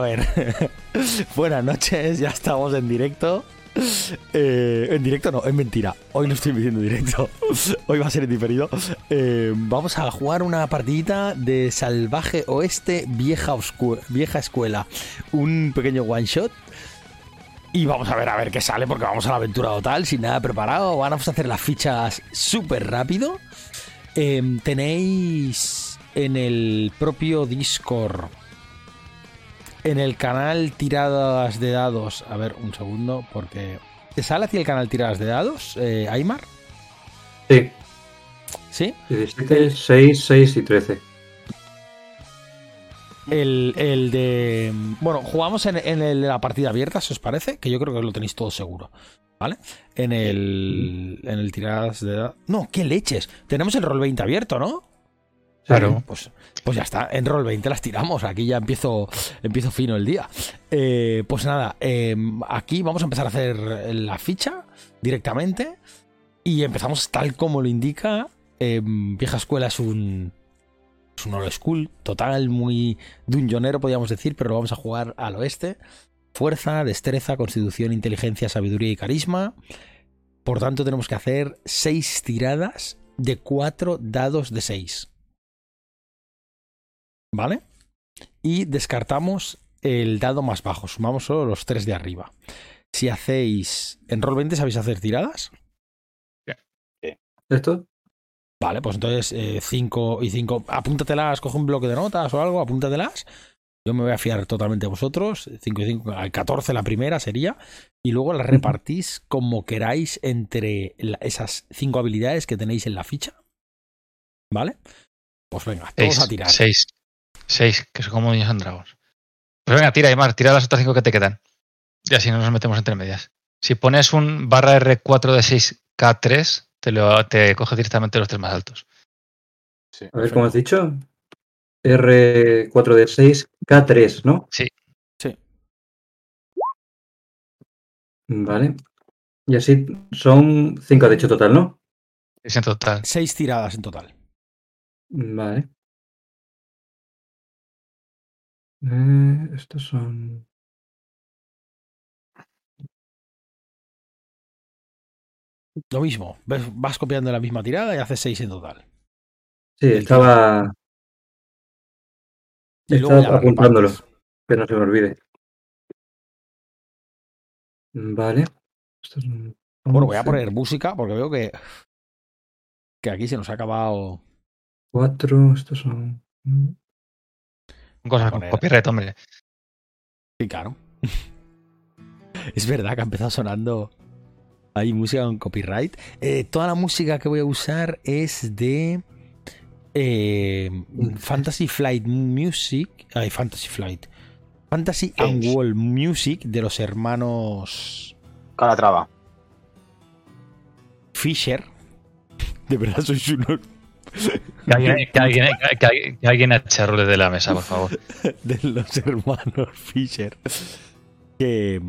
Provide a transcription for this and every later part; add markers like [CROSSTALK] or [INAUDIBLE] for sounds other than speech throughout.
Ver, [LAUGHS] buenas noches, ya estamos en directo. Eh, en directo no, en mentira. Hoy no estoy pidiendo directo. [LAUGHS] Hoy va a ser diferido. Eh, vamos a jugar una partidita de Salvaje Oeste Vieja, Escuela. Un pequeño one shot. Y vamos a ver a ver qué sale, porque vamos a la aventura total, sin nada preparado. Vamos a hacer las fichas súper rápido. Eh, tenéis en el propio Discord en el canal Tiradas de Dados. A ver, un segundo, porque. ¿Te sale hacia el canal Tiradas de Dados, eh, Aymar? Sí, ¿Sí? 17, 6, 6 y 13. El, el de. Bueno, jugamos en, en el- la partida abierta, si os parece, que yo creo que lo tenéis todo seguro. ¿Vale? En el. En el Tiradas de Dados. No, qué leches. Tenemos el rol 20 abierto, ¿no? Claro. [LAUGHS] Pues, pues ya está, en roll 20 las tiramos. Aquí ya empiezo, empiezo fino el día. Eh, pues nada, eh, aquí vamos a empezar a hacer la ficha directamente. Y empezamos tal como lo indica. Eh, vieja escuela es un. Es un old school total, muy dungeonero, podríamos decir, pero lo vamos a jugar al oeste. Fuerza, destreza, constitución, inteligencia, sabiduría y carisma. Por tanto, tenemos que hacer seis tiradas de cuatro dados de 6. ¿Vale? Y descartamos el dado más bajo. Sumamos solo los tres de arriba. Si hacéis. En roll 20 sabéis hacer tiradas. ¿Esto? Vale, pues entonces 5 y 5. Apúntatelas, coge un bloque de notas o algo, apúntatelas. Yo me voy a fiar totalmente de vosotros. 5 y 5, al 14 la primera sería. Y luego las repartís como queráis entre la- esas 5 habilidades que tenéis en la ficha. ¿Vale? Pues venga, todos Seis, a tirar. seis. Seis, que son como niños and dragons. Pues venga, tira, Aymar, tira las otras cinco que te quedan. Y así no nos metemos entre medias. Si pones un barra R4 de 6K3, te, lo, te coge directamente los tres más altos. Sí. A ver, ¿cómo has dicho? R4D6, K3, ¿no? Sí. Sí. Vale. Y así son 5 de hecho total, ¿no? Es en total. 6 tiradas en total. Vale. Eh, estos son. Lo mismo, ves- vas copiando la misma tirada y haces 6 en total. Sí, estaba, estaba apuntándolo, repartes. que no se me olvide. Vale. Son Bueno, voy a 11, poner música porque veo que, que aquí se nos ha acabado. Cuatro, estos son. Mm, Cosas con copyright, hombre. Sí, claro. [LAUGHS] es verdad que ha empezado sonando ahí música con copyright. Eh, toda la música que voy a usar es de eh, Fantasy Flight Music. Ay, Fantasy Flight. Fantasy and. Wall Music de los hermanos Calatrava. Fisher. [LAUGHS] De verdad sois unos Que alguien, que alguien, que alguien- que alguien eche roles de la mesa, por favor. [LAUGHS] de los hermanos Fisher. Que,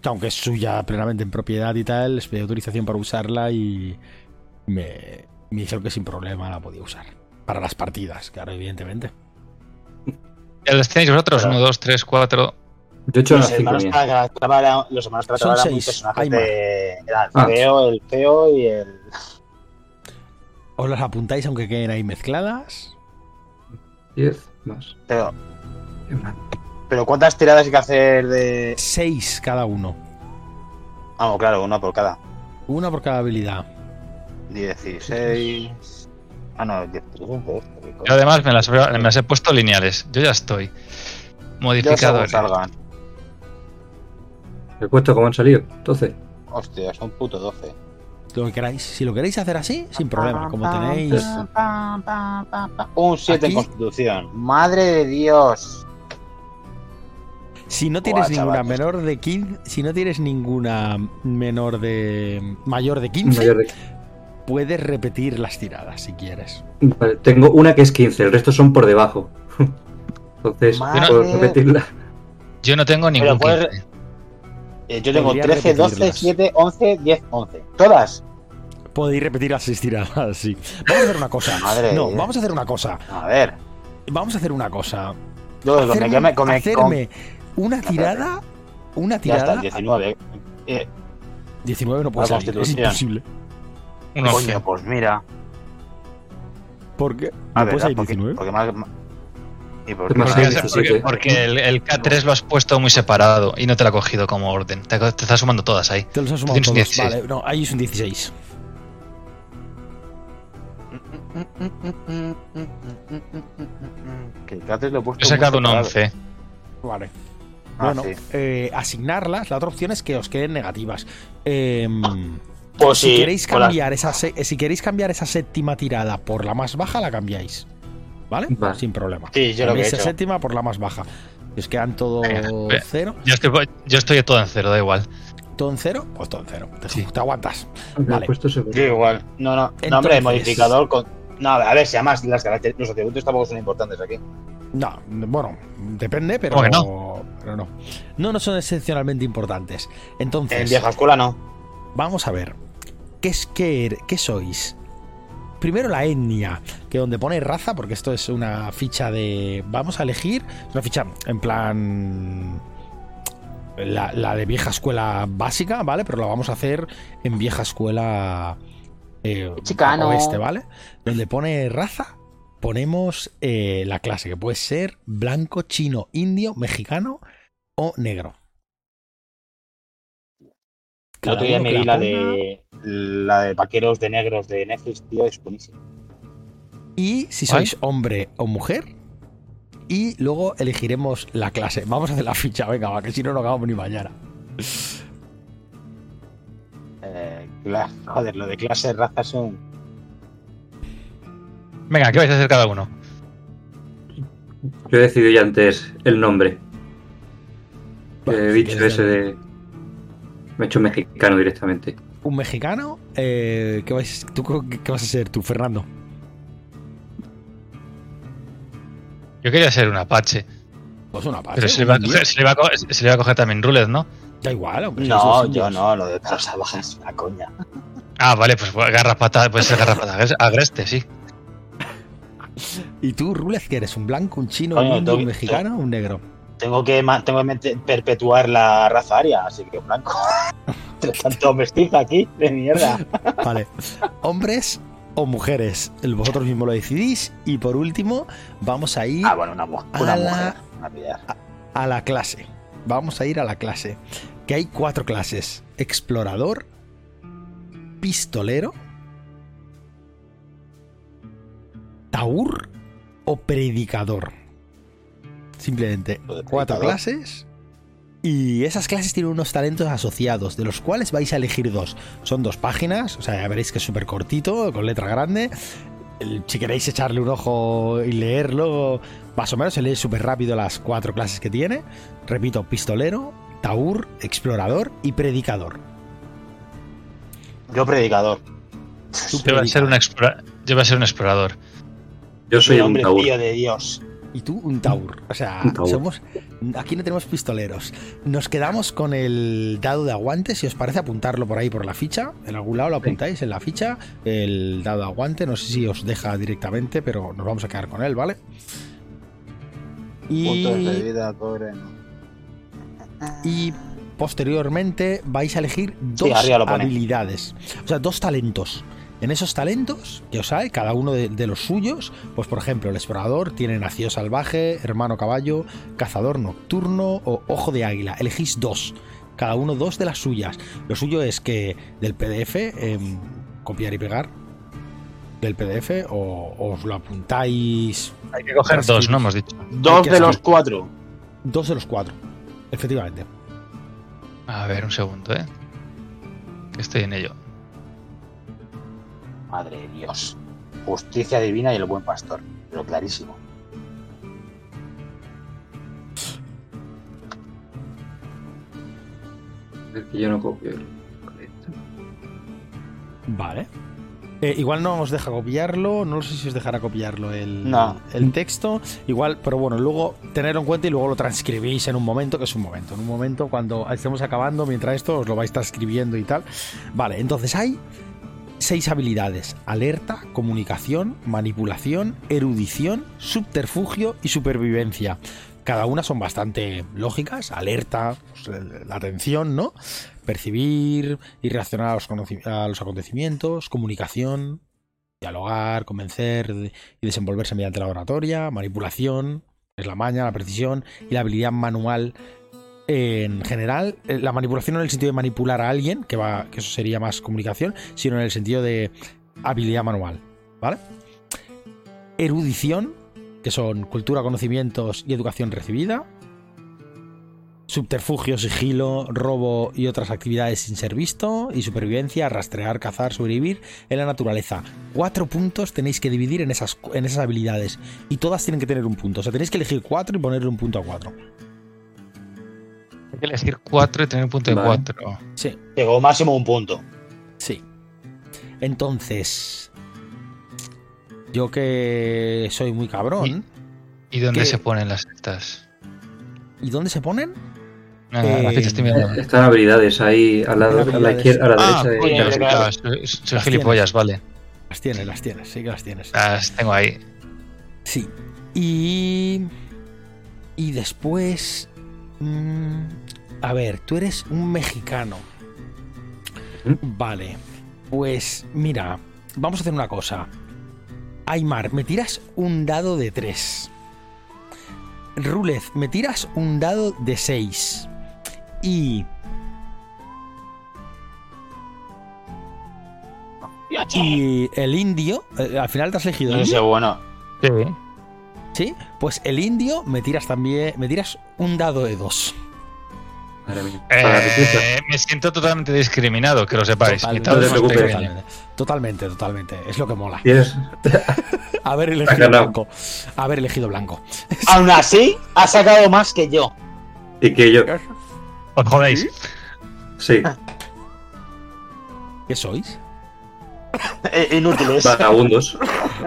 que aunque es suya plenamente en propiedad y tal, les pedí autorización para usarla y me, me dijeron que sin problema la podía usar. Para las partidas, claro, evidentemente. Ya los tenéis vosotros, Claro. uno, dos, tres, cuatro. Yo he hecho Los hermanos los hermanos eran seis, personajes de. El Ah. feo, el feo y el. Os las apuntáis aunque queden ahí mezcladas. Diez más. Pero, pero ¿cuántas tiradas hay que hacer de.? Seis cada uno. Vamos, claro, una por cada. Una por cada habilidad. 16. Ah, no, 16. Yo además me las, me las he puesto lineales. Yo ya estoy. Salgan. He puesto cómo han salido. 12. Hostia, son puto 12. Lo que queráis. Si lo queréis hacer así, sin problema. Como tenéis. Un 7 en constitución. Madre de Dios. Si no tienes Buah, ninguna chaval. menor de 15. Si no tienes ninguna menor de. mayor de 15. Mayor de- Puedes repetir las tiradas si quieres. Vale, tengo una que es 15, el resto son por debajo. [LAUGHS] Entonces, Madre- puedo repetirla. Yo no tengo ningún puedes- 15. Eh, yo tengo Podría 13, 12, repetirlas. 7, 11, 10, 11. Todas. Podéis repetir las seis tiradas, [LAUGHS] sí. Vamos a hacer una cosa. Madre no, mía. vamos a hacer una cosa. A ver. Vamos a hacer una cosa. Yo, Hacerme, que me- con- con- hacerme una tirada. Una Ya está, tirada. 19. Eh, 19 no puede salir, es imposible. Un 11. coño, pues mira. ¿Por qué? A ¿No ver, puede salir porque, 19? porque más. ¿Y por qué? Porque, Sí, porque- 17. porque el, el K3 lo has puesto muy separado y no te lo ha cogido como orden. Te, te estás sumando todas ahí. Te los has sumado todos. 16. Vale, no, ahí es un 16. Que el lo he puesto He sacado un muy 11. Vale. Ah, bueno, sí. eh, asignarlas. La otra opción es que os queden negativas. Pues si sí, queréis cambiar esa eh, si queréis cambiar esa séptima tirada por la más baja, la cambiáis. ¿Vale? Vale. Sin problema. Sí, yo lo que he hecho. séptima por la más baja. Si os quedan todo Venga, ve. cero. Yo estoy, yo estoy todo en cero, da igual. ¿Todo en cero? Pues todo en cero. Te, Sí. te aguantas. Vale. Yo igual. No, no. Entonces- No, hombre, modificador con. No, a ver, si además las los atributos tampoco son importantes aquí. No, bueno, depende, pero ¿Cómo que no? Pero no. No, no son excepcionalmente importantes. Entonces, En vieja escuela no. vamos a ver. ¿Qué es qué, er- qué sois? Primero la etnia, que donde pone raza, porque esto es una ficha de. Vamos a elegir. Es una ficha en plan. La, la de vieja escuela básica, ¿vale? Pero la vamos a hacer en vieja escuela. eh, Chicano. oeste, ¿vale? Donde pone raza, ponemos eh, la clase, que puede ser blanco, chino, indio, mexicano o negro. El otro día me vi la ponga. de. La de vaqueros de negros de Netflix, tío, es buenísimo. Y si sois hombre o mujer. Y luego elegiremos la clase. Vamos a hacer la ficha, venga, va, que si no, no acabamos ni mañana. Eh, joder, lo de clase raza son. Venga, ¿qué vais a hacer cada uno? Yo he decidido ya antes el nombre. Si dicho quieres ese de. Me he hecho mexicano directamente. Un mexicano. eh, ¿qué, vais, ¿Tú qué, vas a ser tú, Fernando? Yo quería ser un Apache. Pues una parte. Pero se le, va a coger, se, le va a coger, se le va a coger también Rulet, ¿no? Da igual, hombre. No, yo no, lo de perros salvajes es una coña. Ah, vale, pues garrapata, puede ser garrapata agres- agreste, sí. [LAUGHS] ¿Y tú, Rulez, que eres? ¿Un blanco, un chino, un indio, un mexicano o un negro? Tengo que, tengo que mete- perpetuar la raza aria, así que blanco. [LAUGHS] Tanto mestiza aquí, de mierda. [LAUGHS] Vale. ¿Hombres o mujeres? Vosotros mismos lo decidís. Y por último, vamos a ir Ah, bueno, una, mu- una A la- mujer. A la clase. Vamos a ir a la clase. Que hay cuatro clases: explorador, pistolero, taur o predicador. Simplemente cuatro clases. Y esas clases tienen unos talentos asociados, de los cuales vais a elegir dos. Son dos páginas, o sea, ya veréis que es súper cortito, con letra grande. Si queréis echarle un ojo y leerlo, más o menos se lee súper rápido las cuatro clases que tiene. Repito, pistolero, taur, explorador y predicador. Yo predicador. Yo voy a ser un, explora- yo voy a ser un explorador. Yo soy un hombre, taur. tío de Dios. Y tú, un taur. O sea, taur. somos. Aquí no tenemos pistoleros. Nos quedamos con el dado de aguante. Si os parece, apuntarlo por ahí por la ficha. En algún lado lo apuntáis en la ficha. El dado de aguante. No sé si os deja directamente, pero nos vamos a quedar con él, ¿vale? Puntos de Y, vida, pobre. y posteriormente vais a elegir dos habilidades. O sea, dos talentos. En esos talentos que os hay, cada uno de, de los suyos, pues por ejemplo, el explorador tiene nacido salvaje, hermano caballo, cazador nocturno o ojo de águila. Elegís dos, cada uno dos de las suyas. Lo suyo es que del PDF, em, copiar y pegar del PDF, o, o os lo apuntáis Hay que coger dos, ¿no? Hemos dicho. Dos de los cuatro. dos de los cuatro. Efectivamente. A ver, un segundo, ¿eh? Que estoy en ello. Madre de Dios. Justicia divina y el buen pastor. Pero clarísimo. Es que yo no copio. Vale. Eh, igual no os deja copiarlo, no sé si os dejará copiarlo el, No. el texto. Igual, pero bueno, luego tenerlo en cuenta y luego lo transcribís en un momento, que es un momento. En un momento, cuando estemos acabando, mientras esto os lo vais transcribiendo y tal. Vale, entonces hay seis habilidades: alerta, comunicación, manipulación, erudición, subterfugio y supervivencia. Cada una son bastante lógicas. Alerta, pues, la atención, ¿no? Percibir y reaccionar a los, a los acontecimientos. Comunicación, dialogar, convencer y desenvolverse mediante la oratoria. Manipulación, es la maña, la precisión y la habilidad manual en general, eh, la manipulación no en el sentido de manipular a alguien, que va, que eso sería más comunicación, sino en el sentido de habilidad manual, ¿vale? Erudición, que son cultura, conocimientos y educación recibida. Subterfugio, sigilo, robo y otras actividades sin ser visto. Y supervivencia, rastrear, cazar, sobrevivir en la naturaleza. Cuatro puntos tenéis que dividir en esas, en esas habilidades. Y todas tienen que tener un punto. O sea, tenéis que elegir cuatro y ponerle un punto a cuatro. Hay que elegir 4 y tener un punto de Vale. 4. Sí. Llegó máximo un punto. Sí. Entonces, yo que soy muy cabrón. ¿Y dónde ¿Qué? se ponen las estas? ¿Y dónde se ponen? Ah, Eh. Están habilidades ahí al lado, a la izquierda, a la Ah, derecha. coño, de- claro, soy, soy Las gilipollas, vale. Las tienes, las tienes, sí que las tienes. Las tengo ahí. Sí. Y. Y después. Mm, a ver, tú eres un mexicano. Vale. Pues mira, vamos a hacer una cosa. Aymar, me tiras un dado de 3. Rulez, me tiras un dado de 6. Y. Y el indio. eh, al final te has elegido No sé, bueno. Sí. Sí, pues el indio me tiras también. Me tiras un dado de 2. Madre mía. Para la riqueza. Eh, me siento totalmente discriminado, que lo sepáis. Totalmente, totalmente, totalmente, totalmente. Es lo que mola. Tienes, [LAUGHS] Haber elegido blanco. Haber elegido blanco. [LAUGHS] Aún así, ha sacado más que yo. y que yo. Os jodéis. Sí, ¿Qué sois? Eh, Inútiles. vagabundos.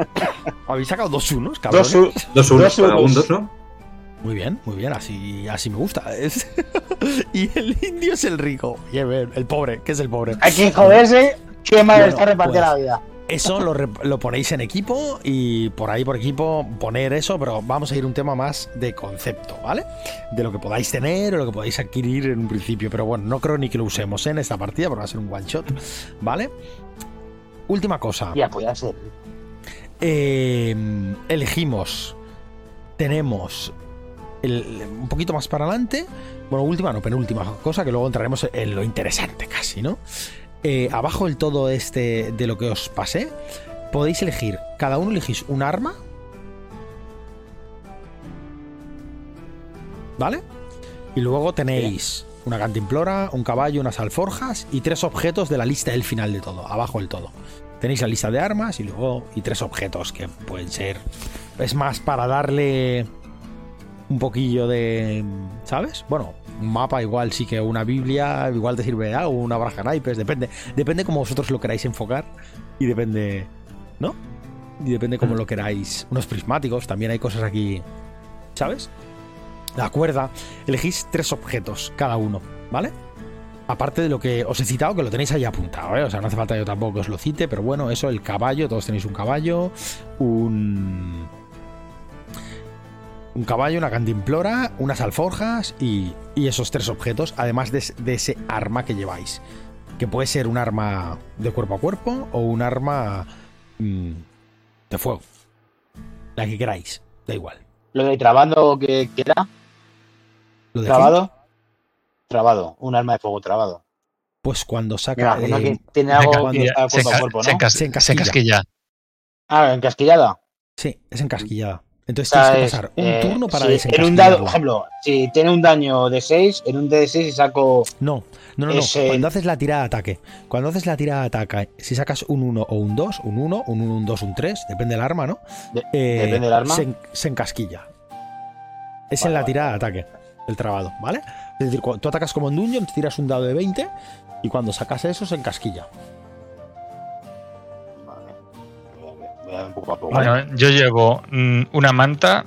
[LAUGHS] Habéis sacado dos unos, Dos, cabrones. u- Dos unos Dos vagabundos, ¿no? Muy bien, muy bien, así, así me gusta. Es- [LAUGHS] y el indio es el rico. Y el, el pobre, ¿qué es el pobre? Hay que joderse. Qué mal Bueno, está repartida pues. la vida. Eso lo, rep- lo ponéis en equipo y por ahí por equipo poner eso, pero vamos a ir a un tema más de concepto, ¿vale? De lo que podáis tener o lo que podáis adquirir en un principio. Pero bueno, no creo ni que lo usemos en esta partida porque va a ser un one shot, ¿vale? Última cosa. Ya, podía ser. Eh, elegimos. Tenemos el- un poquito más para adelante. Bueno, última, no, penúltima cosa, que luego entraremos en lo interesante casi, ¿no? Eh, abajo del todo este de lo que os pasé, podéis elegir, cada uno elegís un arma. ¿Vale? Y luego tenéis una cantimplora, un caballo, unas alforjas y tres objetos de la lista del final de todo, abajo del todo. Tenéis la lista de armas y luego y tres objetos que pueden ser. Es más para darle un poquillo de. ¿Sabes? Bueno, un mapa igual sí que una Biblia igual te sirve de algo, una baraja naipes, depende. Depende como vosotros lo queráis enfocar y depende. ¿No? Y depende cómo lo queráis. Unos prismáticos, también hay cosas aquí. ¿Sabes? La cuerda. Elegís tres objetos cada uno, ¿vale? Aparte de lo que os he citado, que lo tenéis ahí apuntado, ¿eh? O sea, no hace falta yo tampoco que os lo cite, pero bueno, eso, el caballo, todos tenéis un caballo, un. Un caballo, una cantimplora, unas alforjas y, esos tres objetos, además de, ese arma que lleváis. Que puede ser un arma de cuerpo a cuerpo o un arma mm, de fuego. La que queráis, da igual. Lo de trabando que, que era. Lo de Trabado. Trabado. Un arma de fuego trabado. Pues cuando saca. imagino eh, que tiene Se algo cuando- que está Se, cuerpo a enca- cuerpo, se ¿no? encas- Se se encasquilla. encasquilla. Ah, encasquillada. sí, es encasquillada. Entonces O sea, tienes que pasar un eh, turno para si en un dado, por ejemplo, si tiene un daño de 6, en un D de 6 y saco. No, no, no, no. Ese- Cuando haces la tirada de ataque. Cuando haces la tirada de ataque, si sacas un 1 o un 2, un 1, un 1, un 2, un 3, depende del arma, ¿no? De- Eh, depende del arma. Se, se encasquilla. Es Vale, en la vale. tirada de ataque, el trabado, ¿vale? Es decir, cuando tú atacas como en Dungeon, tiras un dado de 20 y cuando sacas eso, se encasquilla. Vale. Voy a- voy a dar un poco a poco. Bueno, yo llevo mm, una manta,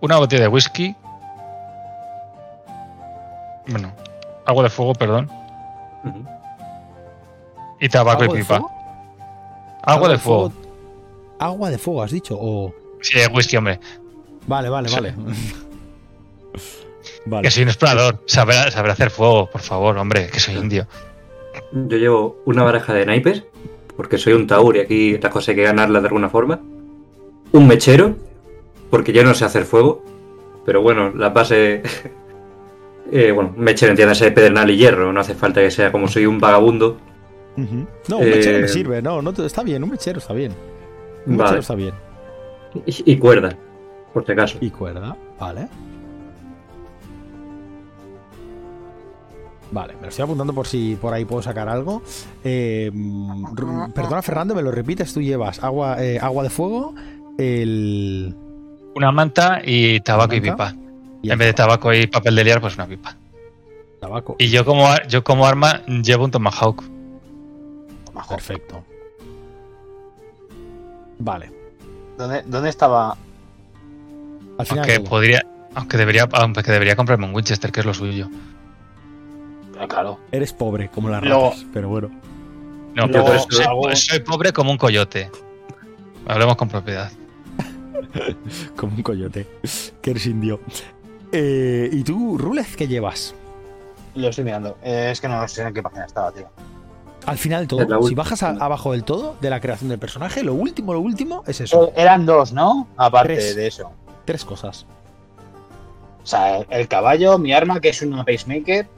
una botella de whisky. Bueno, agua de fuego, perdón. Y tabaco y ¿Algo de pipa. fuego? Agua de fuego. Agua de fuego, has dicho. O. Sí, whisky, hombre. Vale, vale, Sí. vale. Vale. Que soy un explorador. Saber, saber hacer fuego, por favor, hombre, que soy indio. Yo llevo una baraja de naipes, porque soy un taur y aquí la cosa hay que ganarla de alguna forma. Un mechero, porque yo no sé hacer fuego. Pero bueno, la base. [LAUGHS] eh, bueno, mechero entiéndase pedernal y hierro, no hace falta que sea como soy un vagabundo. No, un mechero me Eh, sirve, no, no, te- está bien, un mechero está bien. Un mechero está bien. Y, y cuerda, por si acaso. Y cuerda, vale. Vale, me lo estoy apuntando por si por ahí puedo sacar algo. Eh, perdona, Fernando, me lo repites. Tú llevas agua, eh, agua de fuego, el. Una manta y tabaco y pipa. y En vez de tabaco y papel de liar, pues una pipa. tabaco. Y yo como, yo como arma llevo un tomahawk. Majo. Perfecto. Vale. ¿Dónde, ¿Dónde estaba? Al final. Aunque podría, aunque debería, aunque debería comprarme un Winchester, que es lo suyo. Ah, claro. Eres pobre, como las Luego- ratas, pero bueno. No, Luego, pero soy, algo- soy pobre como un coyote. Hablemos con propiedad. [LAUGHS] Como un coyote. Que eres indio. Eh, ¿Y tú, Rulez, qué llevas? Lo estoy mirando. Eh, es que no sé en qué página estaba, tío. Al final Es la todo, si última. bajas a- abajo del todo, de la creación del personaje, lo último, lo último es eso. Eh, Eran dos, ¿no? Aparte Tres. de eso. Tres cosas. O sea, el, el caballo, mi arma, que es una pacemaker.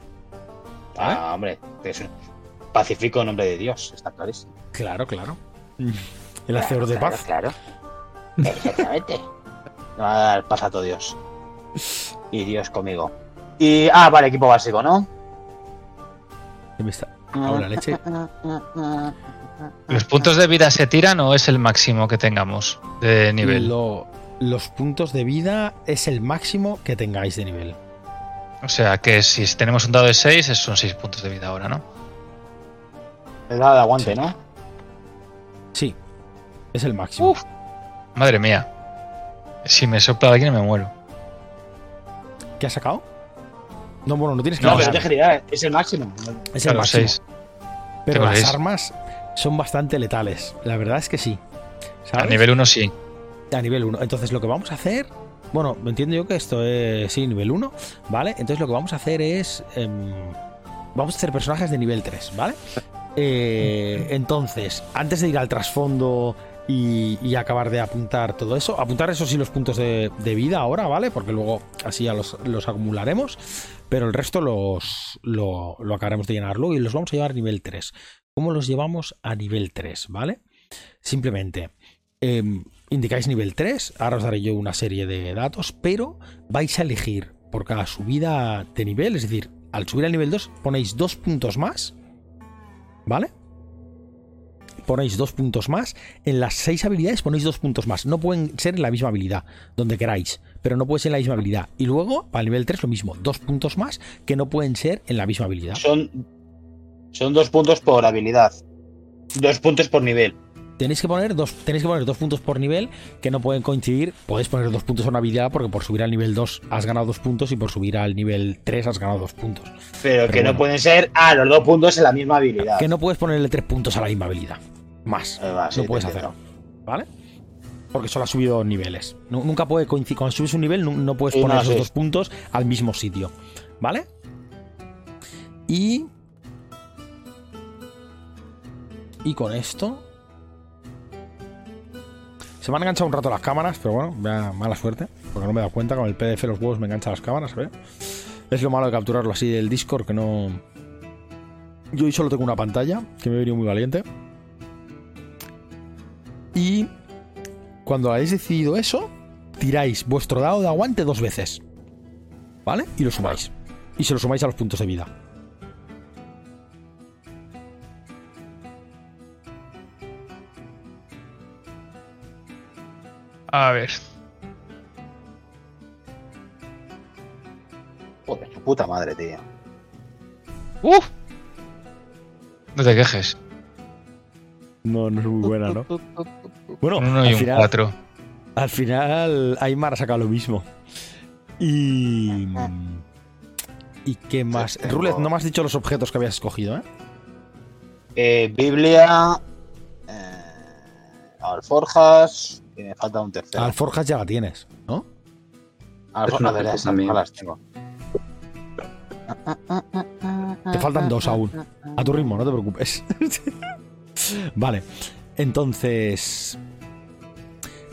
Ah, hombre, que es un pacífico en nombre de Dios, está clarísimo. Claro, claro. El hacedor de Claro, paz. Claro. Exactamente. Me va a dar paz a todo Dios. Y Dios conmigo. Y. Ah, vale, equipo básico, ¿no? ¿Qué me está- Ahora, leche. ¿Los puntos de vida se tiran o es el máximo que tengamos de nivel? Lo- los puntos de vida es el máximo que tengáis de nivel. O sea que si tenemos un dado de 6, son 6 puntos de vida ahora, ¿no? El dado de aguante, Sí. ¿no? Sí, es el máximo. Uf. Madre mía. Si me sopla alguien me muero. ¿Qué has sacado? No, bueno, no tienes que No, pero es de general, es el máximo. Es el Claro, máximo. 6. Pero las seis. armas son bastante letales. La verdad es que sí. A nivel 1 sí. A nivel 1. Entonces lo que vamos a hacer. Bueno, entiendo yo que esto es. Sí, nivel 1. ¿Vale? Entonces lo que vamos a hacer es. em, vamos a hacer personajes de nivel 3, ¿vale? [LAUGHS] Eh, entonces, antes de ir al trasfondo y, y acabar de apuntar todo eso, apuntar eso sí los puntos de, de vida ahora, ¿vale? Porque luego así ya los, los acumularemos. Pero el resto los, lo, lo acabaremos de llenar luego y los vamos a llevar a nivel 3. ¿Cómo los llevamos a nivel 3, ¿vale? Simplemente em, indicáis nivel 3, ahora os daré yo una serie de datos, pero vais a elegir por cada subida de nivel, es decir, al subir al nivel 2 ponéis dos puntos más, ¿vale? Ponéis dos puntos más, en las seis habilidades ponéis dos puntos más, no pueden ser en la misma habilidad, donde queráis, pero no puede ser en la misma habilidad. Y luego, para el nivel 3 lo mismo, dos puntos más que no pueden ser en la misma habilidad. Son, son dos puntos por habilidad. Dos puntos por nivel. Tenéis que poner dos, tenéis que poner dos puntos por nivel que no pueden coincidir. Podéis poner dos puntos a una habilidad porque por subir al nivel 2 has ganado dos puntos y por subir al nivel 3 has ganado dos puntos. Pero, que bueno. no pueden ser, ah, los dos puntos en la misma habilidad. Que no puedes ponerle tres puntos a la misma habilidad. Más. Eh, va, sí, no puedes hacerlo. ¿Vale? Porque solo has subido niveles. Nu- nunca puede coincidir. Cuando subes un nivel, no puedes poner no, esos sí. dos puntos al mismo sitio. ¿Vale? Y. Y con esto. Se me han enganchado un rato las cámaras, pero bueno, mala suerte. Porque no me he dado cuenta. Con el PDF los huevos me enganchan las cámaras, ¿sabes? Es lo malo de capturarlo así del Discord, que no. Yo hoy solo tengo una pantalla, que me he venido muy valiente. Y cuando hayáis decidido eso, tiráis vuestro dado de aguante dos veces. ¿Vale? Y lo sumáis. Y se lo sumáis a los puntos de vida. A ver. Joder, su puta madre, tío. ¡Uf! No te quejes. No, no es muy buena, ¿no? Bueno, Un 1 y al un final, 4. al final Aymar ha sacado lo mismo. Y. ¿Y qué más? tengo- Rulet, no me has dicho los objetos que habías escogido, ¿eh? Eh, Biblia. eh, Alforjas. Y me falta un tercero. Alforjas ya la tienes, ¿no? Alforjas, de las las tengo. Te faltan dos aún. A tu ritmo, no te preocupes. [LAUGHS] vale. Entonces.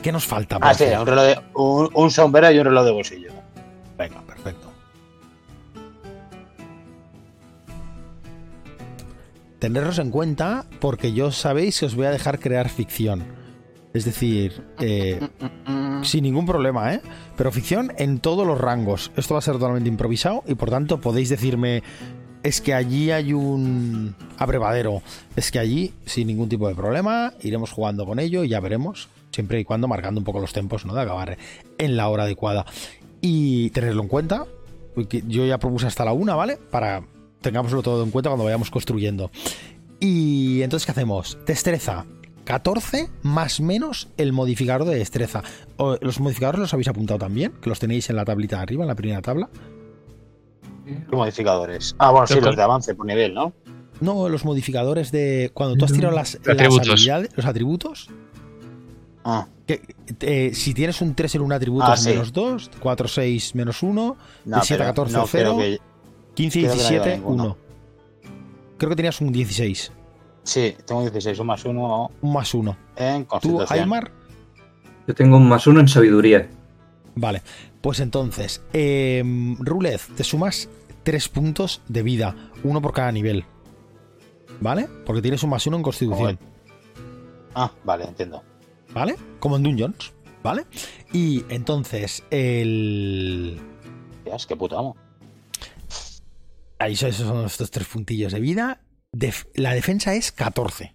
¿Qué nos falta? Ah, sí, un, reloj de, un, un sombrero y un reloj de bolsillo. Venga, perfecto. Tenerlos en cuenta porque yo sabéis que os voy a dejar crear ficción. Es decir, eh, sin ningún problema, ¿eh? Pero ficción en todos los rangos. Esto va a ser totalmente improvisado y por tanto podéis decirme, es que allí hay un abrevadero. Es que allí, sin ningún tipo de problema, iremos jugando con ello y ya veremos. Siempre y cuando marcando un poco los tempos, ¿no? De acabar en la hora adecuada. Y tenerlo en cuenta. Yo ya propuse hasta la una, ¿vale? Para tengámoslo todo en cuenta cuando vayamos construyendo. Y entonces, ¿qué hacemos? Destreza. 14 más menos el modificador de destreza. O- ¿Los modificadores los habéis apuntado también? Que los tenéis en la tablita de arriba, en la primera tabla. ¿Qué modificadores? Ah, bueno, sí, los de avance por nivel, ¿no? No, los modificadores de. Cuando tú has tirado las, las Atributos. habilidades, los atributos. Ah, Que, eh, si tienes un 3 en un atributo Ah, es sí. menos 2, 4, 6, menos 1, no, 17 a pero 14, no 0. creo que. 15, Creo que no lleva 17, ninguno. 1. Creo que tenías un 16. Sí, tengo 16, un más uno Un más 1. en ¿Tú, constitución. Aymar? Yo tengo un más uno en sabiduría. Vale, pues entonces, eh, Rulez, te sumas 3 puntos de vida, uno por cada nivel. ¿Vale? Porque tienes un más uno en constitución. Ah, vale, entiendo. ¿Vale? Como en Dungeons. ¿Vale? Y entonces, el. Dios, qué puto amo. Ahí son- esos son estos tres puntillos de vida. Def- la defensa es 14.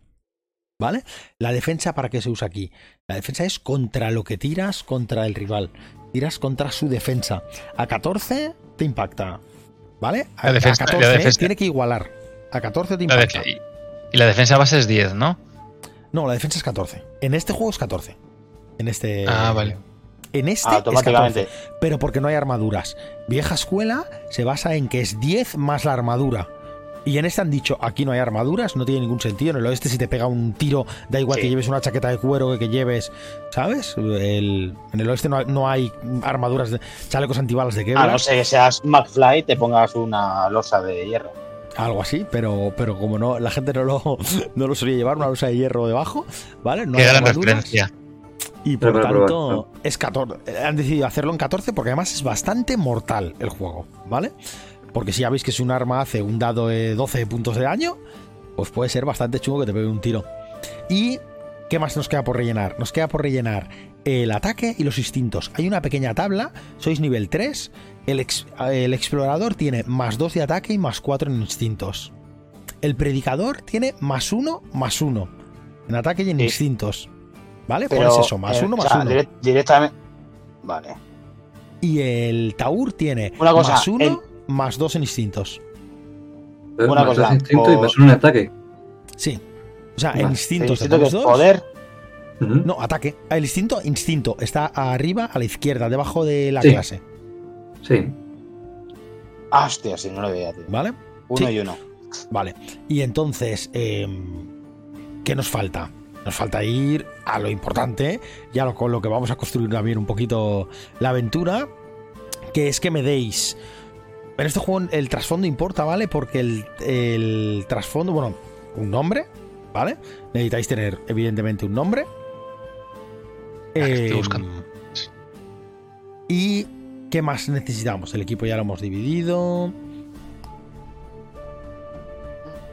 ¿Vale? La defensa, ¿para qué se usa aquí? La defensa es contra lo que tiras contra el rival. Tiras contra su defensa. A 14 te impacta. ¿Vale? A, La defensa- a la 14 defensa- tiene que igualar. A 14 te impacta. y, la defensa base es 10, ¿no? No, la defensa es 14. En este juego es 14. En este. Ah, vale. En este Ah, es automáticamente. 14, pero porque no hay armaduras. Vieja escuela se basa en que es 10 más la armadura. Y en este han dicho, aquí no hay armaduras, no tiene ningún sentido. En el oeste si te pega un tiro, da igual Sí. que lleves una chaqueta de cuero que, que lleves, ¿sabes? El- en el oeste no hay, no hay armaduras, de, chalecos antibalas de A Kevlar, no ser que seas McFly y te pongas una losa de hierro. algo así, pero, pero como no, la gente no lo, [LAUGHS] no lo solía llevar, una losa de hierro debajo, ¿vale? No Qué hay gran armaduras. referencia. Y por tanto, es 14. Eh, Han decidido hacerlo en 14 porque además es bastante mortal el juego, ¿vale? Porque si ya veis que si un arma hace un dado de 12 puntos de daño, pues puede ser bastante chungo que te pegue un tiro. ¿Y qué más nos queda por rellenar? Nos queda por rellenar el ataque y los instintos. Hay una pequeña tabla, sois nivel 3. El, ex- el explorador tiene más 2 de ataque y más 4 en instintos. El predicador tiene más 1, más 1 en ataque y en Sí. instintos. ¿Vale? Pero, Pones eso, más eh, 1, o más sea, 1. direct- directamente. Vale. Y el Taur tiene Una cosa, más 1, el- más 2 en instintos. Pero Una más cosa, instinto y más en ataque. Sí. O sea, El instintos te instinto que pones es 2. poder. Ujú. No, ataque. El instinto, instinto. Está arriba, a la izquierda, debajo de la Sí. clase. Sí. Hostia, si no lo veía, tío. ¿Vale? Uno Sí. y uno. Vale. Y entonces, eh, ¿qué nos falta? Nos falta ir a lo importante, ya lo, con lo que vamos a construir también un poquito la aventura, que es que me deis... En este juego el trasfondo importa, ¿vale? Porque el, el trasfondo, bueno, un nombre, ¿vale? Necesitáis tener, evidentemente, un nombre. Ah, estoy Em, buscando. ¿Y qué más necesitamos? El equipo ya lo hemos dividido.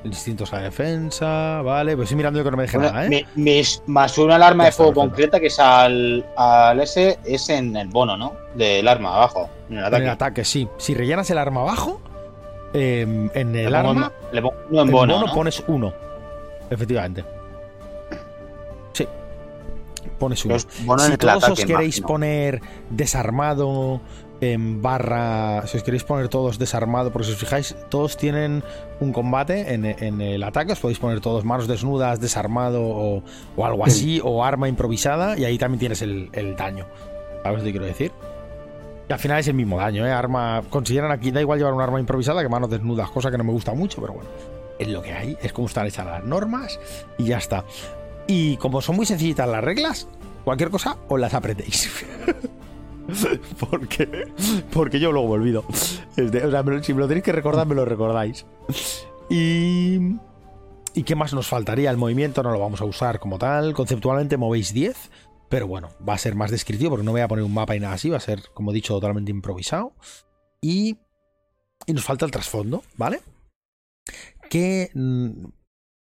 Distintos a defensa, vale. Pues estoy mirando yo que no me deje Bueno, nada, ¿eh? mi- mis, más una alarma de fuego perfecto. concreta que es al, al S es en el bono, ¿no? Del arma abajo. En el En ataque. el ataque, sí. Si rellenas el arma abajo, em, en el arma, en- le pongo uno en en bono. bono ¿no? pones uno. Efectivamente. Sí. Pones uno. Si todos ataque, os queréis imagino. poner desarmado en barra, si os queréis poner todos desarmado, porque si os fijáis, todos tienen un combate en, en el ataque, os podéis poner todos manos desnudas, desarmado o, o algo así, o arma improvisada, y ahí también tienes el, el daño. ¿Sabes lo que quiero decir? Y al final es el mismo daño, ¿eh? Arma, consideran aquí, da igual llevar un arma improvisada que manos desnudas, cosa que no me gusta mucho, pero bueno, es lo que hay, es como están hechas las normas y ya está. Y como son muy sencillitas las reglas, cualquier cosa os las aprendéis. [LAUGHS] porque, porque yo luego me olvido. O sea, si me lo tenéis que recordar, me lo recordáis. Y. ¿Y qué más nos faltaría? El movimiento no lo vamos a usar como tal. Conceptualmente movéis 10. Pero bueno, va a ser más descriptivo porque no voy a poner un mapa y nada así. Va a ser, como he dicho, totalmente improvisado. Y. Y nos falta el trasfondo, ¿vale? ¿Qué, mm,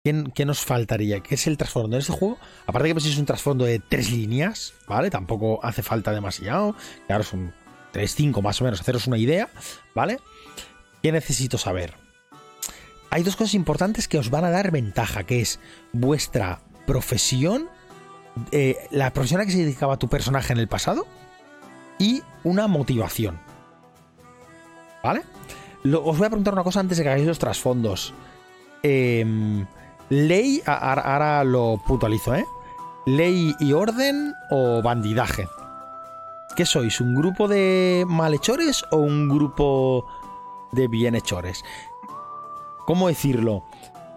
qué, qué nos faltaría? ¿Qué es el trasfondo en este juego? Aparte que pues es un trasfondo de tres líneas, ¿vale? Tampoco hace falta demasiado. Claro, son 3, 5 más o menos, haceros una idea, ¿vale? ¿Qué necesito saber? Hay dos cosas importantes que os van a dar ventaja, que es vuestra profesión, eh, la profesión a que se dedicaba tu personaje en el pasado y una motivación. ¿Vale? Os voy a preguntar una cosa antes de que hagáis los trasfondos. Em, ley, ahora, lo puntualizo, ¿eh? ¿Ley y orden o bandidaje? ¿Qué sois? ¿Un grupo de malhechores o un grupo de bienhechores? ¿Cómo decirlo?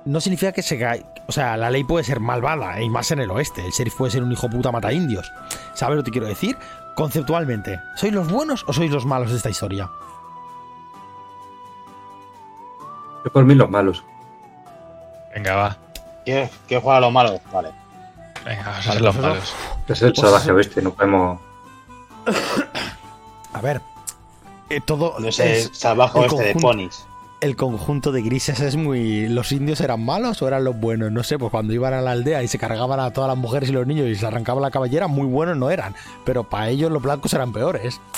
No significa que se O sea, la ley puede ser malvada, y más en el oeste. El sheriff puede ser un hijo puta mata indios. ¿Sabes lo que quiero decir? Conceptualmente, ¿sois los buenos o sois los malos de esta historia? Yo por mí los malos. Venga, va. ¿Quieres, quieres jugar a los malos? Vale. Venga, vamos a ser los pues malos. Es el Pues salvaje eso- oeste, no podemos. [COUGHS] A ver, eh, todo. No es- salvaje el este de conjunto- ponis. El conjunto de grises es muy. ¿Los indios eran malos o eran los buenos? No sé, pues cuando iban a la aldea y se cargaban a todas las mujeres y los niños y se arrancaban la cabellera, muy buenos no eran. Pero para ellos los blancos eran peores. [LAUGHS]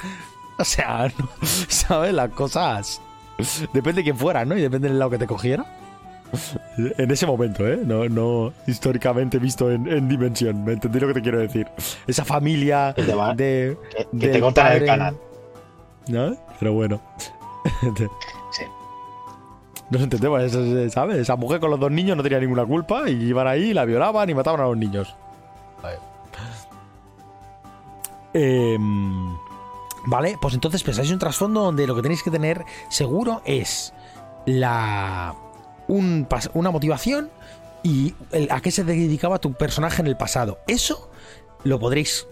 O sea, no- [LAUGHS] ¿sabes? Las cosas. Depende de quién fuera, ¿no? Y depende del lado que te cogiera. [LAUGHS] En ese momento, ¿eh? No, no históricamente visto en, en dimensión. ¿Me entendí lo que te quiero decir? Esa familia de. que- que te del cortan el canal. ¿No? Pero bueno. Sí. Nos entendemos, es- es- ¿sabes? Esa mujer con los dos niños no tenía ninguna culpa y iban ahí, la violaban y mataban a los niños. Vale. Em, vale, pues entonces pensáis un trasfondo donde lo que tenéis que tener seguro es la un una motivación y el- a qué se dedicaba tu personaje en el pasado. Eso lo podréis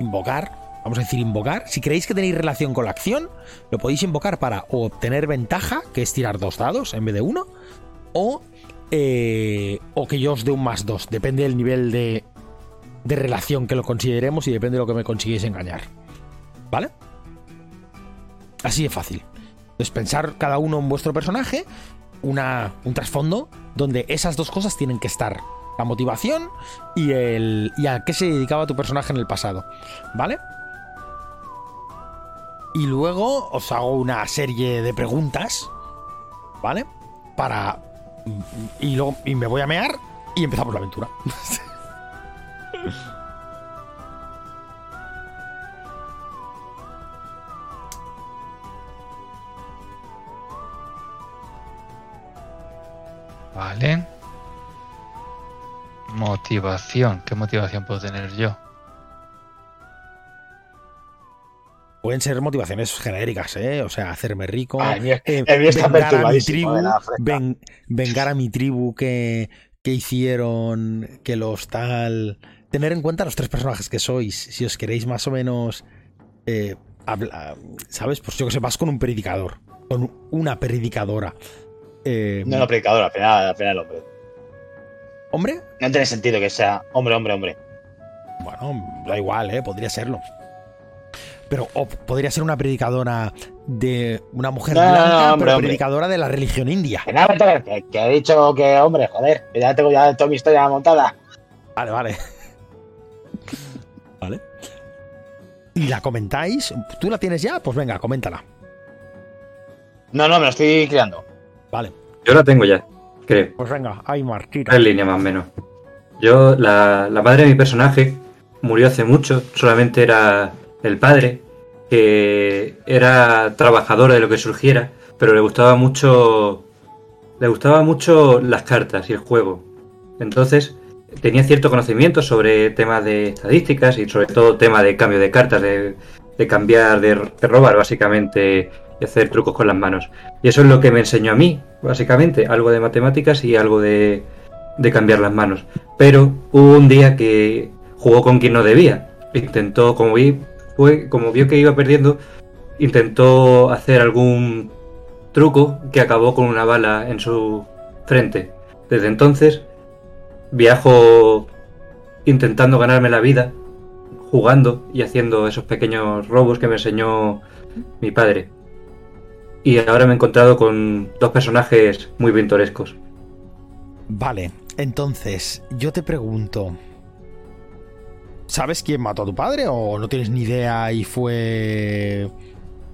invocar, vamos a decir invocar. Si creéis que tenéis relación con la acción, lo podéis invocar para obtener ventaja, que es tirar dos dados en vez de uno, o, eh, o que yo os dé un más dos. Depende del nivel de, de relación que lo consideremos y depende de lo que me consigáis engañar. ¿Vale? Así de fácil. Entonces, pensar cada uno en vuestro personaje, una, un trasfondo donde esas dos cosas tienen que estar. La motivación y el. y a qué se dedicaba tu personaje en el pasado. ¿Vale? Y luego os hago una serie de preguntas. ¿Vale? Para. Y luego. Y me voy a mear. Y empezamos la aventura. [LAUGHS] Vale. Motivación. ¿Qué motivación puedo tener yo? Pueden ser motivaciones genéricas, ¿eh? O sea, hacerme rico. Eh, vengar a mi tribu, ven- vengar a mi tribu que, que hicieron, que los tal... Tener en cuenta los tres personajes que sois, si os queréis más o menos... eh, habla- ¿Sabes? Pues yo que sé, vas con un predicador, con una predicadora. Eh, No, no, predicador, al final, al final el hombre. ¿Hombre? No tiene sentido que sea hombre, hombre, hombre. Bueno, da igual, ¿eh? Podría serlo. Pero o podría ser una predicadora de una mujer No, no, no, blanca, hombre, pero hombre. predicadora de la religión india. Que nada, que, he dicho que hombre, joder, que ya tengo ya toda mi historia montada. Vale, vale. [LAUGHS] Vale. ¿Y la comentáis? ¿Tú la tienes ya? Pues venga, coméntala. No, no, me lo estoy creando. Vale. Yo la tengo ya, creo. Pues venga, Aymar, tira. En línea más o menos. Yo, la, la madre de mi personaje murió hace mucho, solamente era el padre, que era trabajador de lo que surgiera, pero le gustaba mucho. Le gustaba mucho las cartas y el juego. Entonces, tenía cierto conocimiento sobre temas de estadísticas y sobre todo tema de cambio de cartas, de, cambiar, de, de robar básicamente y hacer trucos con las manos. Y eso es lo que me enseñó a mí, básicamente, algo de matemáticas y algo de, de cambiar las manos. Pero hubo un día que jugó con quien no debía. Intentó, como vi, fue, como vio que iba perdiendo, intentó hacer algún truco que acabó con una bala en su frente. Desde entonces viajo intentando ganarme la vida, jugando y haciendo esos pequeños robos que me enseñó mi padre. Y ahora me he encontrado con dos personajes muy pintorescos. Vale, entonces, yo te pregunto. ¿Sabes quién mató a tu padre o no tienes ni idea y fue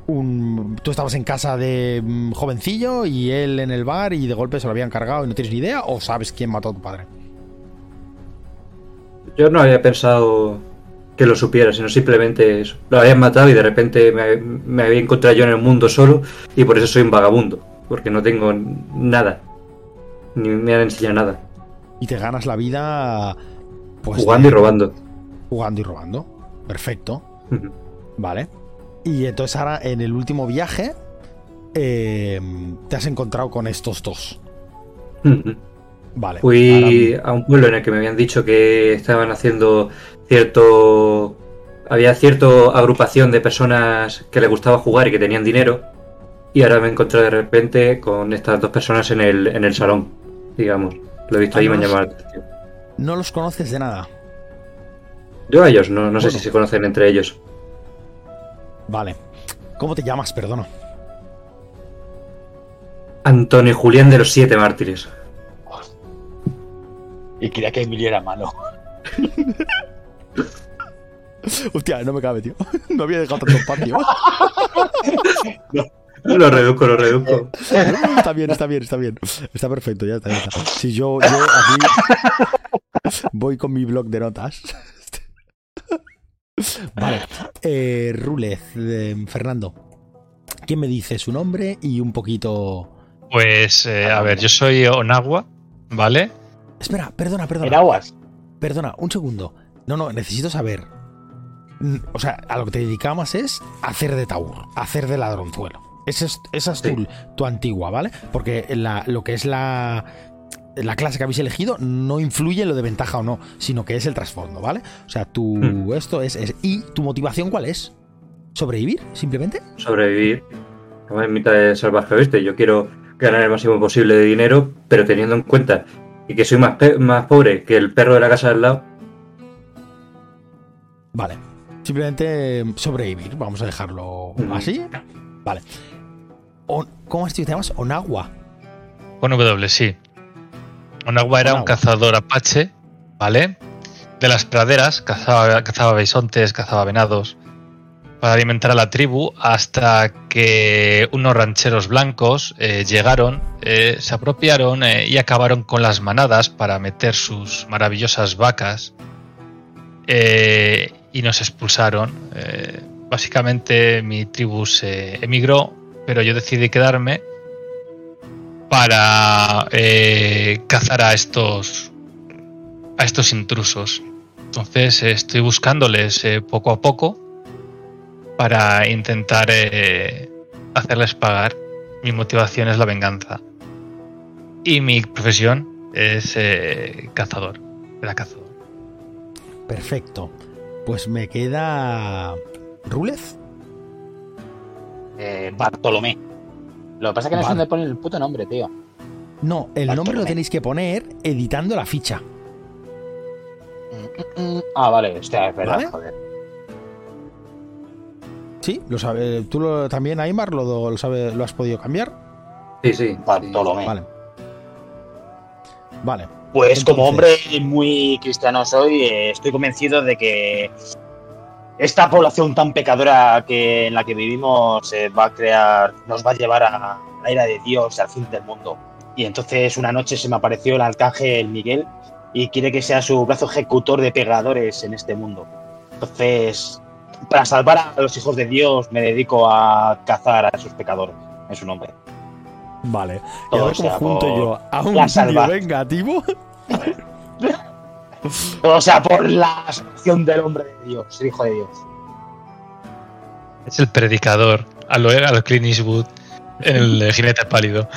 un... Tú estabas en casa de mm, jovencillo y él en el bar y de golpe se lo habían cargado y no tienes ni idea o sabes quién mató a tu padre? Yo no había pensado que lo supiera, sino simplemente eso. Lo habían matado y de repente me, me había encontrado yo en el mundo solo y por eso soy un vagabundo, porque no tengo nada, ni me han enseñado nada. Y te ganas la vida pues, Jugando y robando. Jugando y robando. Perfecto. Vale. Y entonces ahora en el último viaje eh, te has encontrado con estos dos. Vale. Fui ahora- a un pueblo en el que me habían dicho que estaban haciendo cierto. Había cierta agrupación de personas que les gustaba jugar y que tenían dinero. Y ahora me encontré de repente con estas dos personas en el, en el salón, digamos. Lo he visto ahí y me han Vamos. llamado la atención. no los conoces de nada. Yo a ellos, no, no sé si se conocen entre ellos. Vale. ¿Cómo te llamas? Perdona. Antonio Julián de los Siete Mártires. Y quería que Emilio era malo. [LAUGHS] Hostia, no me cabe, tío. [LAUGHS] No había dejado tanto espacio. Lo reduzco, lo reduzco. [LAUGHS] está bien, está bien, está bien. Está perfecto, ya está. Ya está. Si yo, yo aquí voy con mi blog de notas. Vale. Eh, Rulez, eh, Fernando. ¿Quién me dice su nombre y un poquito. Pues, eh, a ver, yo soy Onagua, ¿vale? Espera, perdona, En perdona. aguas. Perdona, un segundo. No, no, necesito saber. Mm, O sea, a lo que te dedicabas es hacer de taur, hacer de ladronzuelo. Esa es, esa es tu, antigua, ¿vale? Porque la- lo que es la, la clase que habéis elegido no influye en lo de ventaja o no, sino que es el trasfondo, ¿vale? O sea, tu Mm. esto es, es- ¿Y tu motivación cuál es? ¿Sobrevivir, simplemente? Sobrevivir. Estamos en mitad de salvaje oeste. Yo quiero ganar el máximo posible de dinero, pero teniendo en cuenta y que soy más, pe- más pobre que el perro de la casa del lado. Vale. Simplemente eh, sobrevivir, vamos a dejarlo Ujú. así. Vale. O- ¿Cómo es, tío? ¿Te llamas Onagua? Con W, sí. Onagua era un cazador apache, ¿vale? De las praderas, cazaba, cazaba bisontes, cazaba venados, para alimentar a la tribu, hasta que unos rancheros blancos eh, llegaron, eh, se apropiaron eh, y acabaron con las manadas para meter sus maravillosas vacas y nos expulsaron. Básicamente mi tribu se emigró, pero yo decidí quedarme para eh, cazar a estos a estos intrusos. Entonces eh, estoy buscándoles eh, poco a poco para intentar eh, hacerles pagar. Mi motivación es la venganza. Y mi profesión es eh, cazador. Era cazador. Perfecto. Pues me queda. ¿Rulez? Eh, Bartolomé. Lo que pasa es que no sé Vale. dónde ponen el puto nombre, tío. No, el nombre lo tenéis que poner editando la ficha. Mm, mm, mm. Ah, vale, hostia, es verdad, ¿Vale? joder. Sí, lo sabe. ¿Tú lo- también, Aymar, lo, lo, sabe, lo has podido cambiar? Sí, sí. Bartolomé. Vale. Vale. Pues como hombre muy cristiano soy, eh, estoy convencido de que esta población tan pecadora que en la que vivimos eh, va a crear, nos va a llevar a la ira de Dios, al fin del mundo. Y entonces una noche se me apareció el arcángel Miguel y quiere que sea su brazo ejecutor de pegadores en este mundo. Entonces, para salvar a los hijos de Dios, me dedico a cazar a esos pecadores en su nombre. Vale. Y Todo a ver cómo sea junto yo a un vídeo vengativo. [LAUGHS] O sea, por la salvación del hombre de Dios, el hijo de Dios. Es el predicador a lo, a lo Clint Eastwood en el jinete pálido.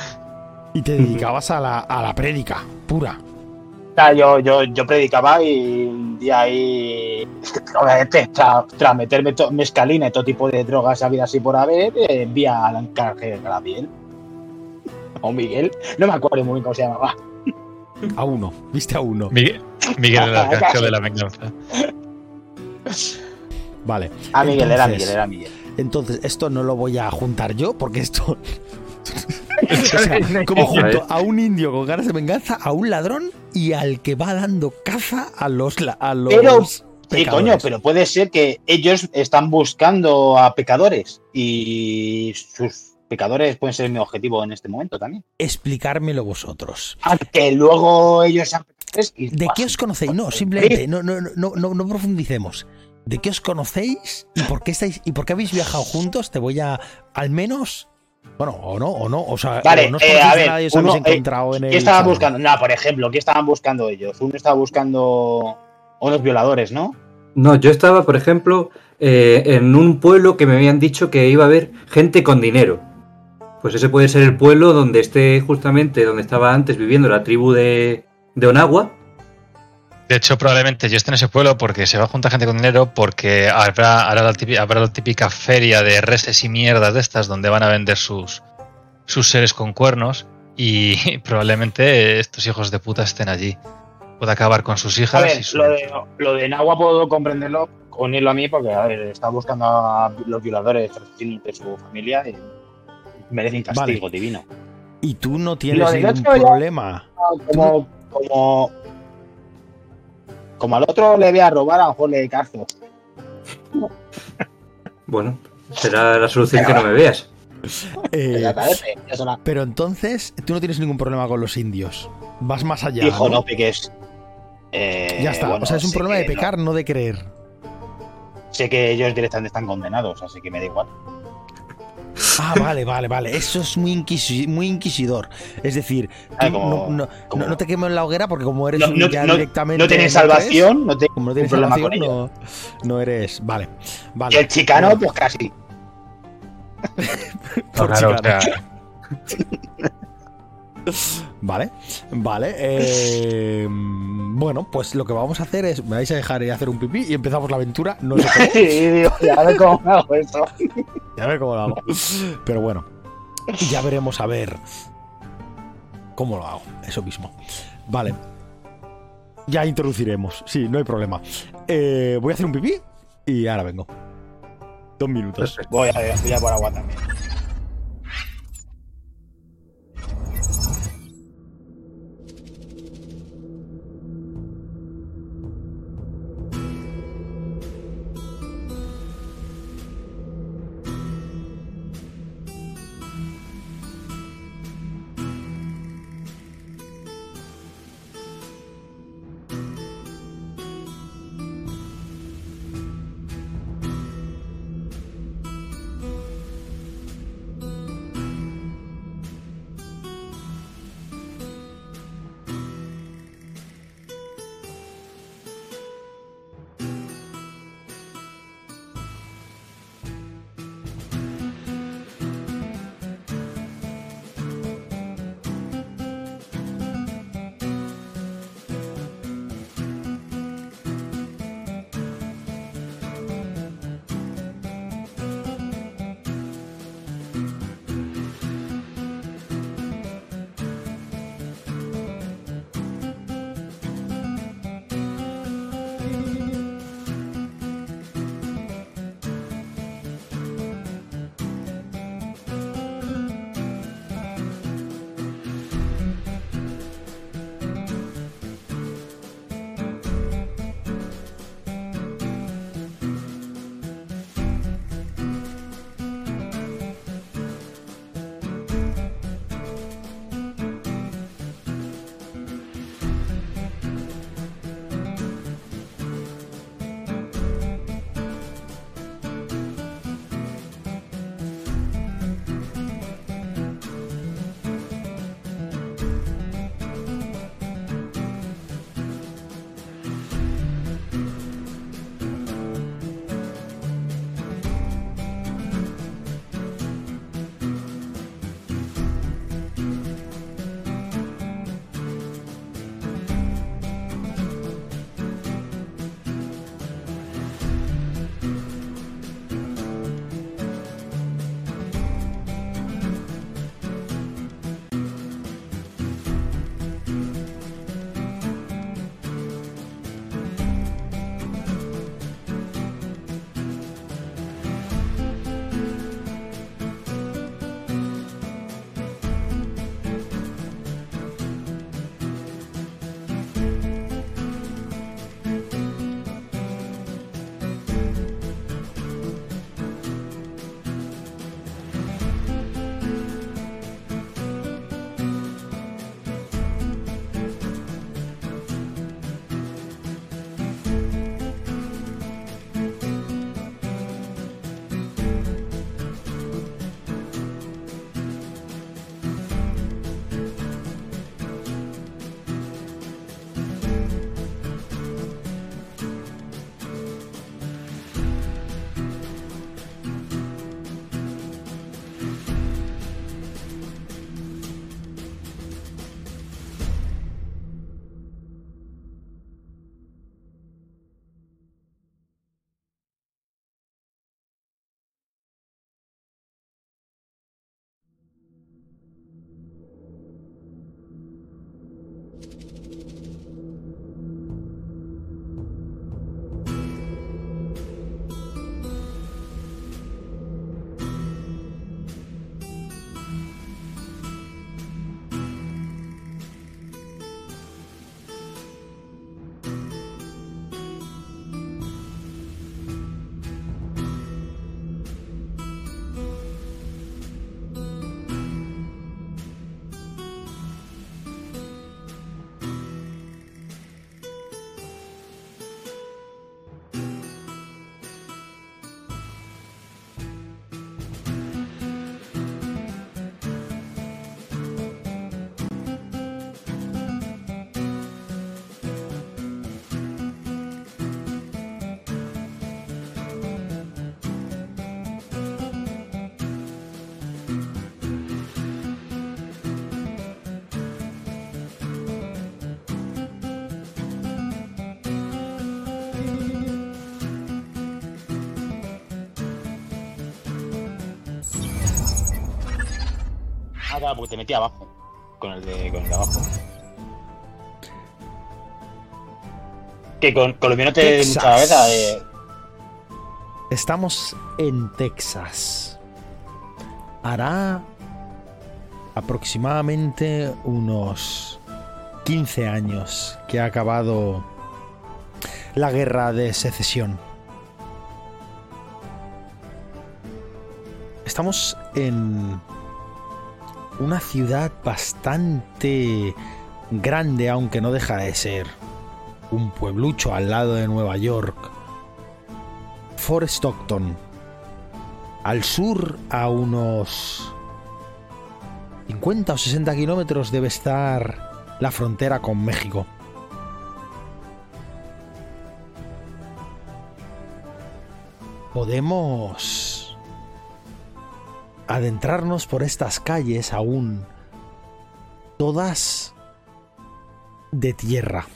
Y te dedicabas a la, a la prédica pura. yo, yo, yo predicaba y un día ahí, obviamente, tras, tras meterme to- mescalina y todo tipo de drogas habidas así por haber, eh, envía al encargue Gabriel. O Miguel, no me acuerdo muy bien cómo se llamaba. A uno, viste a uno. Miguel, Miguel el [LAUGHS] arcángel de la venganza. Vale. Ah, Miguel, era Miguel, era Miguel. Entonces, esto no lo voy a juntar yo porque esto. [LAUGHS] o sea, como junto a un indio con ganas de venganza, a un ladrón y al que va dando caza a los. la- A los Pero- Sí, coño, pero puede ser que ellos están buscando a pecadores y sus pecadores pueden ser mi objetivo en este momento también. Explicármelo vosotros. Aunque luego ellos sean pecadores y- ¿De qué os conocéis? No, simplemente, no, no, no, no, no profundicemos. ¿De qué os conocéis y por qué estáis y por qué habéis viajado juntos? Te voy a, al menos, bueno, o no, o no, o sea, Vale, o no os eh, a ver, nada y os uno, habéis eh, encontrado en el. ¿Qué estaban salón. buscando? No, por ejemplo, ¿qué estaban buscando ellos? Uno estaba buscando unos violadores, ¿no? No, yo estaba, por ejemplo, eh, en un pueblo que me habían dicho que iba a haber gente con dinero. Pues ese puede ser el pueblo donde esté justamente donde estaba antes viviendo la tribu de, de Onagua. De hecho, probablemente yo esté en ese pueblo porque se va a juntar gente con dinero, porque habrá, habrá, la, típica, habrá la típica feria de reses y mierdas de estas donde van a vender sus, sus seres con cuernos y [LAUGHS] probablemente estos hijos de puta estén allí. Puede acabar con sus A hijas ver, y su... lo de, lo de Nagua puedo comprenderlo, unirlo a mí, porque a ver, está buscando a los violadores de su familia y merecen castigo divino. Y tú no tienes ningún ya- problema. Como, como, como al otro le voy a robar, a lo mejor le cazo. [LAUGHS] Bueno, será la solución que no me veas. Eh, pero entonces, tú no tienes ningún problema con los indios. Vas más allá. Hijo, ¿no? no piques. Eh, Ya está. bueno, o sea, es un problema de no- pecar, no de creer. sé que ellos directamente están condenados, así que me da igual. Ah, vale, vale, vale. Eso es muy, inquisi- muy inquisidor. Es decir, Ah, como- no, no- como- no- no te quemo en la hoguera porque como eres No, un no- ya directamente. No tienen crees, salvación, no tienen como no un tienes problema salvación, con no, no eres. Vale. Y Vale. el chicano, pues casi. Por Claro, o chicano. sea, [LAUGHS] [LAUGHS] Vale, vale. eh, bueno, pues lo que vamos a hacer es. Me vais a dejar ir a hacer un pipí y empezamos la aventura. No sé cómo. [LAUGHS] Sí, digo, ya ver cómo hago eso. A ver cómo lo hago. Pero bueno, ya veremos a ver cómo lo hago. Eso mismo. Vale. Ya introduciremos. Sí, no hay problema. Eh, voy a hacer un pipí y ahora vengo. Dos minutos. Voy a, voy a por agua también. Ah, claro, porque te metí abajo. Con el de, con el de abajo. Que con, con lo mío no te mucha cabeza. Eh, Estamos en Texas. Hará aproximadamente unos 15 años que ha acabado la guerra de secesión. Estamos en una ciudad bastante grande, aunque no deja de ser un pueblucho al lado de Nueva York. Fort Stockton. Al sur, a unos 50 o 60 kilómetros, debe estar la frontera con México. Podemos adentrarnos por estas calles aún todas de tierra.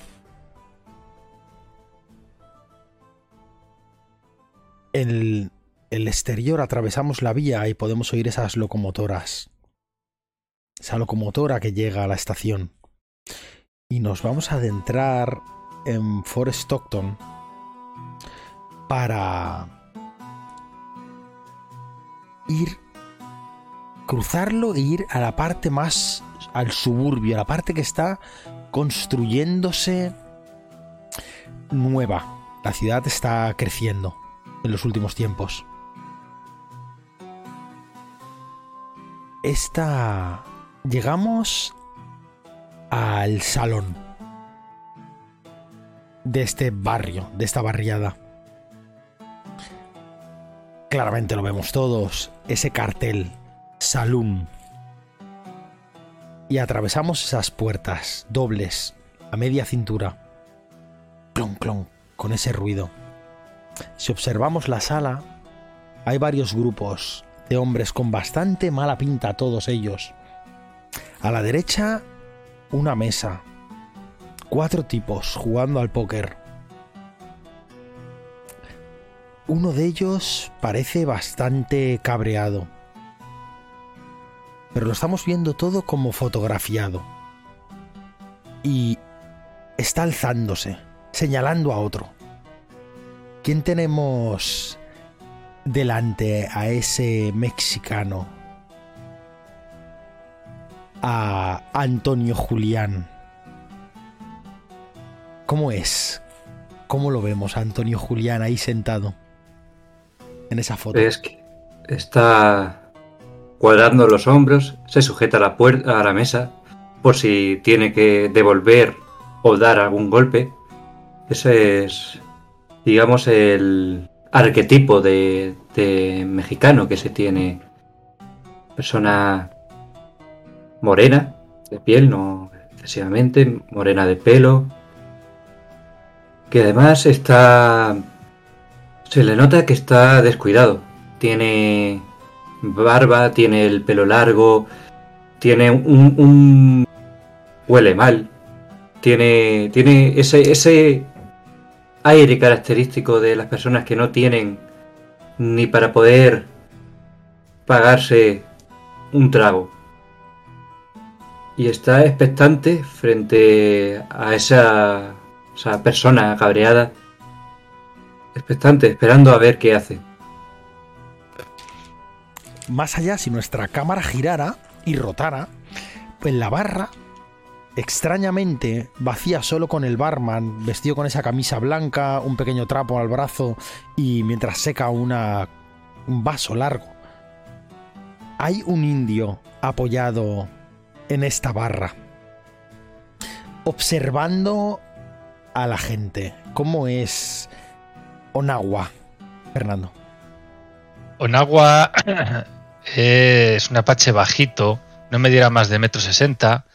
En el, exterior atravesamos la vía y podemos oír esas locomotoras. Esa locomotora que llega a la estación. Y nos vamos a adentrar en Fort Stockton para ir cruzarlo e ir a la parte más al suburbio, a la parte que está construyéndose nueva. La ciudad está creciendo en los últimos tiempos. Esta... Llegamos al salón de este barrio, de esta barriada. Claramente lo vemos todos, ese cartel, Saloon. Y atravesamos esas puertas dobles, a media cintura. Clon, clon, con ese ruido. Si observamos la sala, hay varios grupos de hombres con bastante mala pinta todos ellos. A la derecha, una mesa. Cuatro tipos jugando al póker. Uno de ellos parece bastante cabreado. Pero lo estamos viendo todo como fotografiado. Y está alzándose, señalando a otro. ¿Quién tenemos delante a ese mexicano? A Antonio Julián. ¿Cómo es? ¿Cómo lo vemos a Antonio Julián ahí sentado? En esa foto. Es que está cuadrando los hombros, se sujeta a la puerta, a la mesa, por si tiene que devolver o dar algún golpe. Ese es, digamos, el arquetipo de, de mexicano que se tiene. Persona morena de piel, no excesivamente, morena de pelo, que además está... Se le nota que está descuidado. Tiene barba, tiene el pelo largo, tiene un... huele mal. Tiene, tiene ese, ese aire característico de las personas que no tienen ni para poder pagarse un trago. Y está expectante frente a esa, esa persona cabreada. Expectante, esperando a ver qué hace. Más allá, si nuestra cámara girara y rotara, pues la barra, extrañamente vacía solo con el barman, vestido con esa camisa blanca, un pequeño trapo al brazo y mientras seca una, un vaso largo. Hay un indio apoyado en esta barra, observando a la gente. ¿Cómo es Onagua, Fernando? Onagua [CLEARS THROAT] es un apache bajito, no me diera más de metro sesenta,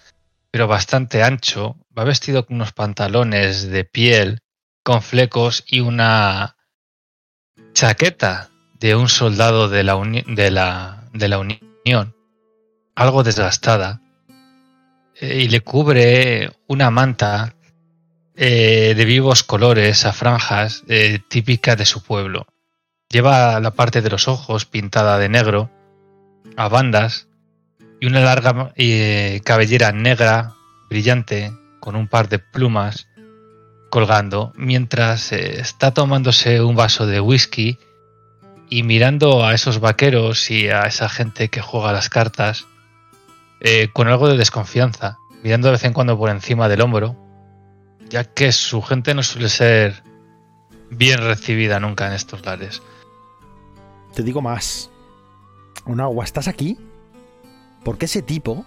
pero bastante ancho. Va vestido con unos pantalones de piel con flecos y una chaqueta de un soldado de la, Unión, algo desgastada, eh, y le cubre una manta eh, de vivos colores a franjas eh, típica de su pueblo. Lleva la parte de los ojos pintada de negro, a bandas, y una larga eh, cabellera negra, brillante, con un par de plumas colgando, mientras eh, está tomándose un vaso de whisky y mirando a esos vaqueros y a esa gente que juega las cartas eh, con algo de desconfianza, mirando de vez en cuando por encima del hombro, ya que su gente no suele ser bien recibida nunca en estos lares. Te digo más. Onagua, ¿estás aquí? Porque ese tipo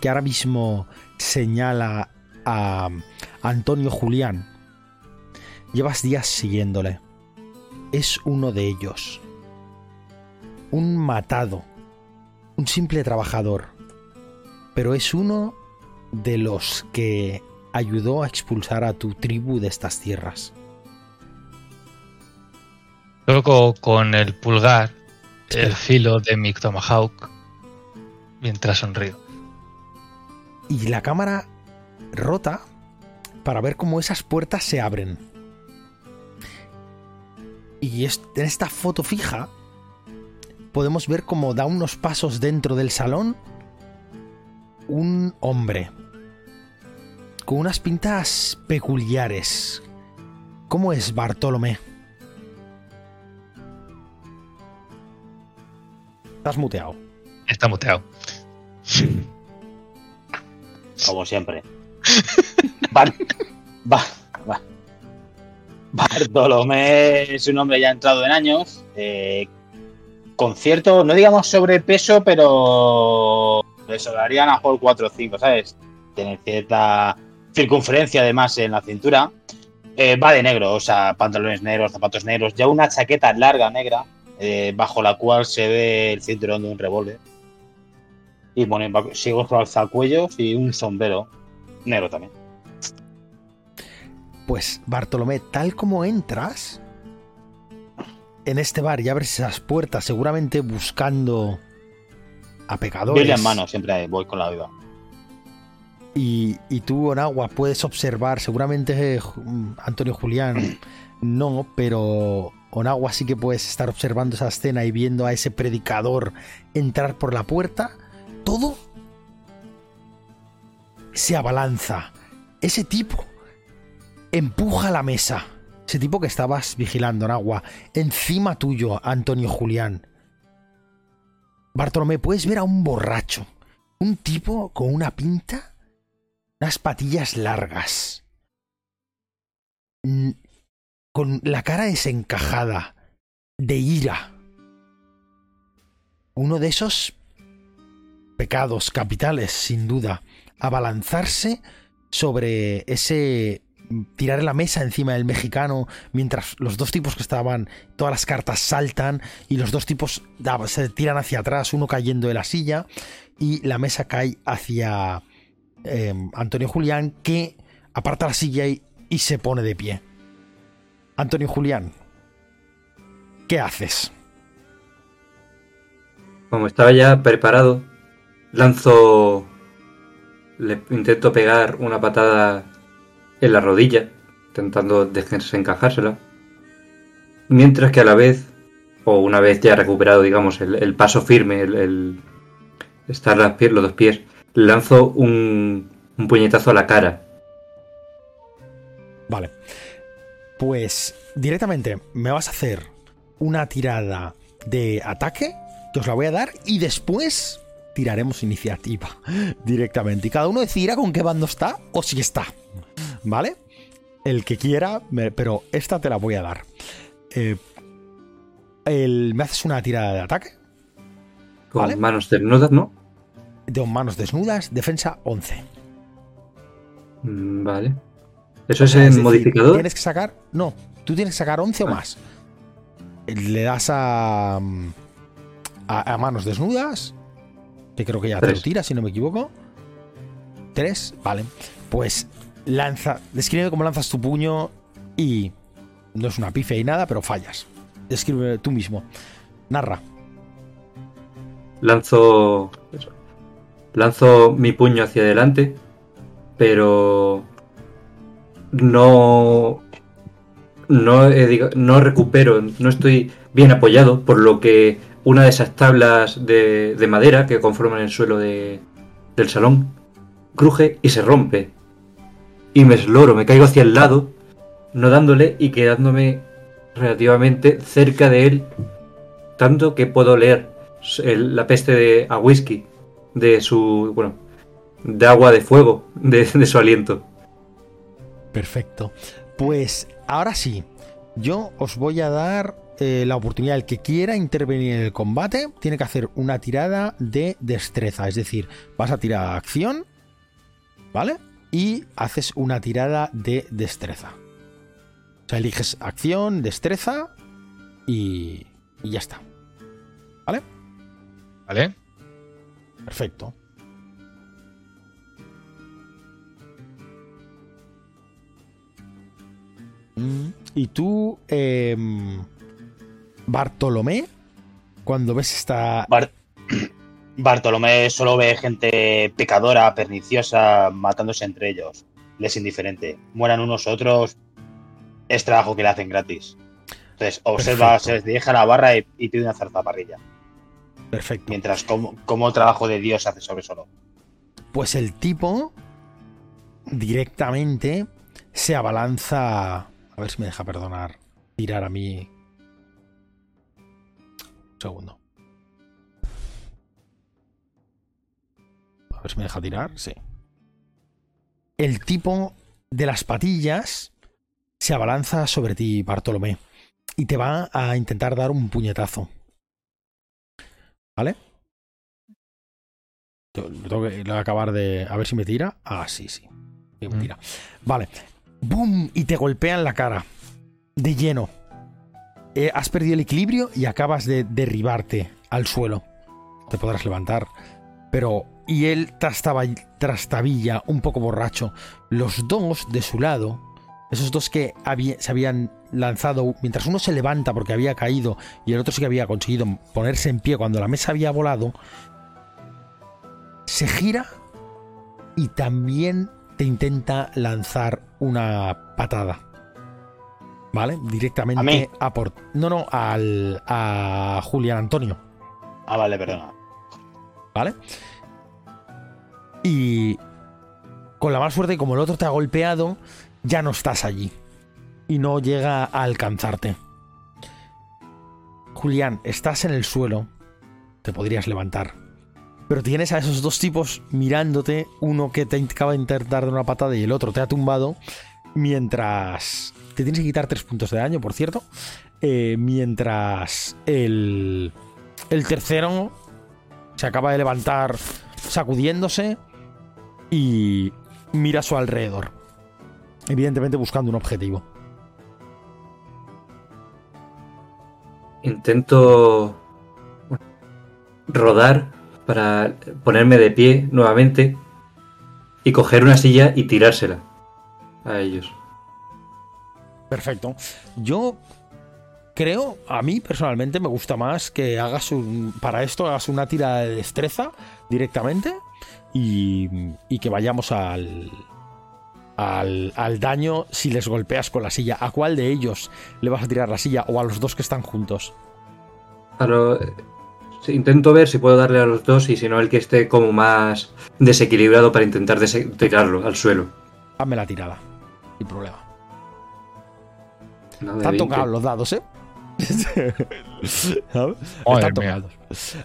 que ahora mismo señala a Antonio Julián, llevas días siguiéndole. Es uno de ellos. Un matado. Un simple trabajador. Pero es uno de los que ayudó a expulsar a tu tribu de estas tierras. Coloco con el pulgar el filo de mi Tomahawk mientras sonrío. Y la cámara rota para ver cómo esas puertas se abren. Y en esta foto fija podemos ver cómo da unos pasos dentro del salón un hombre con unas pintas peculiares. ¿Cómo es Bartolomé? Estás muteado. Está muteado. Como siempre. [LAUGHS] Bar- Ba- Ba- Bartolomé es un hombre ya entrado en años, eh, con cierto, no digamos sobrepeso, pero le sobrarían a por 4 o 5, ¿sabes? Tiene cierta circunferencia además en la cintura. Eh, va de negro, o sea, pantalones negros, zapatos negros, ya una chaqueta larga negra, eh, bajo la cual se ve el cinturón de un revólver. Y pone sigo con alzacuellos y un sombrero negro también. Pues Bartolomé, tal como entras en este bar y abres esas puertas, seguramente buscando a pecadores. Biblia en mano, siempre voy con la vida. Y, y tú, Onagua, puedes observar, seguramente eh, Ju- Antonio Julián [CLEARS THROAT] no, pero Onagua sí que puedes estar observando esa escena y viendo a ese predicador entrar por la puerta. Todo se abalanza. Ese tipo empuja la mesa. Ese tipo que estabas vigilando, Onagua, encima tuyo, Antonio Julián. Bartolomé, puedes ver a un borracho. Un tipo con una pinta unas patillas largas, con la cara desencajada, de ira. Uno de esos pecados capitales, sin duda, abalanzarse sobre ese tirar la mesa encima del mexicano mientras los dos tipos que estaban, todas las cartas saltan y los dos tipos se tiran hacia atrás, uno cayendo de la silla y la mesa cae hacia eh, Antonio Julián que aparta la silla y se pone de pie. Antonio Julián, ¿qué haces? Como estaba ya preparado, lanzo. Le intento pegar una patada en la rodilla, intentando desencajársela. Mientras que a la vez, o una vez ya recuperado, digamos, el, el paso firme, el, el estar las pies, los dos pies, lanzo un, un puñetazo a la cara. Vale. Pues directamente me vas a hacer una tirada de ataque, que os la voy a dar, y después tiraremos iniciativa [LAUGHS] directamente. Y cada uno decidirá con qué bando está o si está. ¿Vale? El que quiera, me- pero esta te la voy a dar. Eh, el- me haces una tirada de ataque, Con Vale. manos desnudas, ¿no? de manos desnudas, defensa 11. Mm, Vale. ¿Eso es Es en decir, modificador? Tienes que sacar. No, tú tienes que sacar 11 o Ah. más. Le das a, mm, a. a manos desnudas. Que creo que ya te Tres. lo tira, si no me equivoco. 3, vale. Pues lanza. Describe cómo lanzas tu puño y. No es una pifia y nada, pero fallas. Describe tú mismo. Narra. Lanzo. Lanzo mi puño hacia adelante, pero. No. No, eh, no recupero, no estoy bien apoyado, por lo que una de esas tablas de, de madera que conforman el suelo de- del salón cruje y se rompe. Y me esloro, me caigo hacia el lado, no dándole y quedándome relativamente cerca de él, tanto que puedo leer la peste de a whisky de su, bueno, de agua de fuego, de, de su aliento. Perfecto. Pues ahora sí, yo os voy a dar eh, la oportunidad. El que quiera intervenir en el combate tiene que hacer una tirada de destreza. Es decir, vas a tirar acción, ¿vale? Y haces una tirada de destreza. O sea, eliges acción, destreza y, y ya está. ¿Vale? ¿Vale? Perfecto. Mm, Y tú, em, Bartolomé, cuando ves esta... Bar- [CLEARS THROAT] Bartolomé solo ve gente pecadora, perniciosa, matándose entre ellos. Les es indiferente. Mueran unos otros, es trabajo que le hacen gratis. Entonces, observa, Perfecto. se dirige a la barra y, y pide una zarzaparrilla. Perfecto. Mientras, como, como trabajo de Dios hace sobre solo. Pues el tipo directamente se abalanza... A ver si me deja perdonar. Tirar a mí... Un segundo. A ver si me deja tirar. Sí. El tipo de las patillas se abalanza sobre ti, Bartolomé. Y te va a intentar dar un puñetazo. ¿Vale? Yo- tengo que acabar de. A ver si me tira. Ah, sí, sí. Sí, me Mm. tira. Vale. ¡Bum! Y te golpea en la cara. De lleno. Eh, has perdido el equilibrio y acabas de derribarte al suelo. Te podrás levantar. Pero. Y él trastabilla, un poco borracho. Los dos de su lado. Esos dos que se habían lanzado. Mientras uno se levanta porque había caído. Y el otro sí que había conseguido ponerse en pie cuando la mesa había volado se gira y también te intenta lanzar una patada. ¿Vale? Directamente ¿A mí? a por. No, no, al, a Julián Antonio. Ah, vale, perdona. ¿Vale? Y con la mala suerte, como el otro te ha golpeado, ya no estás allí. Y no llega a alcanzarte. Julián, estás en el suelo. Te podrías levantar. Pero tienes a esos dos tipos mirándote, uno que te acaba de intentar dar una patada y el otro te ha tumbado, mientras... Te tienes que quitar tres puntos de daño, por cierto. Eh, mientras el... El tercero se acaba de levantar sacudiéndose y mira a su alrededor. Evidentemente buscando un objetivo. Intento rodar para ponerme de pie nuevamente y coger una silla y tirársela a ellos. Perfecto. Yo creo, a mí personalmente me gusta más que hagas un. Para esto hagas una tira de destreza directamente y, y que vayamos al, al. al daño si les golpeas con la silla. ¿A cuál de ellos le vas a tirar la silla o a los dos que están juntos? A lo- intento ver si puedo darle a los dos y si no el que esté como más desequilibrado para intentar tirarlo al suelo. Hazme la tirada. Sin problema. No, Están 20. tocados los dados, ¿eh? Están tocados.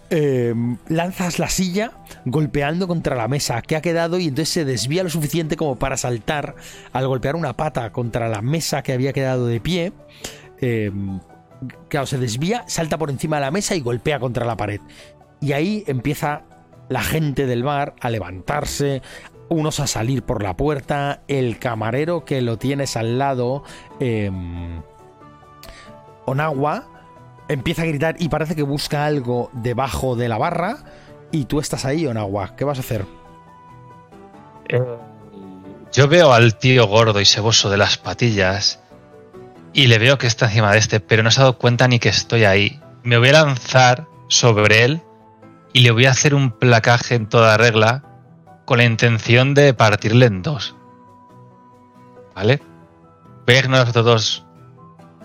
Eh, lanzas la silla golpeando contra la mesa que ha quedado y entonces se desvía lo suficiente como para saltar al golpear una pata contra la mesa que había quedado de pie. Eh, claro, se desvía, salta por encima de la mesa y golpea contra la pared. Y ahí empieza la gente del bar a levantarse, unos a salir por la puerta, el camarero que lo tienes al lado, eh, Onagua, empieza a gritar y parece que busca algo debajo de la barra. Y tú estás ahí, Onagua. ¿Qué vas a hacer? Yo veo al tío gordo y seboso de las patillas y le veo que está encima de este, pero no se ha dado cuenta ni que estoy ahí. Me voy a lanzar sobre él y le voy a hacer un placaje en toda regla con la intención de partirle en dos. ¿Vale? Voy a ignorar los dos.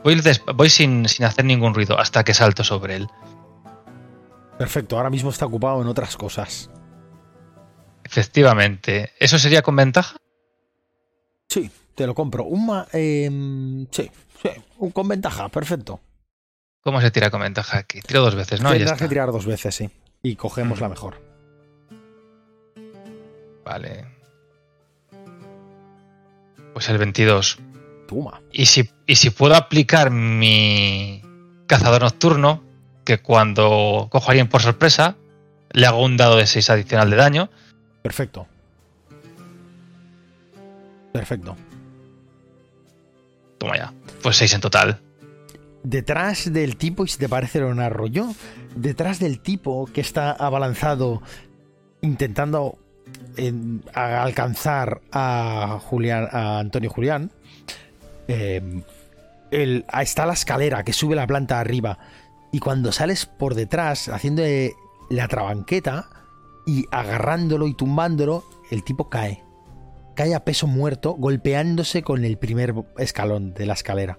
Voy, voy sin, sin hacer ningún ruido hasta que salto sobre él. Perfecto, ahora mismo está ocupado en otras cosas. Efectivamente. ¿Eso sería con ventaja? Sí, te lo compro. Un ma- em, sí, sí, con ventaja, perfecto. ¿Cómo se tira con ventaja aquí? Tiro dos veces, ¿no? Tendrás que tirar dos veces, sí. Y cogemos Mm. la mejor. Vale. Pues el 22. Toma. Y si, y si puedo aplicar mi cazador nocturno, que cuando cojo a alguien por sorpresa, le hago un dado de 6 adicional de daño. Perfecto. Perfecto. Toma ya. Pues 6 en total. Detrás del tipo, y si te parece un arroyo, detrás del tipo que está abalanzado intentando alcanzar a Julián, a Antonio Julián, ahí está la escalera que sube la planta arriba. Y cuando sales por detrás, haciendo la trabanqueta y agarrándolo y tumbándolo, el tipo cae. Cae a peso muerto, golpeándose con el primer escalón de la escalera.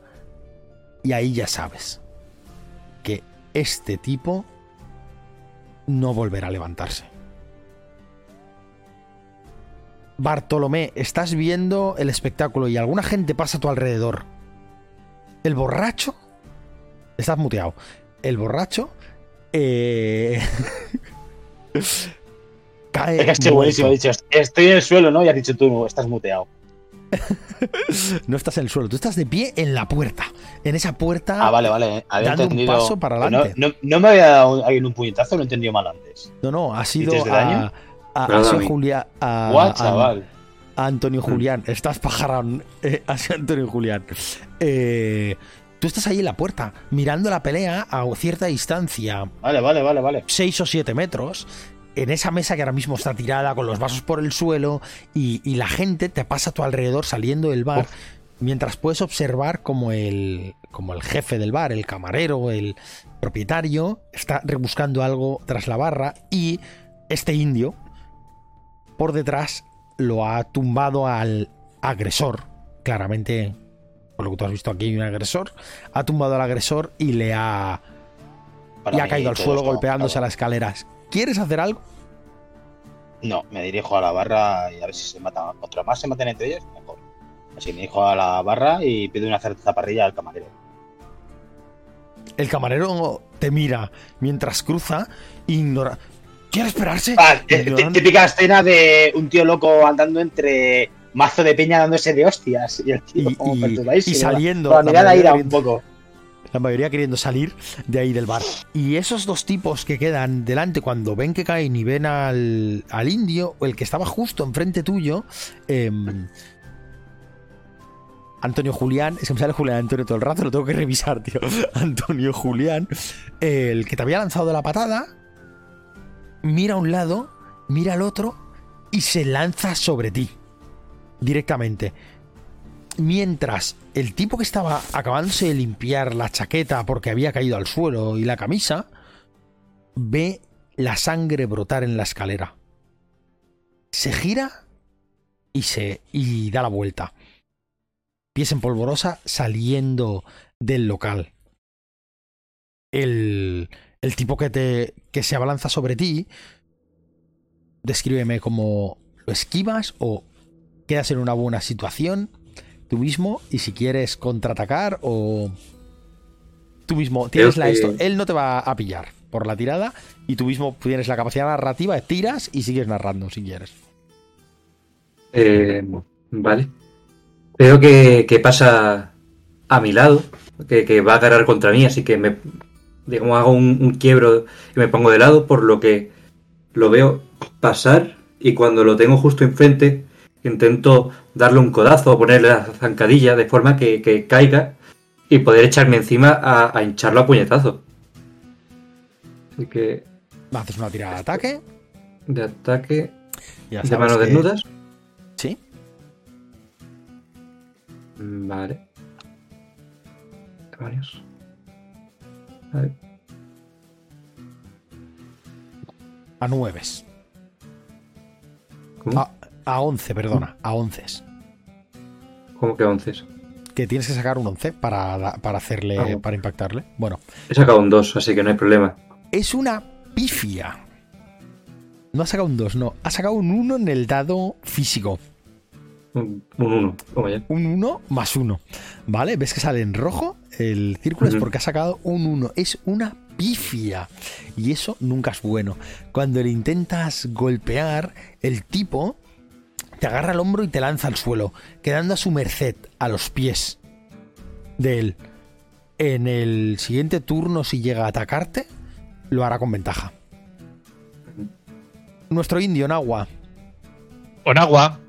Y ahí ya sabes que este tipo no volverá a levantarse. Bartolomé, estás viendo el espectáculo y alguna gente pasa a tu alrededor. El borracho. Estás muteado. El borracho. eh, [LAUGHS] cae. Es que estoy buenísimo. He dicho, estoy en el suelo, ¿no? Y has dicho tú, estás muteado. [LAUGHS] No estás en el suelo, tú estás de pie en la puerta. En esa puerta. Ah, vale, vale. Había dando un entendido. paso para No, adelante. no, no me había dado alguien un puñetazo, lo he entendido mal antes. No, no, ha sido ¿Dices de a, daño? a, a. Julia- a- a- chaval. a Antonio Mm. Julián. Estás pajarón. Eh, ha sido Antonio Julián. Eh, tú estás ahí en la puerta, mirando la pelea a cierta distancia, Vale, vale, vale, vale. 6 o 7 metros, en esa mesa que ahora mismo está tirada con los vasos por el suelo y, y la gente te pasa a tu alrededor saliendo del bar. Uf. Mientras puedes observar como el, como el jefe del bar, el camarero, el propietario, está rebuscando algo tras la barra y este indio, por detrás, lo ha tumbado al agresor. Claramente, por lo que tú has visto aquí hay un agresor. Ha tumbado al agresor y le ha, y ha caído al suelo golpeándose a las escaleras. ¿Quieres hacer algo? No, me dirijo a la barra y a ver si se matan. Contra más se maten entre ellos, mejor. Así me dirijo a la barra y pido una cerveza parrilla al camarero. El camarero te mira mientras cruza, ignora. ¿Quiere esperarse? Ah, típica escena de un tío loco andando entre mazo de peña dándose de hostias. Y el tío Y, como y- saliendo. La mirada ira un poco. La mayoría queriendo salir de ahí del bar. Y esos dos tipos que quedan delante cuando ven que caen y ven al, al indio, el que estaba justo enfrente tuyo, em, Antonio Julián, es que me sale Julián Antonio todo el rato, lo tengo que revisar, tío. [LAUGHS] Antonio Julián, el que te había lanzado la patada, mira a un lado, mira al otro y se lanza sobre ti directamente. Mientras el tipo que estaba acabándose de limpiar la chaqueta porque había caído al suelo y la camisa, ve la sangre brotar en la escalera. Se gira y se y da la vuelta. Pies en polvorosa saliendo del local. El, el tipo que te que se abalanza sobre ti, descríbeme como lo esquivas o quedas en una buena situación tú mismo y si quieres contraatacar o tú mismo tienes Creo la que- esto él no te va a pillar por la tirada y tú mismo tienes la capacidad narrativa tiras y sigues narrando si quieres Eh, vale. Veo que, que pasa a mi lado, que, que va a agarrar contra mí, así que me digamos, hago un, un quiebro y me pongo de lado, por lo que lo veo pasar y cuando lo tengo justo enfrente intento darle un codazo o ponerle la zancadilla de forma que, que caiga y poder echarme encima a, a hincharlo a puñetazo. Así que haces una tirada de ataque de ataque ya de manos que- desnudas. sí Vale. Demonios. A nueves ¿Cómo? a, a 11 perdona a 11 ¿Cómo que 11? que tienes que sacar un 11 para, para hacerle Ah. para impactarle bueno He sacado un 2, así que no hay problema. es una pifia. No ha sacado un 2, no. Ha sacado un 1 en el dado físico. Un 1. Un 1 más 1. ¿Vale? ¿Ves que sale en rojo? El círculo es Ujú. porque ha sacado un 1. Es una pifia. Y eso nunca es bueno. Cuando le intentas golpear, el tipo te agarra el hombro y te lanza al suelo, quedando a su merced, a los pies de él. En el siguiente turno, si llega a atacarte, lo hará con ventaja. Nuestro indio, Nagua. Onagua,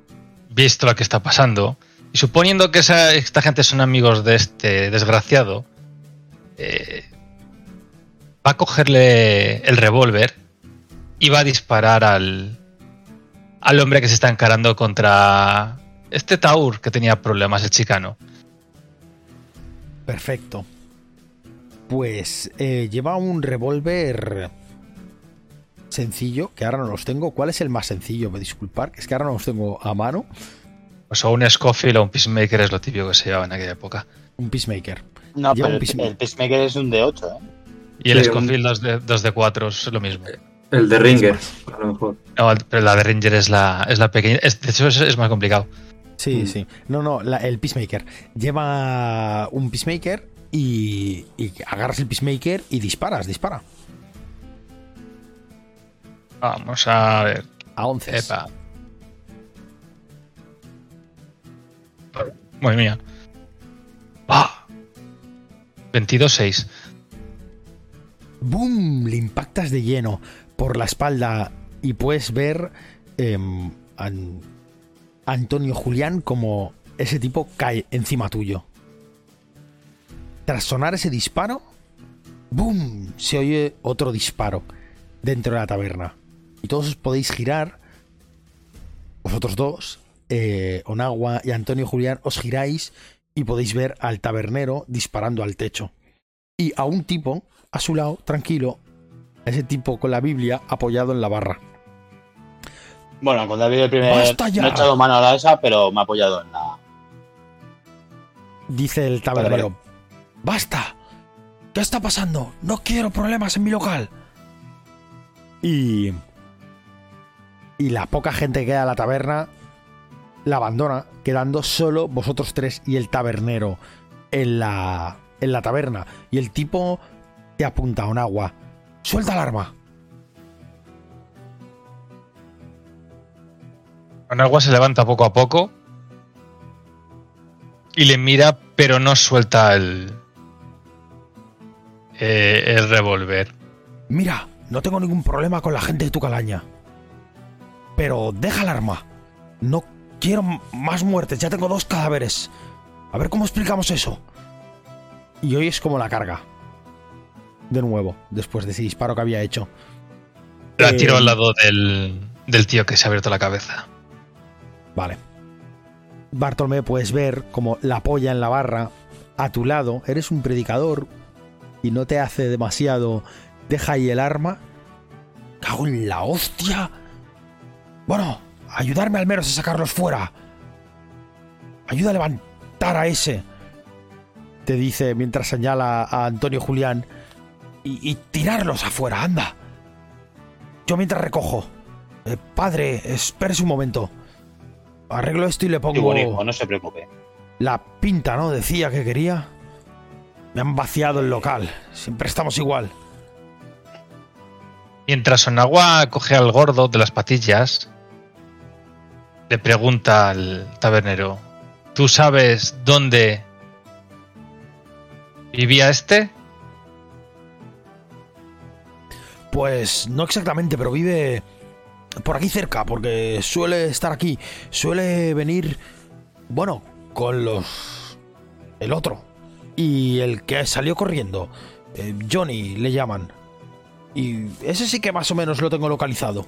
visto lo que está pasando, y suponiendo que esa- esta gente son amigos de este desgraciado, eh, va a cogerle el revólver y va a disparar al, al hombre que se está encarando contra este Taur que tenía problemas, el chicano. Perfecto. Pues eh, lleva un revólver sencillo, que ahora no los tengo. ¿Cuál es el más sencillo? Me disculpar, que es que ahora no los tengo a mano. Pues o un Scofield o un Peacemaker es lo típico que se llevaba en aquella época. Un Peacemaker. No, Lleva pero un el, Peacemaker. el Peacemaker es un de 8, ¿eh? Y el Sí, un- Scofield 2 de, 2 de 4 es lo mismo. El de Ringer, a lo mejor. No, pero la de Ranger es la, es la pequeña. es- de hecho, es, es más complicado. Sí, Mm. sí. No, no, la- el Peacemaker. Lleva un Peacemaker y, y agarras el Peacemaker y disparas, dispara. Vamos a ver. A 11. Epa. Madre mía. ¡Ah! 22-6. ¡Boom! Le impactas de lleno por la espalda y puedes ver em, a Antonio Julián como ese tipo cae encima tuyo. Tras sonar ese disparo, ¡boom! Se oye otro disparo dentro de la taberna. Y todos os podéis girar, vosotros dos, eh, Onagua y Antonio Julián, os giráis y podéis ver al tabernero disparando al techo. Y a un tipo a su lado, tranquilo, ese tipo con la Biblia apoyado en la barra. Bueno, con David el primer. No he echado mano a la esa, pero me ha apoyado en la. Dice el tabernero: ¡Basta! ¿Qué está pasando? No quiero problemas en mi local. Y. Y la poca gente que queda en la taberna la abandona, quedando solo vosotros tres y el tabernero en la, en la taberna. Y el tipo te apunta a un agua. ¡Suelta el arma! Onagua se levanta poco a poco y le mira, pero no suelta el, eh, el revólver. Mira, no tengo ningún problema con la gente de tu calaña. Pero deja el arma. No quiero más muertes, ya tengo dos cadáveres. A ver cómo explicamos eso. Y hoy es como la carga. De nuevo, después de ese disparo que había hecho. La Eh, tiro al lado del, del tío que se ha abierto la cabeza. Vale. Bartolomé, puedes ver como la polla en la barra. A tu lado, eres un predicador y no te hace demasiado. Deja ahí el arma. ¡Cago en la hostia! Bueno, ayudarme al menos a sacarlos fuera. Ayuda a levantar a ese. Te dice mientras señala a Antonio Julián. Y, y tirarlos afuera, anda. Yo mientras recojo. Eh, padre, espérese un momento. Arreglo esto y le Sí, pongo buenísimo, no se preocupe. la pinta, ¿no? Decía que quería. Me han vaciado el local. Siempre estamos igual. Mientras Onagua coge al gordo de las patillas, le pregunta al tabernero: ¿Tú sabes dónde vivía este? Pues no exactamente, pero vive por aquí cerca, porque suele estar aquí. Suele venir, bueno, con los... El otro. Y el que salió corriendo. eh, Johnny le llaman. Y ese sí que más o menos lo tengo localizado.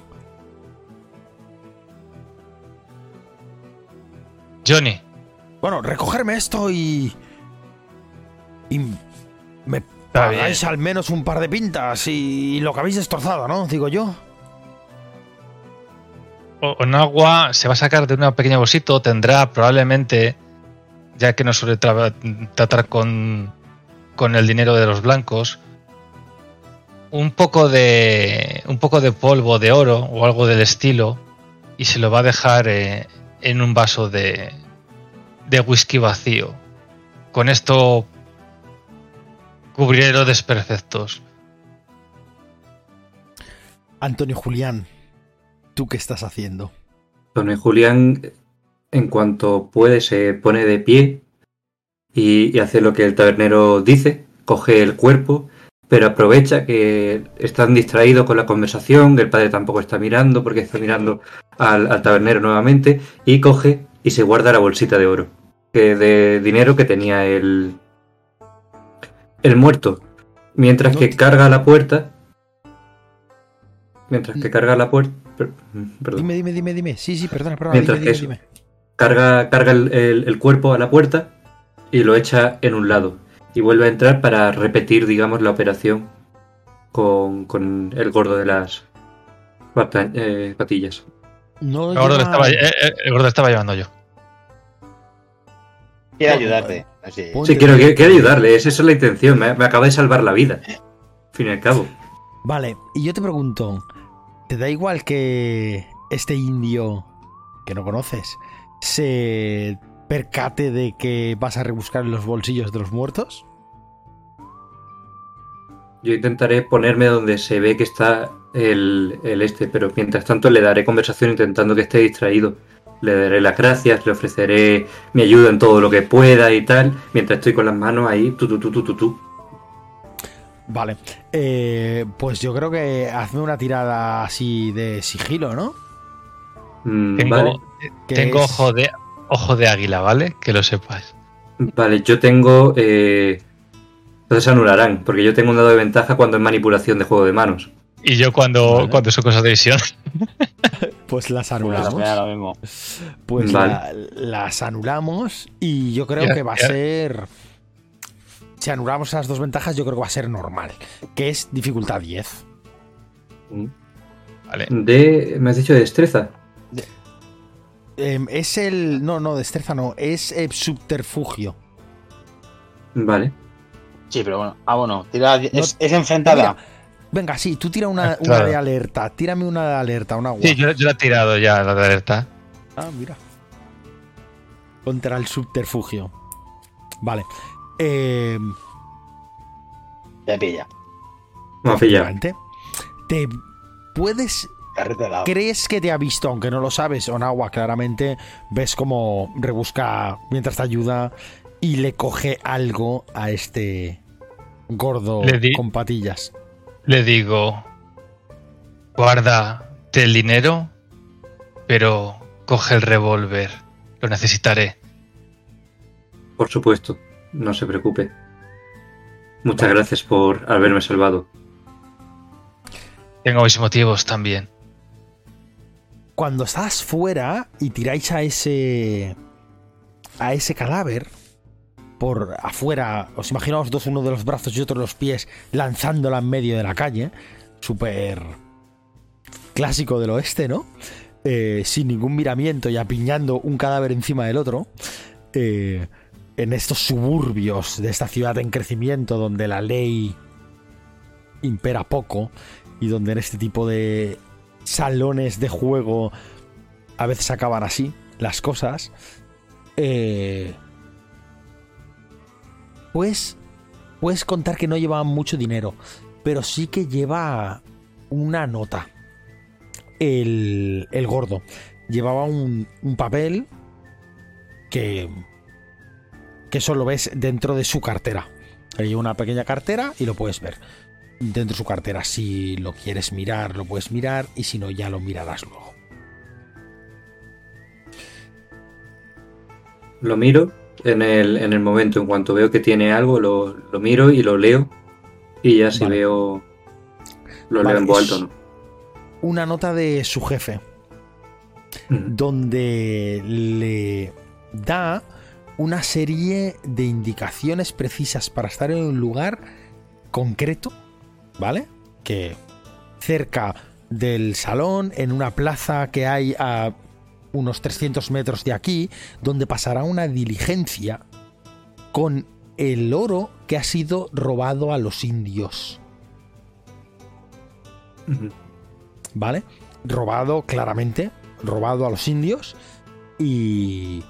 Johnny, Bueno, recogerme esto y... Y me Pagáis al menos un par de pintas y lo que habéis destrozado, ¿no? Digo yo. O- Onagua se va a sacar de una pequeña bolsito, tendrá probablemente, ya que no suele tra- tratar con, con el dinero de los blancos, un poco de un poco de polvo de oro o algo del estilo y se lo va a dejar eh, en un vaso de, de whisky vacío. Con esto cubriré los desperfectos. Antonio Julián, ¿tú qué estás haciendo? Don Julián, en cuanto puede, se pone de pie y, y hace lo que el tabernero dice, coge el cuerpo, pero aprovecha que están distraídos con la conversación, el padre tampoco está mirando porque está mirando al, al tabernero nuevamente, y coge y se guarda la bolsita de oro, que de dinero que tenía el, el muerto. Mientras No que carga la puerta. Mientras que carga la puerta. Perdón. Dime, dime, dime, dime. Sí, sí, perdona, perdona. Mientras dime, que dime, eso. dime. carga, carga el, el- el cuerpo a la puerta y lo echa en un lado. Y vuelve a entrar para repetir, digamos, la operación con, con el gordo de las bata- eh, patillas. No El gordo, lo lleva- estaba, eh, eh, el gordo lo estaba llevando yo. Quiero Bueno, ayudarte. Así. Sí, quiero, quiero, quiero ayudarle, esa es la intención, me, me acaba de salvar la vida. Al fin y al cabo. Vale, y yo te pregunto, ¿te da igual que este indio que no conoces se percate de que vas a rebuscar en los bolsillos de los muertos? Yo intentaré ponerme donde se ve que está el, el este, pero mientras tanto le daré conversación intentando que esté distraído. Le daré las gracias, le ofreceré mi ayuda en todo lo que pueda y tal, mientras estoy con las manos ahí, tu, tu, tu, tu, tu, tu. Vale, eh, pues yo creo que hazme una tirada así de sigilo, ¿no? Mm, Tengo, Vale, tengo es- ojo, de, ojo de águila, ¿vale? Que lo sepas. vale, yo tengo... Eh... Entonces anularán, porque yo tengo un dado de ventaja cuando es manipulación de juego de manos. Y yo cuando, Vale. cuando son cosas de visión. [LAUGHS] Pues las Pues anulamos. lo mismo. Pues Vale. la- las anulamos y yo creo que va a ser... Si anulamos esas dos ventajas, yo creo que va a ser normal, que es dificultad 10. Vale. De... ¿Me has dicho de destreza? Em, es el... No, no, destreza no, es subterfugio. Vale. Sí, pero bueno. Ah, bueno. Tira, es, No- es enfrentada. Mira, venga, sí, tú tira una, Ah, una claro. de alerta. Tírame una de alerta, una agua. Sí, yo, yo la he tirado ya, la de alerta. Ah, mira. Contra el subterfugio. Vale. Eh, Te pilla. Vamos a pillar. adelante. Te puedes. ¿Crees que te ha visto? Aunque no lo sabes, Onagua, claramente. Ves como rebusca mientras te ayuda y le coge algo a este gordo Le di- con patillas. Le digo, guarda el dinero, pero coge el revólver. Lo necesitaré. Por supuesto, no se preocupe. Muchas gracias por haberme salvado. Tengo mis motivos también. Cuando estás fuera y tiráis a ese. a ese cadáver. Por afuera, os imaginaos dos, uno de los brazos y otro de los pies, lanzándola en medio de la calle. Súper clásico del oeste, ¿no? Eh, sin ningún miramiento y apiñando un cadáver encima del otro. Eh, en estos suburbios de esta ciudad en crecimiento donde la ley impera poco y donde en este tipo de salones de juego a veces acaban así las cosas. Eh, pues puedes contar que no llevaba mucho dinero, pero sí que lleva una nota. El, el gordo llevaba un, un papel que, que solo ves dentro de su cartera. Hay una pequeña cartera y lo puedes ver dentro de su cartera. Si lo quieres mirar, lo puedes mirar y si no, ya lo mirarás luego. Lo miro en el, en el momento, en cuanto veo que tiene algo, lo, lo miro y lo leo. Y ya si Vale. veo. Lo Vale, leo en voz no. Una nota de su jefe donde le da una serie de indicaciones precisas para estar en un lugar concreto, ¿vale? Que cerca del salón, en una plaza que hay a unos 300 metros de aquí, donde pasará una diligencia con el oro que ha sido robado a los indios. ¿vale? Robado claramente, robado a los indios y,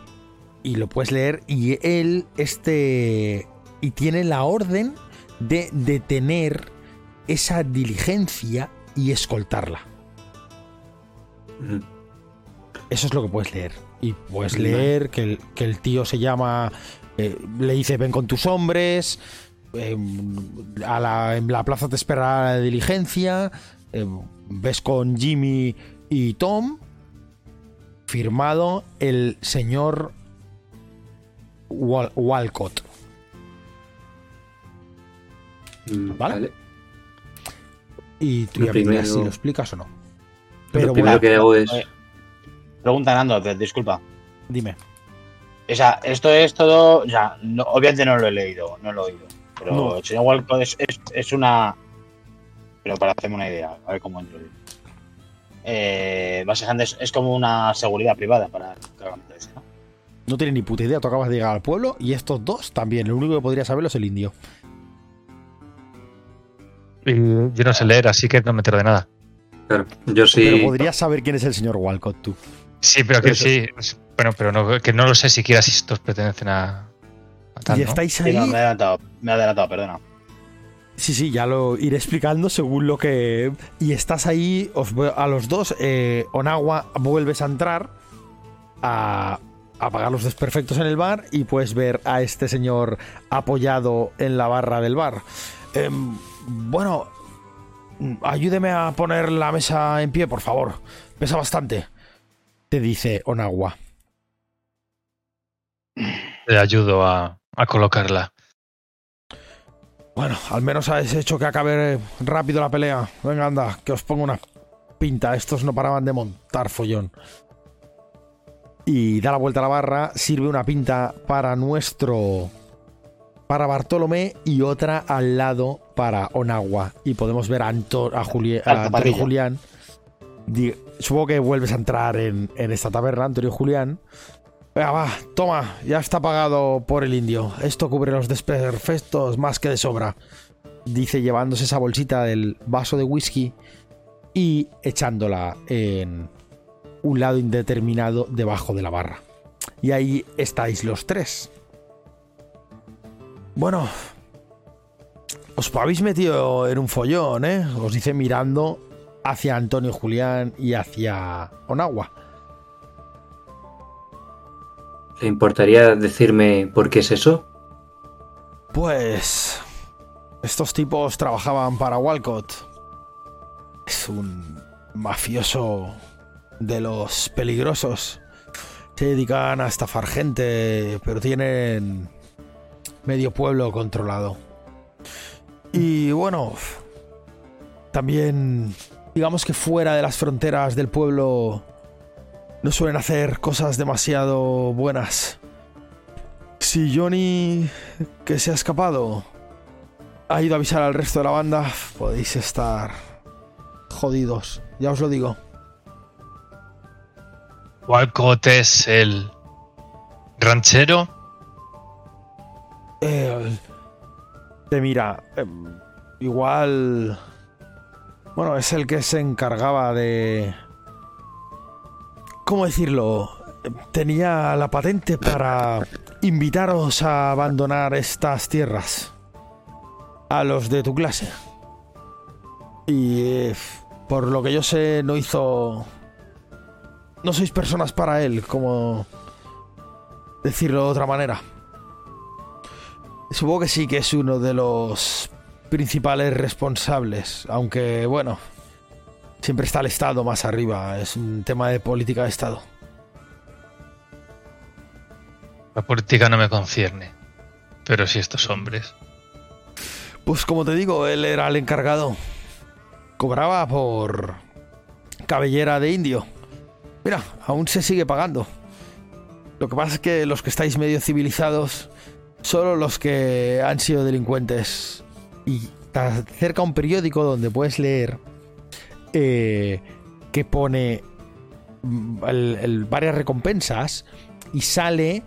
y lo puedes leer y él, este, y tiene la orden de detener esa diligencia y escoltarla. Eso es lo que puedes leer. Y puedes leer que el, que el tío se llama. eh, le dice: Ven con tus hombres. eh, a la, en la plaza te espera la diligencia. eh, ves con Jimmy y Tom. Firmado el señor Wal- Walcott. Mm, ¿Vale? Vale. Y tú Lo ya primero- si lo explicas o no. lo Pero primero bueno, que hago es. Pregunta Nando, disculpa. dime. O sea, esto es todo. O sea, no- obviamente no lo he leído, no lo he oído. Pero No. el señor Walcott es, es, es una. Pero para hacerme una idea, a ver cómo entro. Eh, básicamente es, es como una seguridad privada para el cargamento ese, ¿no? No tiene ni puta idea. Tú acabas de llegar al pueblo y estos dos también. El único que podría saberlo es el indio. Y yo no sé leer, así que no me entero de nada. Claro, yo sí. Pero podrías saber quién es el señor Walcott, tú. Sí, pero que Eso. sí. Bueno, pero no, que no lo sé siquiera si estos pertenecen a. a tal, y ¿no? estáis Sí, ahí. no, me he adelantado, me he adelantado, perdona. Sí, sí, ya lo iré explicando según lo que. Y estás ahí, os veo a los dos. Eh, Onagua, vuelves a entrar a apagar los desperfectos en el bar y puedes ver a este señor apoyado en la barra del bar. Em, bueno, ayúdeme a poner la mesa en pie, por favor. Pesa bastante. Te dice Onagua. Te ayudo a, a colocarla. Bueno, al menos habéis hecho que acabe rápido la pelea. Venga, anda, que os pongo una pinta. Estos no paraban de montar follón. Y da la vuelta a la barra, sirve una pinta para nuestro. para Bartolomé y otra al lado para Onagua. Y podemos ver a, Anto- a, Juli- a Alta Antonio parrilla. Julián. Di- Supongo que vuelves a entrar en, esta taberna, Antonio Julián. Venga, va, toma, ya está pagado por el indio. Esto cubre los desperfectos más que de sobra. Dice llevándose esa bolsita del vaso de whisky y echándola en un lado indeterminado debajo de la barra. Y ahí estáis los tres. Bueno, os habéis metido en un follón, ¿eh? Os dice mirando hacia Antonio Julián y hacia Onagua. ¿Le importaría decirme por qué es eso? Pues estos tipos trabajaban para Walcott. Es un mafioso de los peligrosos. Se dedican a estafar gente, pero tienen medio pueblo controlado. Y bueno, también digamos que fuera de las fronteras del pueblo no suelen hacer cosas demasiado buenas. Si Johnny que se ha escapado ha ido a avisar al resto de la banda, podéis estar jodidos, ya os lo digo. Walcott es el ranchero. Eh, te mira, em, igual... Bueno, es el que se encargaba de... ¿Cómo decirlo? Tenía la patente para invitaros a abandonar estas tierras. A los de tu clase. Y eh, por lo que yo sé, no hizo... No sois personas para él, como decirlo de otra manera. Supongo que sí que es uno de los principales responsables, aunque bueno, siempre está el Estado más arriba, es un tema de política de Estado. La política no me concierne. Pero si estos hombres. Pues como te digo, él era el encargado. Cobraba por cabellera de indio. Mira, aún se sigue pagando. Lo que pasa es que los que estáis medio civilizados, solo los que han sido delincuentes y te acerca un periódico donde puedes leer eh, que pone mm, varias recompensas y sale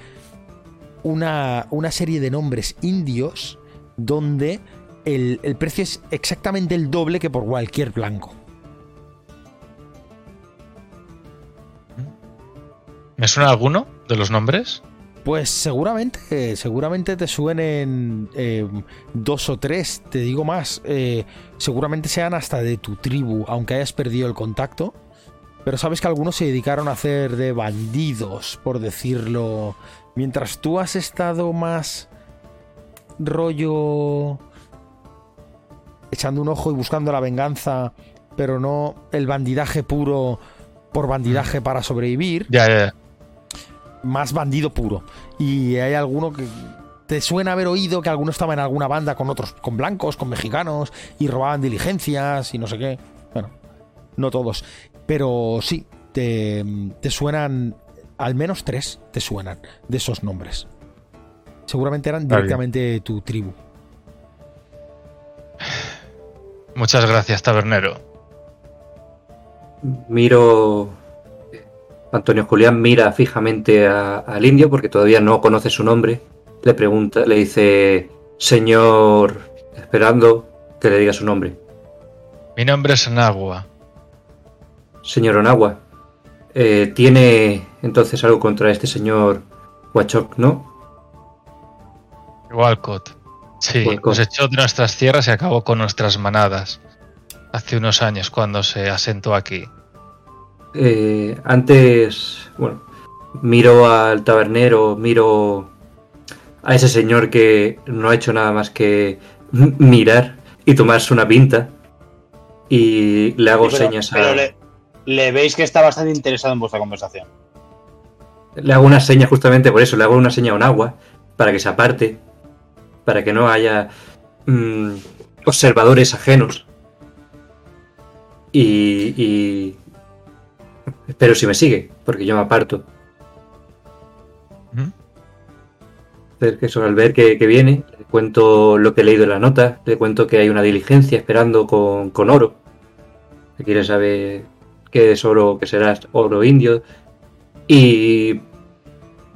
una, una, serie de nombres indios donde el, el precio es exactamente el doble que por cualquier blanco. ¿Me suena alguno de los nombres? Pues seguramente, seguramente te suenen eh, dos o tres, te digo más. eh, seguramente sean hasta de tu tribu, aunque hayas perdido el contacto. Pero sabes que algunos se dedicaron a hacer de bandidos, por decirlo. Mientras tú has estado más rollo echando un ojo y buscando la venganza, pero no el bandidaje puro por bandidaje para sobrevivir Ya, ya, ya. Más bandido puro. Y hay alguno que te suena haber oído que alguno estaba en alguna banda con otros, con blancos, con mexicanos, y robaban diligencias y no sé qué. Bueno, no todos. Pero sí, te, te suenan, al menos tres te suenan de esos nombres. Seguramente eran directamente de tu tribu. Muchas gracias, tabernero. Miro. Antonio Julián mira fijamente a- al indio porque todavía no conoce su nombre. Le pregunta, le dice, señor, esperando que le diga su nombre. Mi nombre es Anagua. Señor Onagua, eh, tiene entonces algo contra este señor Huachok, ¿no? Walcott. Sí, Walcott. nos echó de nuestras tierras y acabó con nuestras manadas. Hace unos años cuando se asentó aquí. Eh, antes, bueno, miro al tabernero, miro a ese señor que no ha hecho nada más que mirar y tomarse una pinta. Y le hago Sí, pero- señas a. pero le, le veis que está bastante interesado en vuestra conversación. Le hago una seña justamente por eso, le hago una seña a un agua para que se aparte, para que no haya mm, observadores ajenos. Y, y... Espero si me sigue, porque yo me aparto. Que eso, al ver que, que viene, le cuento lo que he leído en la nota, le cuento que hay una diligencia esperando con, con oro. Que quiere saber qué es oro, qué será oro indio. Y,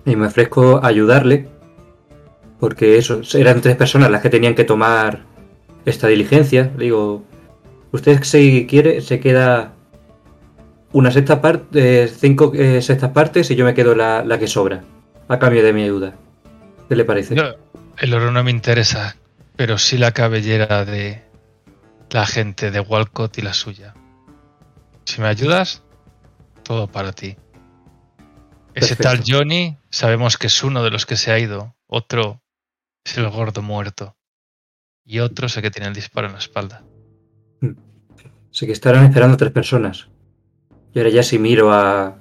y me ofrezco a ayudarle, porque eso, eran tres personas las que tenían que tomar esta diligencia. Le digo, usted si quiere se queda una sexta parte, cinco eh, sextas partes y yo me quedo la, la que sobra, a cambio de mi ayuda. ¿Qué le parece? El oro no me interesa, pero sí la cabellera de la gente de Walcott y la suya. Si me ayudas, todo para ti. Ese Perfecto. tal Johnny, sabemos que es uno de los que se ha ido. Otro es el gordo muerto. Y otro sé que tiene el disparo en la espalda. Sé que estarán esperando tres personas. Y ahora ya si miro a, a-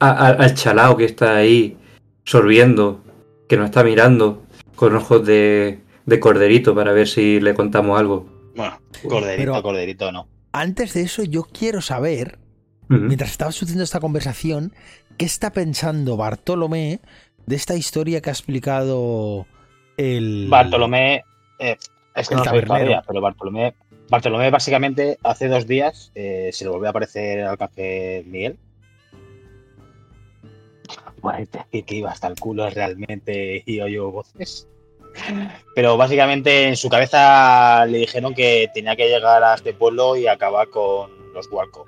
a- al chalao que está ahí sorbiendo, que nos está mirando con ojos de, de corderito para ver si le contamos algo. Bueno, corderito, Pero- corderito no. Antes de eso, yo quiero saber mientras estaba sucediendo esta conversación, ¿qué está pensando Bartolomé de esta historia que ha explicado el. Bartolomé, eh, es que El no sé todavía, pero Bartolomé, Bartolomé básicamente hace dos días eh, se le volvió a aparecer al café Miguel. Que decir que iba hasta el culo realmente y oyó voces. Pero básicamente en su cabeza le dijeron que tenía que llegar a este pueblo y acabar con los Walco.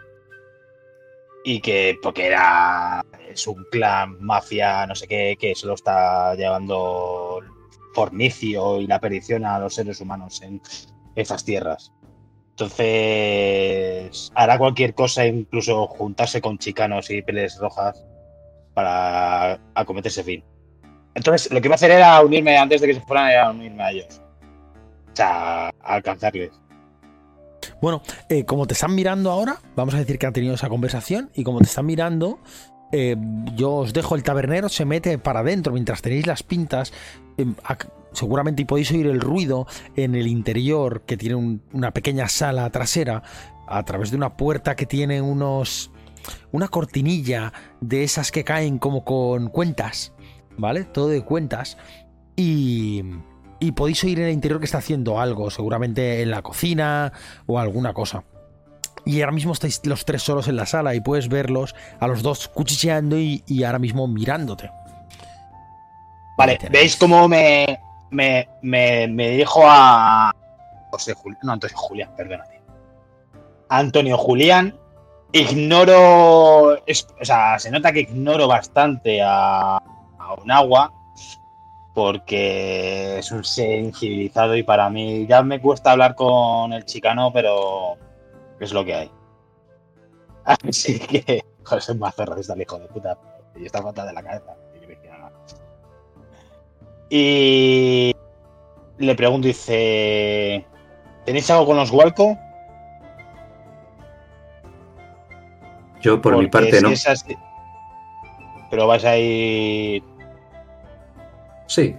Y que porque era es un clan, mafia, no sé qué, que solo está llevando fornicio y la perdición a los seres humanos en esas tierras. Entonces, hará cualquier cosa, incluso juntarse con chicanos y peles rojas para acometer ese fin. Entonces, lo que iba a hacer era unirme antes de que se fueran, era unirme a ellos. O sea, a alcanzarles. Bueno, eh, como te están mirando ahora, vamos a decir que han tenido esa conversación, y como te están mirando, eh, yo os dejo el tabernero, se mete para adentro mientras tenéis las pintas. eh, seguramente podéis oír el ruido en el interior, que tiene un- una pequeña sala trasera, a través de una puerta que tiene unos. una cortinilla de esas que caen como con cuentas, ¿vale? Todo de cuentas. Y. Y podéis oír en el interior que está haciendo algo, seguramente en la cocina o alguna cosa. Y ahora mismo estáis los tres solos en la sala y puedes verlos a los dos cuchicheando y, y ahora mismo mirándote. Vale, ¿veis cómo me, me, me, me dirijo a José Julián? No, Antonio Julián, perdónate. Antonio Julián ignoro, es- o sea, se nota que ignoro bastante a, a un agua porque es un ser incivilizado y para mí ya me cuesta hablar con el chicano, pero es lo que hay. [LAUGHS] Así que, soy más racista el hijo de puta y está fatal de la cabeza. Y le pregunto, dice, ¿tenéis algo con los Walco? Yo por mi parte si no. es así- Pero vais a ir. Sí,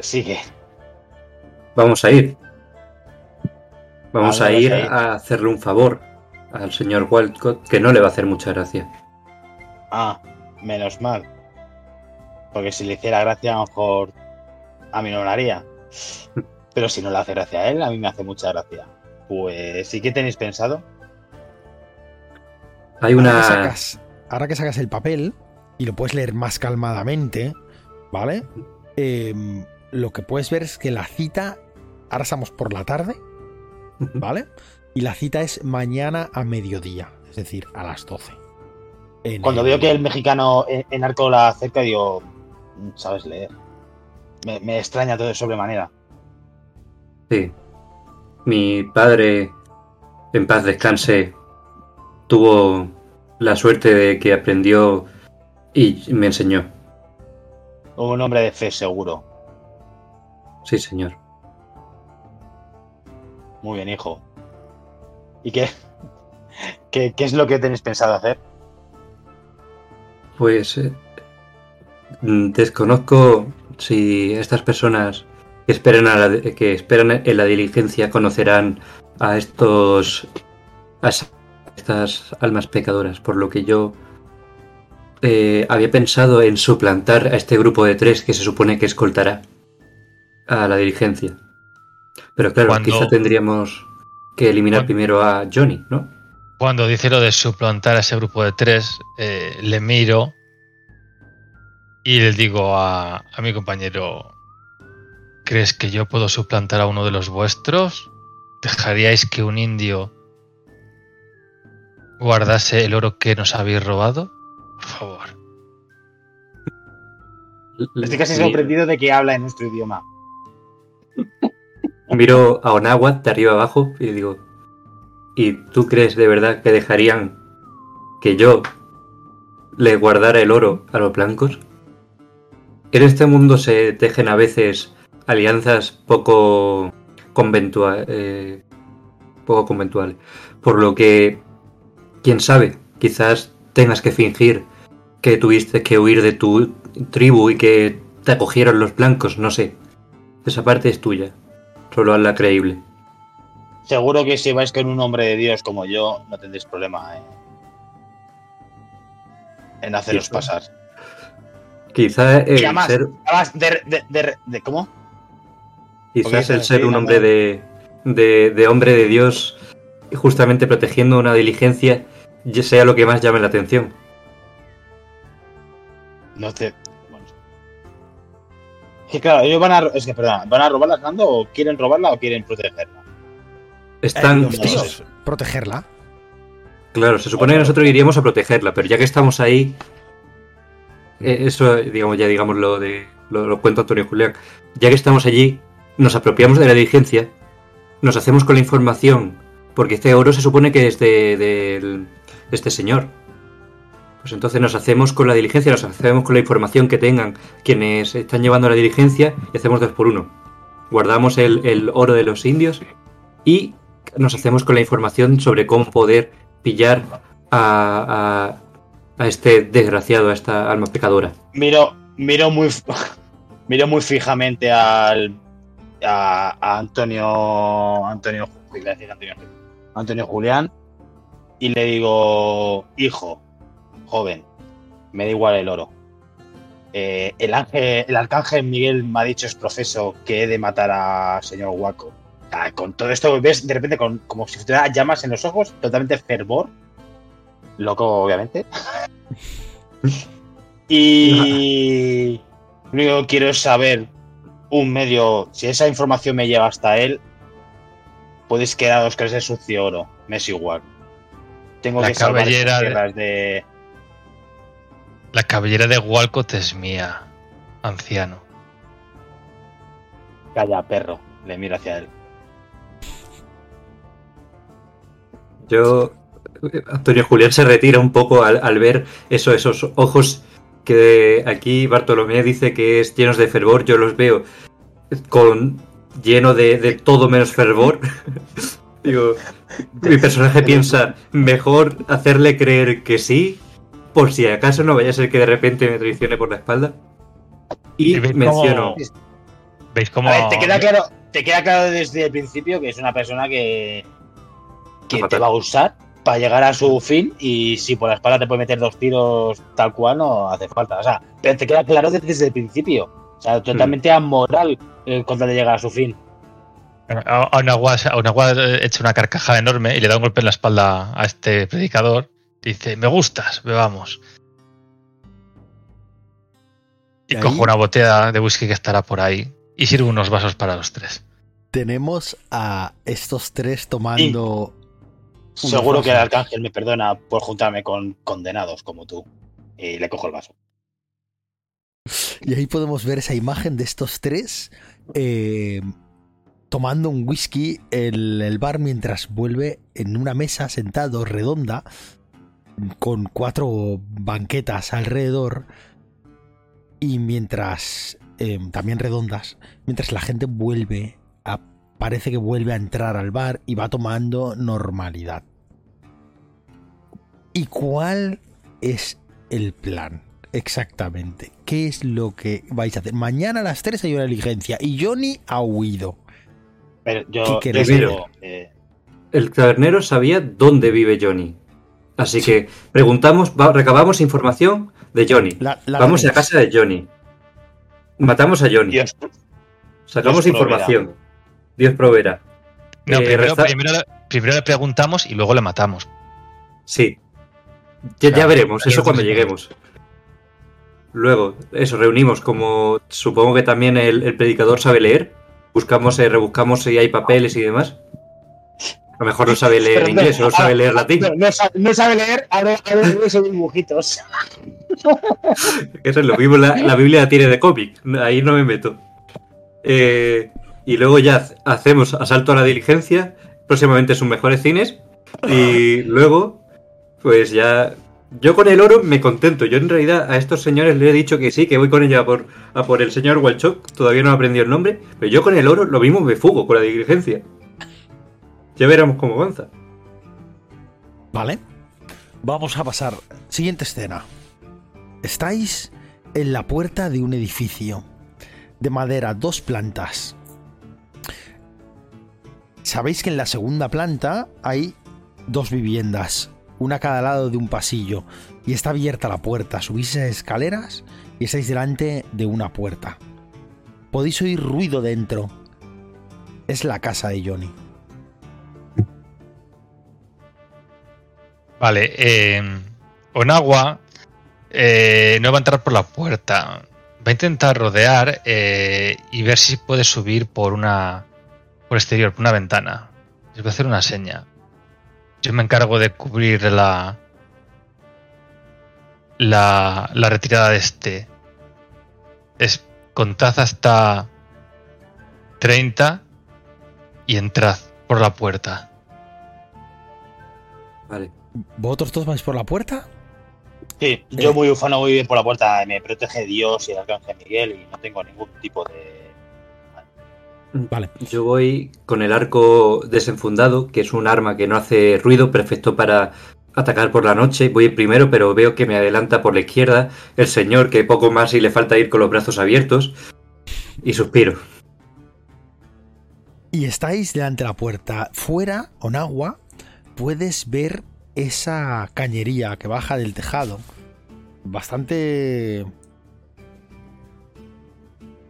Sigue. vamos a ir. Vamos ¿A a dónde ir vas a ir? a hacerle un favor al señor Walcott, que no le va a hacer mucha gracia. Ah, menos mal. Porque si le hiciera gracia, a lo mejor a mí no lo haría. Pero si no le hace gracia a él, a mí me hace mucha gracia. Pues, ¿y qué tenéis pensado? Hay Ahora, que una... sacas, ahora que sacas el papel y lo puedes leer más calmadamente, ¿vale? Em, lo que puedes ver es que la cita, ahora estamos por la tarde, ¿vale? Y la cita es mañana a mediodía, es decir, a las 12. En Cuando el- veo que el mexicano en, arco la acerca, digo, "Mm, sabes leer. Me, me extraña todo de sobremanera. Sí. Mi padre, en paz descanse, tuvo la suerte de que aprendió y me enseñó. Un hombre de fe, seguro. Sí, señor. Muy bien, hijo. ¿Y qué? ¿Qué, qué es lo que tenéis pensado hacer? Pues eh, desconozco si estas personas que esperan, a la- que esperan en la diligencia conocerán a estos a estas almas pecadoras, por lo que yo eh, había pensado en suplantar a este grupo de tres que se supone que escoltará a la diligencia. Pero claro, Cuando- quizá tendríamos que eliminar Cuando- primero a Johnny, ¿no? Cuando dice lo de suplantar a ese grupo de tres, eh, le miro y le digo a, a mi compañero, ¿crees que yo puedo suplantar a uno de los vuestros? ¿Dejaríais que un indio guardase el oro que nos habéis robado? Por favor. Estoy casi sorprendido de que habla en nuestro idioma. [LAUGHS] Miro a Onagua de arriba abajo y digo, ¿y tú crees de verdad que dejarían que yo le guardara el oro a los blancos? En este mundo se tejen a veces alianzas poco conventuales, poco conventuales, por lo que, quién sabe, quizás tengas que fingir que tuviste que huir de tu tribu y que te acogieron los blancos, no sé. Esa parte es tuya. Solo hazla creíble. Seguro que si vais con un hombre de Dios como yo, no tendréis problema en, en haceros Sí, pasar. Quizá el además- ser, Además, de, de- de- de- ¿cómo? quizás el se ser un hombre de, de, de hombre de Dios, justamente protegiendo una diligencia, ya sea lo que más llame la atención. No te. Es que claro, ellos van a. Es que, perdón, ¿van a robarla o quieren robarla o quieren protegerla? Están, Eh, los no tíos, protegerla. claro, se supone que nosotros iríamos a protegerla, pero ya que estamos ahí, eso, digamos, ya digamos lo de lo, cuento Antonio Julián, ya que estamos allí, nos apropiamos de la diligencia, nos hacemos con la información, porque este oro se supone que es de, de este señor. Pues entonces nos hacemos con la diligencia, nos hacemos con la información que tengan quienes están llevando la diligencia y hacemos dos por uno. Guardamos el oro de los indios y nos hacemos con la información sobre cómo poder pillar a, a, este desgraciado, a esta alma pecadora. Miro, miro muy. [LAUGHS] miro muy fijamente al. A, Antonio. Antonio. Antonio, Antonio Julián. Y le digo. Hijo. Joven. Me da igual el oro. Eh, el, ángel, el arcángel Miguel me ha dicho, es profeso, que he de matar a señor Waco. Con todo esto ves de repente con, como si tuviera llamas en los ojos, totalmente fervor. Loco, obviamente. [LAUGHS] y lo único que quiero es saber un medio, si esa información me llega hasta él, Podéis quedaros que es sucio oro. Me es igual. Tengo La que salvar de- de... La cabellera de Walcott es mía, anciano. Calla, perro. Le miro hacia él. Yo. Antonio Julián se retira un poco al, al ver eso, esos ojos que aquí Bartolomé dice que es llenos de fervor. Yo los veo con lleno de, de todo menos fervor. [LAUGHS] Digo, mi personaje piensa, mejor hacerle creer que sí, por si acaso no vaya a ser que de repente me traicione por la espalda. Y Y veis menciono. cómo- ¿Veis cómo.? A ver, te queda claro, te queda claro desde el principio que es una persona que, que te va a usar para llegar a su fin y si por la espalda te puede meter dos tiros tal cual no hace falta. O sea, pero te queda claro desde el principio. O sea, totalmente amoral eh, cuando le llega a su fin. A, a Onagua, a Onagua, eh, echa una carcajada enorme y le da un golpe en la espalda a este predicador. Dice: Me gustas, bebamos. Y Y cojo una botella de whisky que estará por ahí y sirve unos vasos para los tres. Tenemos a estos tres tomando. Seguro que el arcángel me perdona por juntarme con condenados como tú. Y le cojo el vaso. Y ahí podemos ver esa imagen de estos tres eh, tomando un whisky en el bar mientras vuelve en una mesa sentado redonda con cuatro banquetas alrededor y mientras eh, también redondas mientras la gente vuelve a parece que vuelve a entrar al bar y va tomando normalidad ¿y cuál es el plan? Exactamente. ¿Qué es lo que vais a hacer? Mañana a las 3 hay una diligencia y Johnny ha huido. Pero yo, ¿Qué yo queréis digo, eh, El tabernero sabía dónde vive Johnny. Así que preguntamos, recabamos información de Johnny. La- la Vamos a casa de Johnny. Matamos a Johnny. Dios, Sacamos Dios proveerá. información. Dios proveerá. No, Eh, primero, resta- primero, primero le preguntamos y luego le matamos. Sí. Ya, ya Claro, veremos, claro, eso cuando sí. lleguemos. Luego, eso, reunimos como supongo que también el, el predicador sabe leer. Buscamos, eh, rebuscamos si hay papeles y demás. A lo mejor no sabe leer Pero no- inglés, solo sabe ah, leer latín. No, no sabe, no sabe leer, ahora ahora lee esos dibujitos. [LAUGHS] Eso es lo mismo, la, la Biblia la tiene de cómic, ahí no me meto. Eh, y luego ya ha- hacemos asalto a la diligencia, próximamente sus mejores cines, y luego, pues ya... Yo con el oro me contento, yo en realidad a estos señores les he dicho que sí, que voy con ella a por, a por el señor Walchok, todavía no he aprendido el nombre, pero yo con el oro lo mismo me fugo con la diligencia. Ya veremos cómo avanza. ¿Vale? Vamos a pasar. Siguiente escena. Estáis en la puerta de un edificio de madera, dos plantas. Sabéis que en la segunda planta hay dos viviendas, una a cada lado de un pasillo, y está abierta la puerta. Subís escaleras y estáis delante de una puerta. Podéis oír ruido dentro. Es la casa de Johnny. Vale, eh, Onagua eh, no va a entrar por la puerta. Va a intentar rodear eh, y ver si puede subir por una. Por exterior, por una ventana. Les voy a hacer una seña. Yo me encargo de cubrir la. la, la retirada de este. Es contad hasta 30 y entrad por la puerta. Vale. ¿Vosotros todos vais por la puerta? Sí, yo Eh. muy ufano voy bien por la puerta, me protege Dios y el arcángel Miguel y no tengo ningún tipo de... Vale. Yo voy con el arco desenfundado, que es un arma que no hace ruido, perfecto para atacar por la noche. Voy primero, pero veo que me adelanta por la izquierda el señor, que poco más y le falta ir con los brazos abiertos. Y suspiro. Y estáis delante de la puerta. Fuera, Onagua, puedes ver esa cañería que baja del tejado. Bastante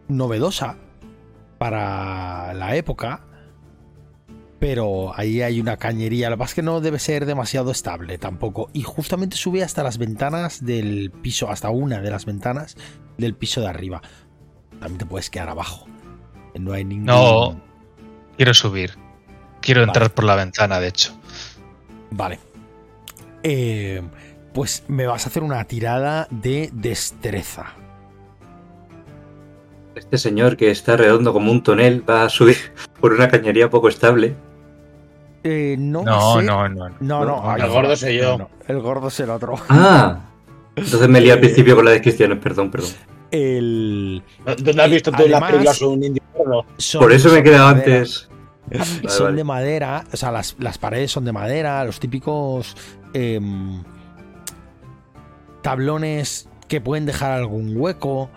novedosa para la época. Pero ahí hay una cañería. Lo que pasa es que no debe ser demasiado estable tampoco. Y justamente sube hasta las ventanas del piso, hasta una de las ventanas del piso de arriba. También te puedes quedar abajo. No hay ningún. No. Quiero subir. quiero entrar por la ventana, de hecho. Vale. Eh, pues me vas a hacer una tirada de destreza. Este señor que está redondo como un tonel va a subir [LAUGHS] por una cañería poco estable. Eh, no, No, sé- no, no. no. El gordo soy yo. No, no, el gordo es el otro. Ah, entonces me lié al principio con las descripciones, perdón, perdón. El. ¿Dónde has visto tú en las películas un indio Por eso me he quedado madera. antes. [LAUGHS] Vale, son vale. de madera, o sea, las, las paredes son de madera, los típicos em, tablones que pueden dejar algún hueco.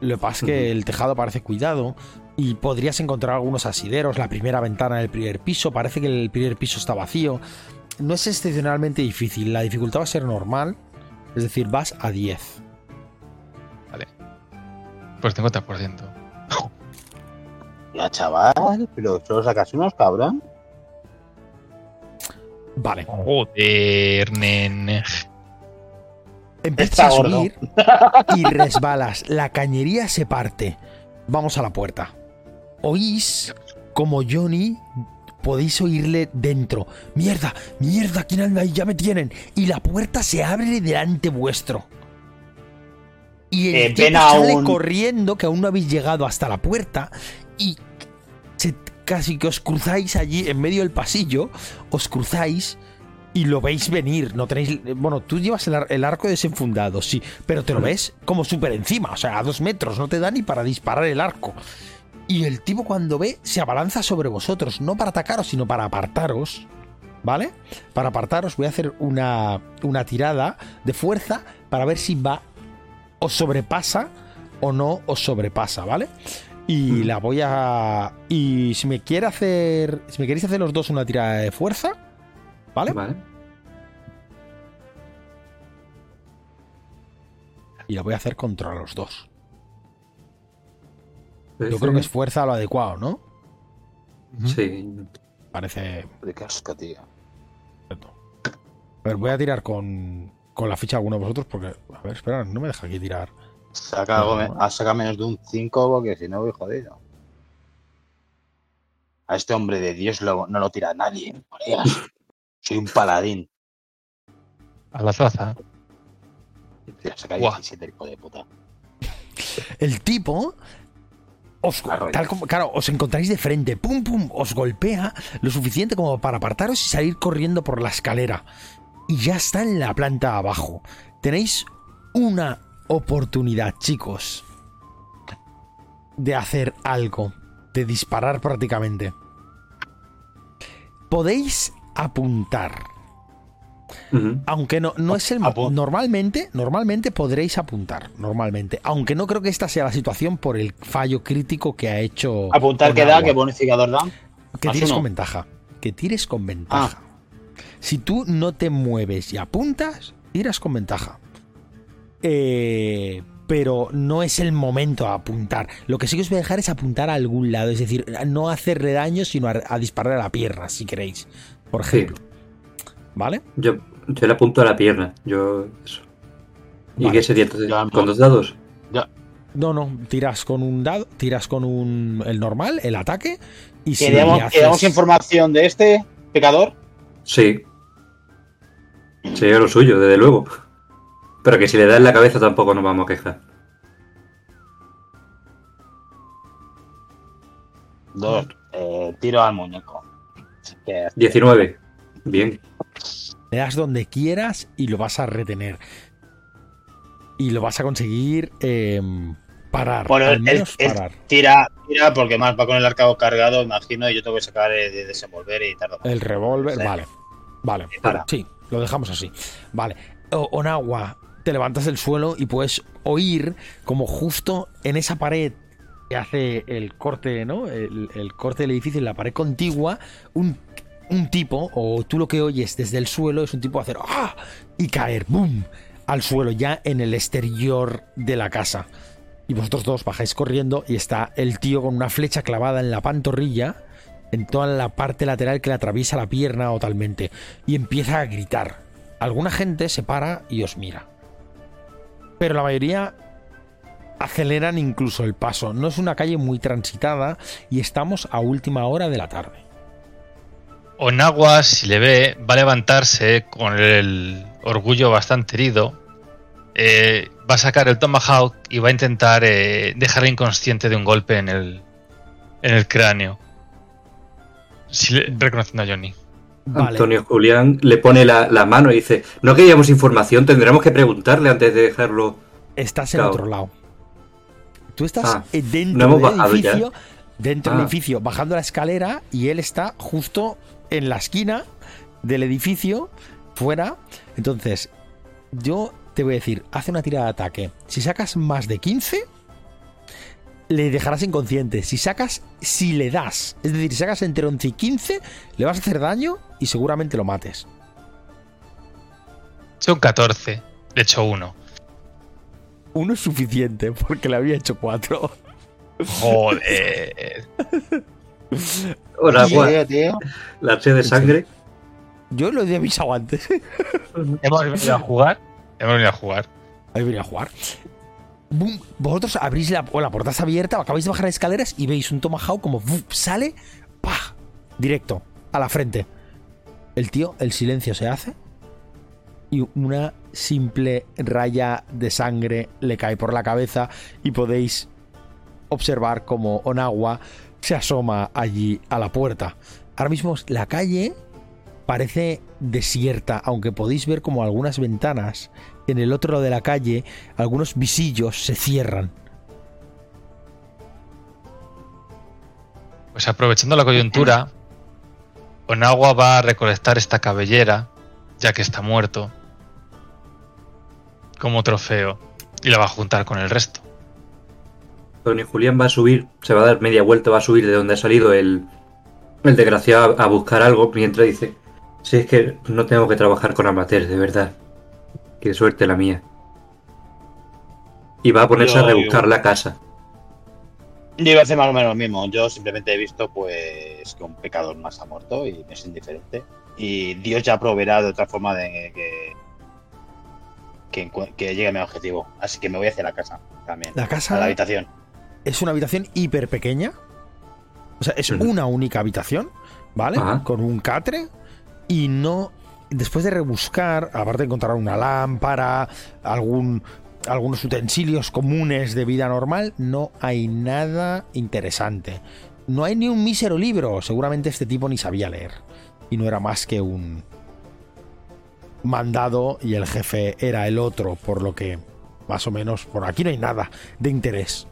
Lo que pasa es que el tejado parece cuidado y podrías encontrar algunos asideros. La primera ventana del primer piso, parece que el primer piso está vacío. No es excepcionalmente difícil, la dificultad va a ser normal, es decir, vas a 10. Pues 50%. Ya, chaval, pero solo sacas unos, cabrón. Vale, Joder, nene. Empiezas a subir [LAUGHS] y resbalas. La cañería se parte. Vamos a la puerta. Oís como Johnny podéis oírle dentro. Mierda, mierda, ¿quién anda ahí? Ya me tienen. Y la puerta se abre delante vuestro. Y el Eh, tipo sale corriendo, que aún no habéis llegado hasta la puerta, y se- casi que os cruzáis allí en medio del pasillo, os cruzáis y lo veis venir. No tenéis. Bueno, tú llevas el, ar- el arco desenfundado, sí, pero te lo ves como súper encima, o sea, a dos metros, no te da ni para disparar el arco. Y el tipo cuando ve se abalanza sobre vosotros, no para atacaros, sino para apartaros. ¿Vale? Para apartaros voy a hacer una, una tirada de fuerza para ver si va os sobrepasa o no os sobrepasa, ¿vale? Y la voy a... Y si me quiere hacer... Si me queréis hacer los dos una tirada de fuerza, ¿vale? Vale. Y la voy a hacer contra los dos. Yo creo que es fuerza lo adecuado, ¿no? Sí. Parece... De asco, tío. perfecto. A ver, voy a tirar con, con la ficha de alguno de vosotros porque... A ver, espera, no me deja aquí tirar. Saca, algo, ah, saca menos de un 5 porque si no voy jodido. A este hombre de Dios lo- no lo tira nadie, colegas. [LAUGHS] Soy un paladín. A la taza. Tío, saca Guau. 17, hijo de puta. El tipo os, tal como, claro, os encontráis de frente, pum pum, os golpea lo suficiente como para apartaros y salir corriendo por la escalera. Y ya está en la planta abajo. Tenéis una oportunidad, chicos, de hacer algo, de disparar prácticamente. Podéis apuntar. Aunque no, no es el normalmente, normalmente podréis apuntar, normalmente. Aunque no creo que esta sea la situación por el fallo crítico que ha hecho. Apuntar que da, que bonificador da. Que tires con ventaja. Que tires con ventaja. Si tú no te mueves y apuntas, tiras con ventaja. Eh, pero no es el momento a apuntar. Lo que sí que os voy a dejar es apuntar a algún lado. Es decir, no hacerle daño, sino a, a disparar a la pierna, si queréis. Por Sí. ¿Vale? Yo, yo le apunto a la pierna. Yo. Eso. ¿Y Vale. qué sería entonces? Ya. ¿Con dos dados? No, no, tiras con un dado, tiras con un el normal, el ataque y si ¿Queremos, haces- queremos información de este pecador? Sí. Sería lo suyo, desde luego. Pero que si le da en la cabeza tampoco nos vamos a quejar. Dos. Eh, tiro al muñeco. Que- 19. Bien. le das donde quieras y lo vas a retener. Y lo vas a conseguir eh, parar. Bueno, al el- menos el- parar. Tira, tira, porque más va con el arcado cargado, imagino, y yo tengo que sacar eh, de desenvolver y tardo. El revólver, Sí. vale. Vale. Para. Sí, lo dejamos así. Vale. O- Onagua, te levantas del suelo y puedes oír como justo en esa pared que hace el corte, ¿no? El, el corte del edificio en la pared contigua, un, un tipo, o tú lo que oyes desde el suelo es un tipo hacer ¡ah! y caer, ¡boom! al suelo, ya en el exterior de la casa. Y vosotros dos bajáis corriendo y está el tío con una flecha clavada en la pantorrilla, en toda la parte lateral que le atraviesa la pierna totalmente, y empieza a gritar. Alguna gente se para y os mira. Pero la mayoría aceleran incluso el paso. No es una calle muy transitada y estamos a última hora de la tarde. Onagua, si le ve, va a levantarse con el orgullo bastante herido. eh, va a sacar el Tomahawk y va a intentar eh, dejarle inconsciente de un golpe en el, en el cráneo. Si le- reconociendo a Johnny. Vale. Antonio Julián le pone la, la mano y dice, no queríamos información, tendremos que preguntarle antes de dejarlo. Estás en Claro. otro lado. Tú estás Ah, eh, no dentro del ya. edificio, dentro del Ah. edificio, bajando la escalera y él está justo en la esquina del edificio, fuera. Entonces, yo te voy a decir, hace una tirada de ataque. Si sacas más de 15, le dejarás inconsciente. Si sacas, si le das, es decir, si sacas entre 11 y 15, le vas a hacer daño y seguramente lo mates. Son 14. Le echo uno. Uno es suficiente porque le había hecho 4. Joder. Y- buah, Tío, tío. la sed de sangre. Yo lo he avisado antes. [LAUGHS] Hemos venido a jugar. Hemos venido a jugar. Ahí venía a jugar. Bum, Vosotros abrís la, o la puerta está abierta, acabáis de bajar las escaleras y veis un Tomahawk como sale, ¡pah! directo a la frente. El tío, el silencio se hace y una simple raya de sangre le cae por la cabeza y podéis observar como Onagua se asoma allí a la puerta. Ahora mismo la calle parece desierta, aunque podéis ver como algunas ventanas en el otro lado de la calle, algunos visillos se cierran. Pues aprovechando la coyuntura, Onagua va a recolectar esta cabellera, ya que está muerto, como trofeo, y la va a juntar con el resto. Antonio Julián va a subir, se va a dar media vuelta, va a subir de donde ha salido el, el desgraciado a, a buscar algo mientras dice, si es que no tengo que trabajar con amateurs, de verdad. Qué suerte la mía. Y va a ponerse Yo- a rebuscar la casa. Yo iba a hacer más o menos lo mismo. Yo simplemente he visto pues que un pecador más ha muerto y me es indiferente. Y Dios ya proveerá de otra forma de que, que, llegue a mi objetivo. Así que me voy hacia la casa también. La A la casa habitación. Es una habitación hiper pequeña. O sea, es una única habitación, ¿vale? Ajá. Con un catre y no... Después de rebuscar, aparte de encontrar una lámpara, algún, algunos utensilios comunes de vida normal, no hay nada interesante. No hay ni un mísero libro. Seguramente este tipo ni sabía leer. Y no era más que un mandado y el jefe era el otro, por lo que más o menos por aquí no hay nada de interés.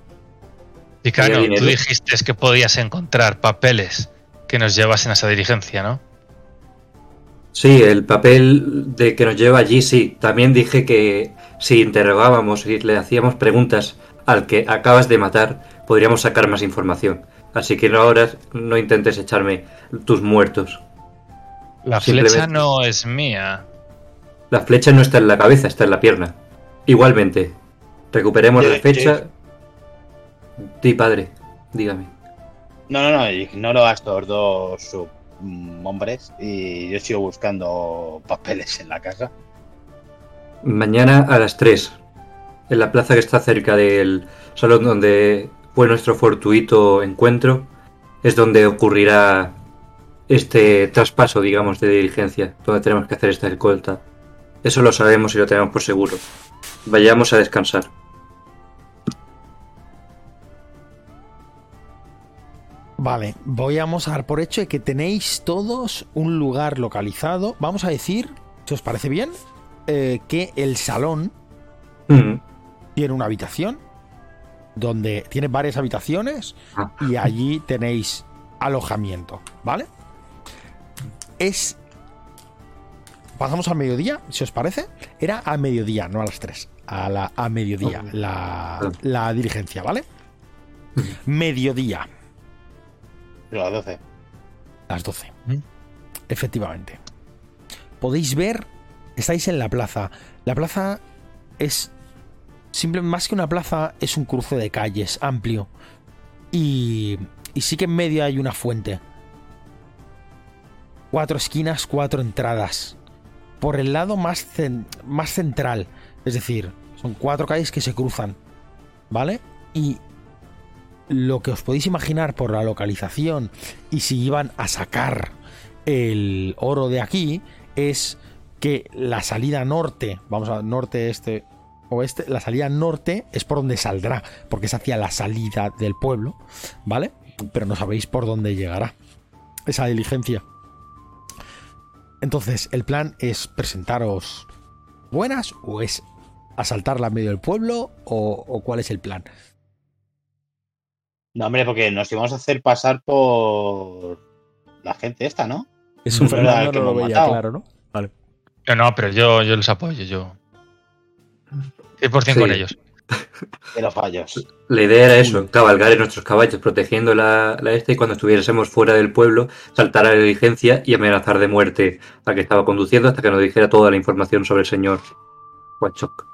Dinero. tú dijiste que podías encontrar papeles que nos llevasen a esa diligencia, ¿no? Sí, el papel de que nos lleva allí, sí. También dije que si interrogábamos y le hacíamos preguntas al que acabas de matar, podríamos sacar más información. Así que no ahora no intentes echarme tus muertos. La flecha no es mía. La flecha no está en la cabeza, está en la pierna. Igualmente, recuperemos la fecha. Sí, padre, dígame. No, no, no. Ignoro a estos dos sub- hombres y yo sigo buscando papeles en la casa. Mañana a las 3, en la plaza que está cerca del salón donde fue nuestro fortuito encuentro, es donde ocurrirá este traspaso, digamos, de diligencia, donde tenemos que hacer esta escolta. Eso lo sabemos y lo tenemos por seguro. Vayamos a descansar. Vale, voy a dar por hecho de que tenéis todos un lugar localizado. Vamos a decir, si os parece bien, eh, que el salón Mm, tiene una habitación donde tiene varias habitaciones Ah. y allí tenéis alojamiento, ¿vale? Es... Pasamos al mediodía, si os parece. Era a mediodía, no a las 3. A, la, a mediodía, Ok. la, Ah. la diligencia, ¿vale? Mediodía, Pero las 12. las 12. ¿Mm? Efectivamente. Podéis ver, estáis en la plaza. La plaza es simple, más que una plaza, es un cruce de calles amplio. Y, y sí que en medio hay una fuente. Cuatro esquinas, cuatro entradas. Por el lado más, cen- más central. Es decir, son cuatro calles que se cruzan. ¿Vale? Y lo que os podéis imaginar por la localización y si iban a sacar el oro de aquí es que la salida norte, vamos a norte, este, oeste, la salida norte es por donde saldrá, porque es hacia la salida del pueblo, ¿vale? Pero no sabéis por dónde llegará esa diligencia. Entonces, el plan es presentaros buenas o es asaltarla en medio del pueblo o, o cuál es el plan. No, hombre, porque nos íbamos a hacer pasar por la gente esta, ¿no? No era Fernando que no lo veía matado. claro, ¿no? Vale. No, no, pero yo, yo les apoyo, yo. 100% Sí. con ellos. De los fallos. La idea era eso, cabalgar en nuestros caballos protegiendo la, la este y cuando estuviésemos fuera del pueblo saltar a la diligencia y amenazar de muerte al que estaba conduciendo hasta que nos dijera toda la información sobre el señor Wachok.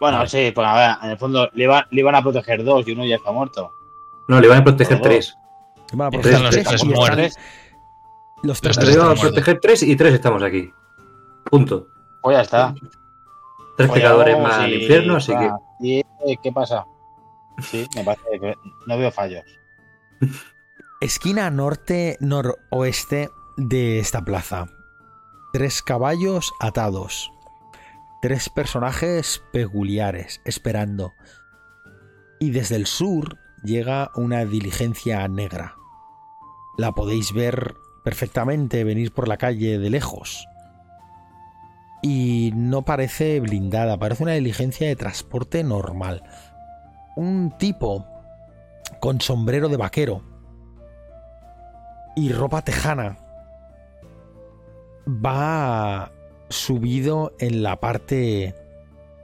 Bueno, Vale. sí, pues a ver, en el fondo le, iban- le iban a proteger dos y uno ya está muerto. No, le van a proteger Oh. tres. Van a proteger los tres tres muertos. los tres Los Le van a estamos proteger tres y tres estamos aquí. Punto. Pues ya está. Tres Pues pecadores vamos más al infierno, así que va. ¿Y eh, qué pasa? Sí, me parece que no veo fallos. [LAUGHS] Esquina norte noroeste de esta plaza. Tres caballos atados. Tres personajes peculiares esperando. Y desde el sur llega una diligencia negra. La podéis ver perfectamente venir por la calle de lejos. Y no parece blindada, parece una diligencia de transporte normal. Un tipo con sombrero de vaquero y ropa tejana va subido en la parte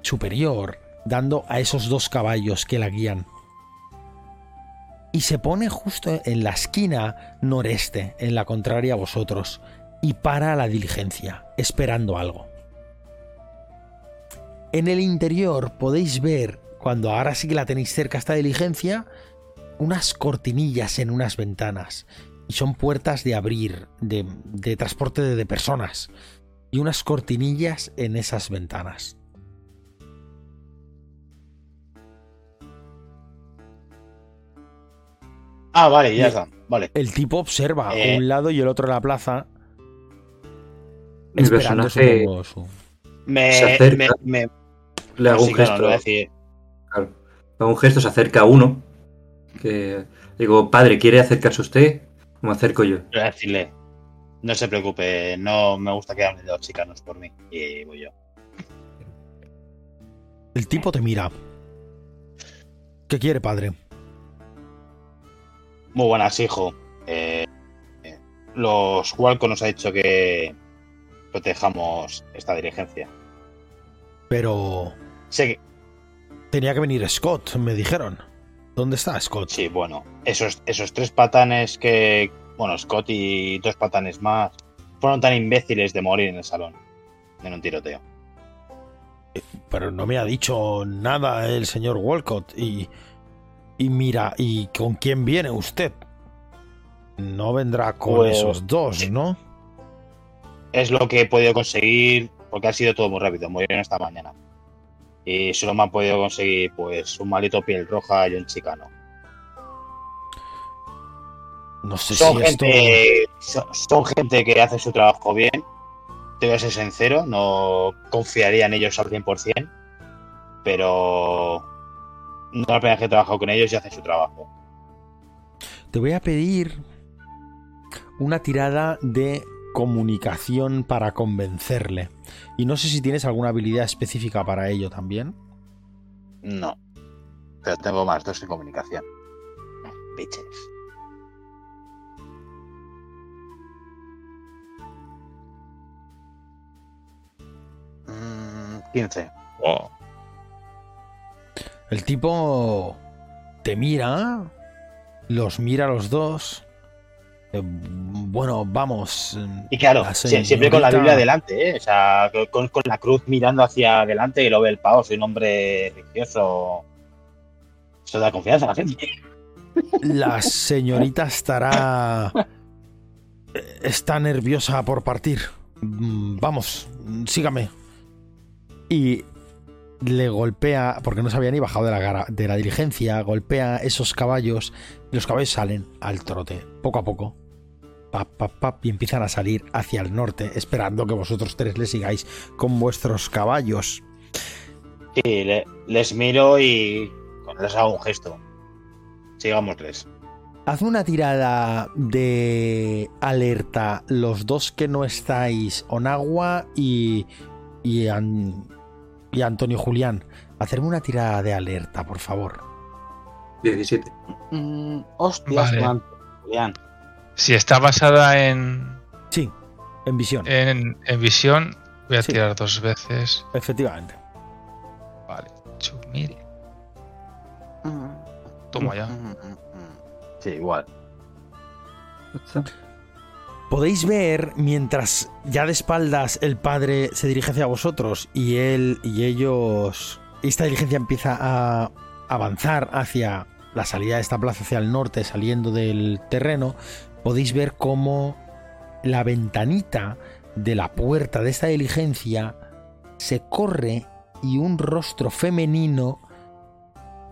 superior, dando a esos dos caballos que la guían. Y se pone justo en la esquina noreste, en la contraria a vosotros, y para la diligencia, esperando algo. En el interior podéis ver, cuando ahora sí que la tenéis cerca esta diligencia, unas cortinillas en unas ventanas. Y son puertas de abrir, de, transporte de personas. Y unas cortinillas en esas ventanas. Ah, vale, ya está. Vale. El tipo observa Eh. un lado y el otro de la plaza. mi Esperando personaje su- Me, Se acerca. me, me- le hago sí, un claro, gesto. lo voy a decir. Claro. Le hago un gesto, se acerca a uno. Que digo, padre, ¿quiere acercarse usted? Me acerco yo. Voy a decirle. No se preocupe, no me gusta que hablen de los chicanos por mí. Y voy yo. El tipo te mira. ¿Qué quiere, padre? Muy buenas, hijo. Eh, eh, los Walco nos ha dicho que protejamos esta diligencia. Pero Sé que, tenía que venir Scott, me dijeron. ¿Dónde está Scott? sí, bueno, esos, esos tres patanes que, bueno, Scott y dos patanes más, fueron tan imbéciles de morir en el salón, en un tiroteo. Pero no me ha dicho nada el señor Walcott. Y, y mira, ¿y con quién viene usted? No vendrá con Pues- esos dos, ¿no? Es lo que he podido conseguir, porque ha sido todo muy rápido, murieron esta mañana. Y solo me han podido conseguir, pues, un malito piel roja y un chicano. No sé son si esto... gente son, son gente que hace su trabajo bien te voy a ser sincero no confiaría en ellos al 100% pero no la primera vez que he trabajado con ellos y hacen su trabajo Te voy a pedir una tirada de comunicación para convencerle. Y no sé si tienes alguna habilidad específica para ello también. no pero tengo más dos en comunicación bitches Mm, 15 Wow. El tipo te mira, los mira a los dos. Eh, bueno, vamos. Y claro, La sie- siempre con la Biblia delante, ¿eh? O sea, con, con la cruz mirando hacia adelante y lo ve el pavo. Soy un hombre religioso. Eso da confianza a la gente. La señorita estará. eh, Está nerviosa por partir. Mm, Vamos, sígame. Y le golpea, porque no se había ni bajado de la, gara- de la diligencia, golpea esos caballos y los caballos salen al trote, poco a poco. pap, pap, pap, y empiezan a salir hacia el norte, esperando que vosotros tres les sigáis con vuestros caballos. Sí, le- les miro y les hago un gesto. Sigámosles. Haz una tirada de alerta los dos que no estáis, Onagua y, y, An- y Antonio Julián. Hacerme una tirada de alerta, por favor. 17. Mm, hostias, Vale. man- Julián. Si está basada en, Sí, en visión, en, en visión, voy a Sí. tirar dos veces. efectivamente. Vale, 8000. Toma ya. Sí, igual. Podéis ver mientras ya de espaldas el padre se dirige hacia vosotros y él y ellos. Esta diligencia empieza a avanzar hacia la salida de esta plaza hacia el norte, saliendo del terreno. Podéis ver cómo la ventanita de la puerta de esta diligencia se corre y un rostro femenino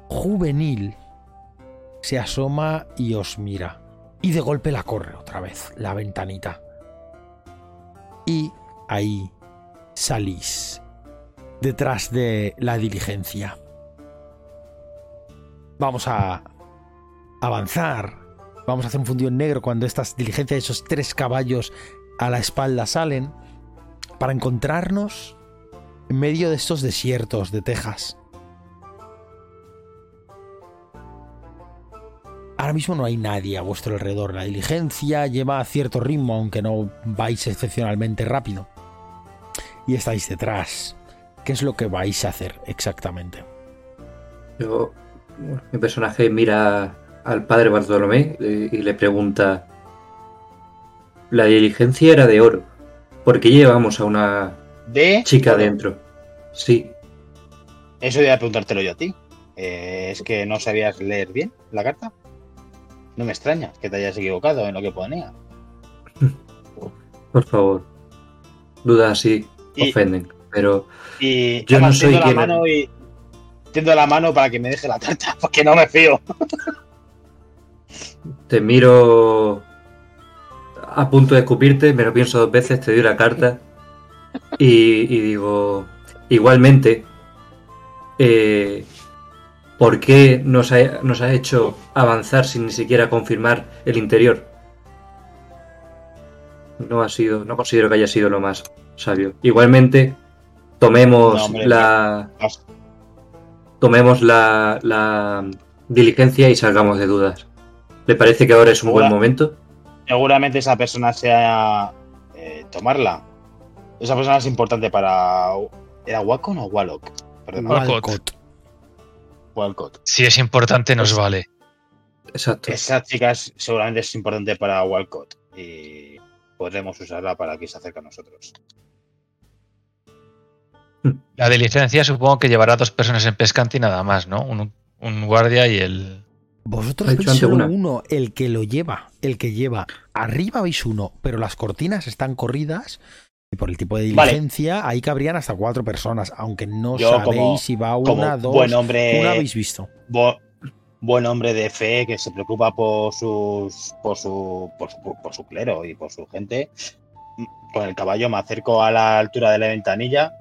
juvenil se asoma y os mira. Y de golpe la corre otra vez, la ventanita. Y ahí salís, detrás de la diligencia. Vamos a avanzar. Vamos a hacer un fundido en negro cuando estas diligencias, esos tres caballos a la espalda salen, para encontrarnos en medio de estos desiertos de Texas. Ahora mismo no hay nadie a vuestro alrededor. La diligencia lleva a cierto ritmo, aunque no vais excepcionalmente rápido. Y estáis detrás. ¿Qué es lo que vais a hacer exactamente? Yo, mi personaje mira al padre Bartolomé eh, y le pregunta: La diligencia era de oro. ¿Por qué llevamos a una De. chica dentro? Sí, Eso iba a preguntártelo yo a ti. Eh, es que no sabías leer bien la carta. No me extraña que te hayas equivocado en lo que ponía. por favor. Dudas así Y- ofenden, pero Y Yo no soy tiendo la quien- mano y tiendo la mano para que me deje la carta, [LAUGHS] porque no me fío. te miro a punto de escupirte, me lo pienso dos veces, te doy la carta y, y digo, igualmente, eh, ¿por qué nos ha, nos ha hecho avanzar sin ni siquiera confirmar el interior? No ha sido, no considero que haya sido lo más sabio. Igualmente, tomemos No, hombre, la, tomemos la, la diligencia y salgamos de dudas. ¿Le parece que ahora es un buen momento? Seguramente esa persona sea eh, tomarla. Esa persona es importante para. ¿Era Wacom o Wallock? Perdón, Walcott. Walcott. Si es importante, nos Pues- vale. Exacto. Esa chica es- seguramente es importante para Walcott y podremos usarla para que se acerque a nosotros. La diligencia supongo que llevará dos personas en pescante y nada más, ¿no? Un, un guardia y el. Vosotros veis solo una. uno, el que lo lleva, el que lleva. Arriba veis uno, pero las cortinas están corridas por el tipo de Vale. diligencia ahí cabrían hasta cuatro personas, aunque no Yo sabéis como- si va una, dos, buen hombre. una habéis visto. bo- buen hombre de fe que se preocupa por sus por su, por su por su clero y por su gente con el caballo me acerco a la altura de la ventanilla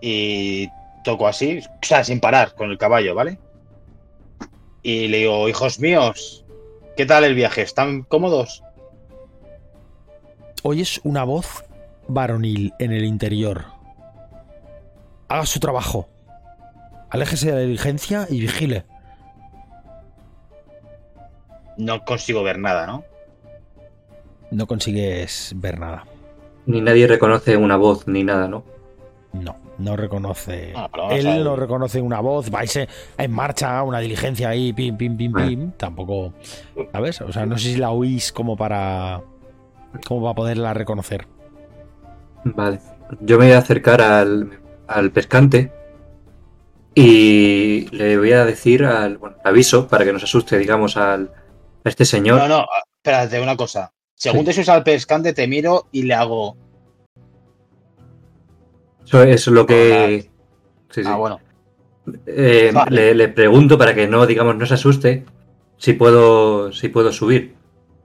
y toco así o sea sin parar con el caballo vale y le digo hijos míos qué tal el viaje están cómodos Oyes una voz varonil en el interior. Haga su trabajo. Aléjese de la diligencia y vigile. no consigo ver nada no No consigues ver nada. Ni nadie reconoce una voz ni nada, ¿no? No, no reconoce. Ah, Él no reconoce una voz, vais en marcha, una diligencia ahí, pim, pim, pim, pim. Tampoco, ¿sabes? O sea, no sé si la oís como para. como para poderla reconocer. Vale. Yo me voy a acercar al, al pescante y le voy a decir al bueno, aviso para que nos asuste, digamos, al, a este señor. no no espérate una cosa según Sí. te subes al pescante te miro y le hago Eso es lo que. Sí, sí. ah bueno Eh, Vale. le, le pregunto para que no, digamos, no se asuste si puedo, si puedo subir.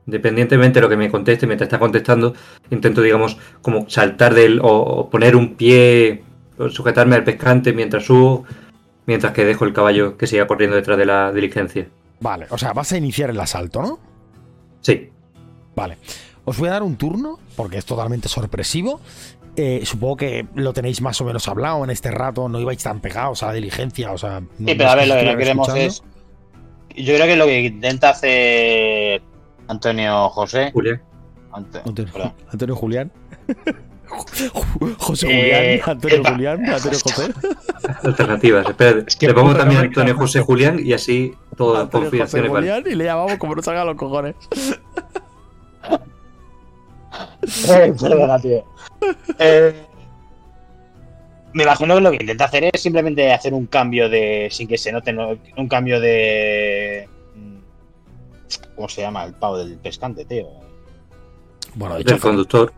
Independientemente de lo que me conteste, mientras está contestando, intento, digamos, como saltar del. o, o poner un pie. o sujetarme al pescante mientras subo. Mientras que dejo el caballo que siga corriendo detrás de la diligencia. Vale, o sea, vas a iniciar el asalto, ¿no? Sí. Vale. Os voy a dar un turno, porque es totalmente sorpresivo. Eh, supongo que lo tenéis más o menos hablado en este rato, no ibais tan pegados a la diligencia, o sea... no- Sí, pero a ver, lo que queremos escuchando. es. Yo creo que lo que intenta hacer Antonio José. Julián. Ante- Antonio. [LAUGHS] Antonio Julián. José Eh, Julián, Antonio epa. Julián, Antonio José. [LAUGHS] Alternativas. Espera, Es que le pongo también no Antonio José. Julián y así todas las Antonio José. Julián y le llamamos como nos salga los cojones. [LAUGHS] Eh, perdona, tío. Eh, me imagino que lo que intenta hacer es simplemente hacer un cambio de. sin que se note, ¿no? un cambio de. ¿Cómo se llama? El pavo del pescante, tío. Bueno, de Del hecho, conductor.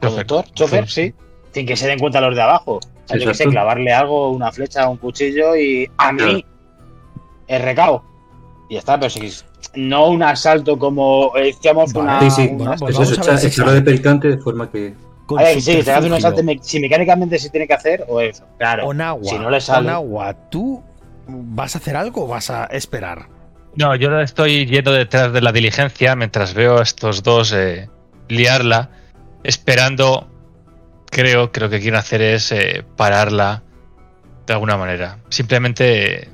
¿Conductor? ¿Chofer? Sí. Sin que se den cuenta los de abajo. O sea, yo que sé, clavarle algo, una flecha, un cuchillo y. ¡A mí! El recao. Y ya está, pero si no un asalto como Vale. una. Sí, sí. bueno, pues eso, echa- echarlo de pescante de forma que. A ver, sí, se hace un asalto, si mecánicamente se tiene que hacer, o eso. Claro. Onagua, si no le sale. Onagua, ¿tú vas a hacer algo o vas a esperar? No, yo estoy yendo detrás de la diligencia mientras veo a estos dos eh, liarla, esperando. Creo que lo que quieren hacer es eh, pararla de alguna manera. Simplemente eh,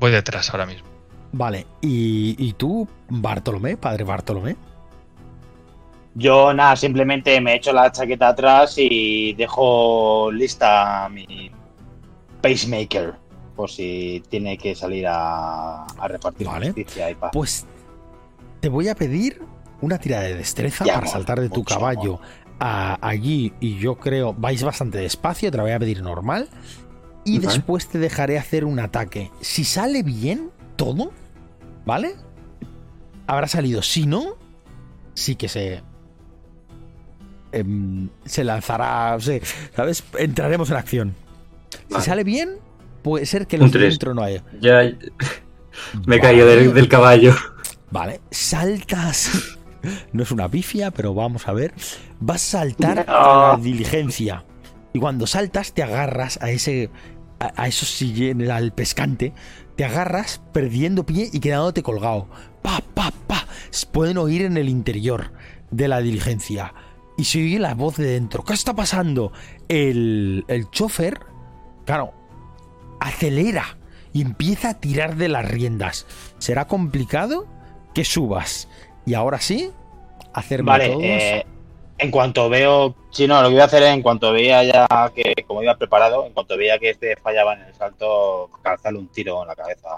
voy detrás ahora mismo. Vale, ¿y, y tú, Bartolomé, padre Bartolomé? Yo nada, simplemente me echo la chaqueta atrás y dejo lista mi pacemaker por si tiene que salir a, a repartir Vale. justicia y paz. Pues te voy a pedir una tirada de destreza Ya, para amor, saltar de tu caballo a allí y yo creo vais bastante despacio, te la voy a pedir normal y después te dejaré hacer un ataque. Si sale bien todo, ¿vale? Habrá salido. Si no, sí que se em, se lanzará, o sea, ¿sabes? Entraremos en acción. Vale. Si sale bien, puede ser que tres. centro no haya. Ya [LAUGHS] me he Vale. caído del, del caballo. Vale, saltas. [LAUGHS] No es una pifia, pero vamos a ver. Vas a saltar No. a la diligencia. Y cuando saltas, te agarras a ese. a, a esos sillones, al pescante. Te agarras perdiendo pie y quedándote colgado. Pa, pa, pa. Pueden oír en el interior de la diligencia. Y se oye la voz de dentro. ¿Qué está pasando? El, el chofer, claro, acelera y empieza a tirar de las riendas. Será complicado que subas. Y ahora sí, hacerme Vale, todos. eh, en cuanto veo. Si no, lo que voy a hacer es en cuanto veía ya que, como iba preparado, en cuanto veía que este fallaba en el salto, calzarle un tiro en la cabeza.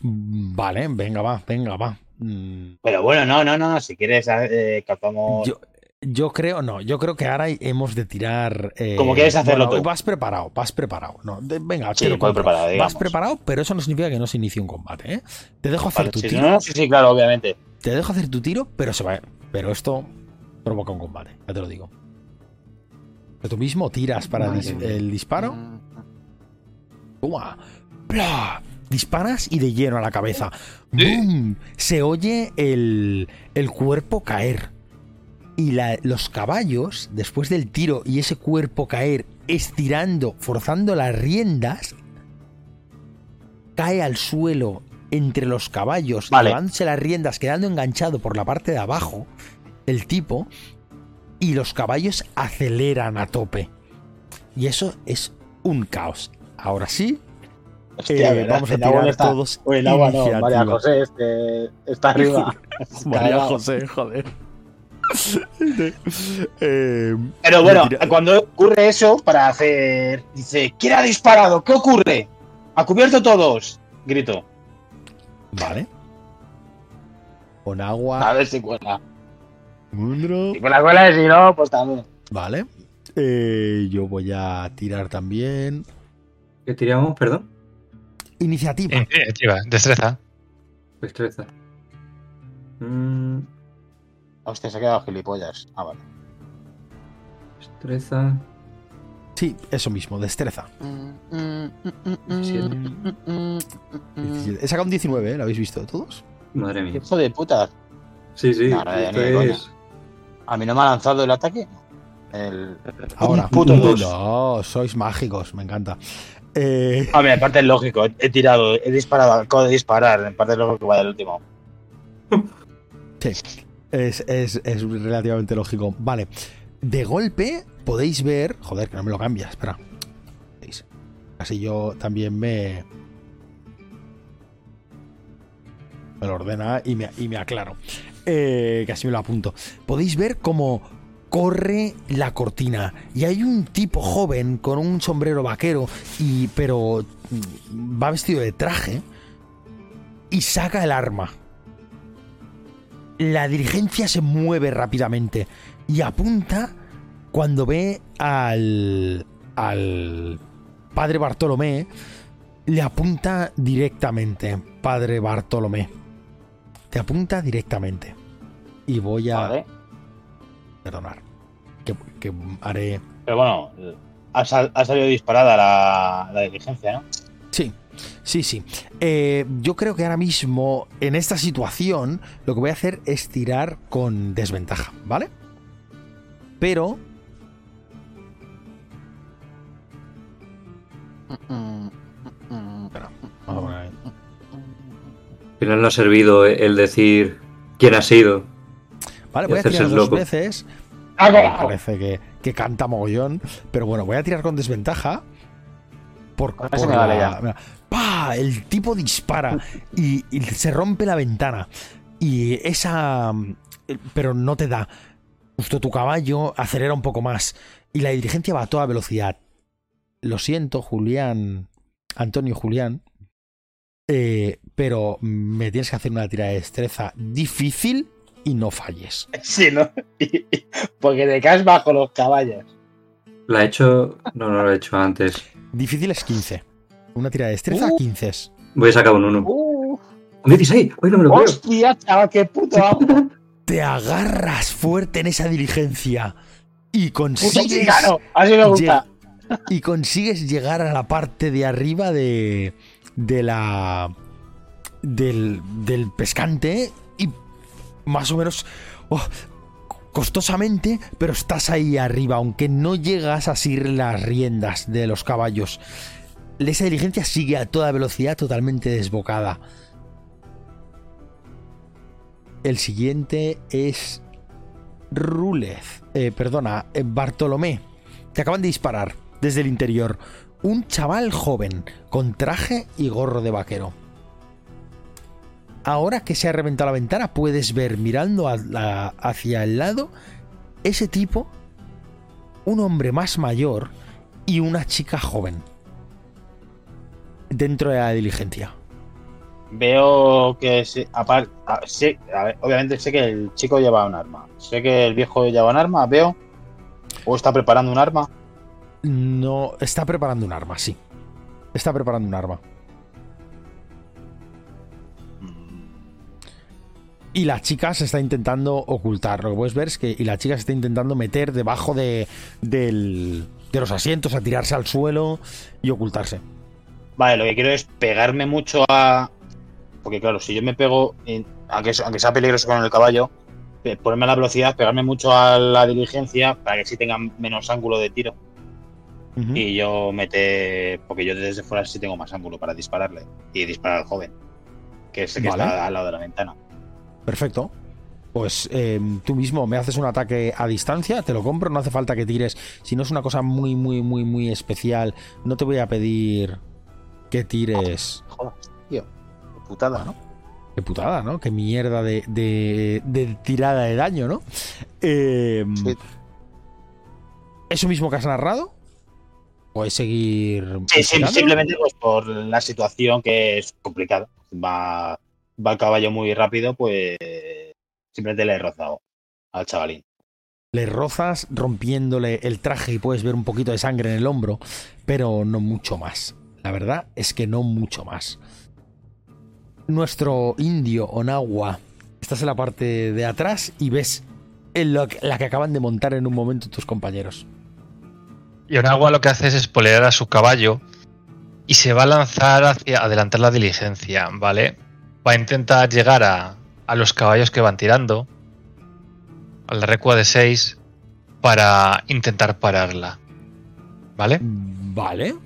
Vale, venga, va, venga, va. Mm, Pero bueno, no, no, no, si quieres, eh, calzamos. Yo, yo creo, no, yo creo que ahora hemos de tirar. eh, Como quieres hacerlo bueno, tú. Vas preparado, vas preparado. No, de- venga, Sí, voy preparado, Vas preparado, pero eso no significa que no se inicie un combate, ¿eh? Te dejo hacer Vale, tu sí, tiro. no, sí, sí, claro, obviamente. Te dejo hacer tu tiro, pero se va. Pero esto provoca un combate, ya te lo digo. Pero tú mismo tiras para Madre dis- mía. el disparo. Toma. ¡Pla! Disparas y de lleno a la cabeza. ¡Bum! Se oye el, el cuerpo caer. Y la- los caballos, después del tiro y ese cuerpo caer, estirando, forzando las riendas, cae al suelo entre los caballos, Vale. llevándose las riendas, quedando enganchado por la parte de abajo, el tipo, y los caballos aceleran a tope. Y eso es un caos. Ahora sí, Hostia, eh, ¿verdad? vamos a tirar está- todos Uy, el agua no. María José, este, está arriba. [LAUGHS] María. José, joder. Eh, Pero bueno, cuando ocurre eso, para hacer. Dice: ¿Quién ha disparado? ¿Qué ocurre? ¡Ha cubierto todos! Grito. Vale. Con A agua. ver si cuela. Mundro. Si cuela, cuela, y si no, pues también. Vale. Eh, yo voy a tirar también. ¿Qué tiramos? Perdón. Iniciativa. Iniciativa, destreza. Destreza. Mm, Hostia, se ha quedado gilipollas. Ah, vale. destreza. Sí, eso mismo, destreza. Siete. 17. He sacado un 19, ¿eh? ¿Lo habéis visto todos? Madre mía. Hijo de puta. Sí, sí. No, no, es- A mí no me ha lanzado el ataque. El... Ahora, puto dos. no, sois mágicos, me encanta. Eh, A ver, en parte es lógico. He, he tirado, he disparado, acabo de disparar. En parte es lógico que vaya el último. sí, [LAUGHS] es, es- es relativamente lógico. Vale, de golpe podéis ver. Joder, que no me lo cambia, espera. Así yo también me. Me lo ordena y me, y me aclaro. Eh, que así me lo apunto. Podéis ver cómo corre la cortina y hay un tipo joven con un sombrero vaquero y pero mm, va vestido de traje y saca el arma. La dirigencia se mueve rápidamente y apunta cuando ve al al padre Bartolomé le apunta directamente, padre Bartolomé. Te apunta directamente. Y voy a Vale. perdonar. Que, que haré. Pero bueno, ha, sal- ha salido disparada la, la diligencia, ¿no? Sí, sí, sí. Eh, yo creo que ahora mismo, en esta situación, lo que voy a hacer es tirar con desventaja, ¿vale? Pero. Espera, vamos a poner ahí. Al final no ha servido el decir quién ha sido. Vale, voy a tirar dos loco. veces. ¡Ah, Me carajo! parece que, que canta mogollón. Pero bueno, voy a tirar con desventaja. Por, por la- El tipo dispara y, y se rompe la ventana. Y esa. Pero no te da. Justo tu caballo acelera un poco más. Y la dirigencia va a toda velocidad. Lo siento, Julián. Antonio Julián. eh, pero me tienes que hacer una tira de destreza difícil y no falles. [LAUGHS] Sí, ¿no? [LAUGHS] Porque te caes bajo los caballos. La he hecho. No, no lo he hecho antes. Difícil es 15. Una tira de destreza, Uh. 15 es. Voy a sacar un 1. ¡Uh! Un 16. Hoy no me lo creo. ¡Hostia, chaval! ¡Qué puto amo! [LAUGHS] Te agarras fuerte en esa diligencia y ¡Puto consigues! Así me gusta. y consigues llegar a la parte de arriba de, de la del, del pescante y más o menos oh, costosamente, pero estás ahí arriba, aunque no llegas a asir las riendas de los caballos. Esa diligencia sigue a toda velocidad totalmente desbocada. El siguiente es Rúlez. Eh, perdona, eh, Bartolomé. Te acaban de disparar desde el interior. Un chaval joven con traje y gorro de vaquero. Ahora que se ha reventado la ventana, puedes ver mirando hacia el lado ese tipo, un hombre más mayor y una chica joven. Dentro de la diligencia. Veo que sí, aparte, sí, a ver, obviamente sé que el chico lleva un arma. Sé que el viejo lleva un arma, veo. O está preparando un arma. No, está preparando un arma, sí. Está preparando un arma. Y la chica se está intentando ocultar. Lo que puedes ver es que y la chica se está intentando meter debajo de, del- de los asientos, a tirarse al suelo y ocultarse. Vale, lo que quiero es pegarme mucho a. Porque claro, si yo me pego, en- aunque, aunque sea peligroso con el caballo, ponerme a la velocidad, pegarme mucho a la diligencia para que sí tenga menos ángulo de tiro. Y yo mete. Porque yo desde fuera sí tengo más ángulo para dispararle. Y disparar al joven. Que es el que Vale. está al lado de la ventana. Perfecto. Pues eh, tú mismo me haces un ataque a distancia, te lo compro, no hace falta que tires. Si no es una cosa muy, muy, muy, muy especial, no te voy a pedir que tires. Joder, tío. Qué putada, ¿no? Qué putada, ¿no? Qué mierda de, de- de tirada de daño, ¿no? Eh, Sí. ¿Eso mismo que has narrado? ¿Puedes seguir.? Sí, simplemente pues por la situación que es complicada. Va, va el caballo muy rápido, pues simplemente le he rozado al chavalín. Le rozas rompiéndole el traje y puedes ver un poquito de sangre en el hombro, pero no mucho más. La verdad es que no mucho más. Nuestro indio Onagua, estás en la parte de atrás y ves en lo que- la que acaban de montar en un momento tus compañeros. Y Onagua lo que hace es espolear a su caballo y se va a lanzar hacia adelantar la diligencia, ¿vale? Va a intentar llegar a, a los caballos que van tirando, a la recua de 6, para intentar pararla. ¿Vale? Vale,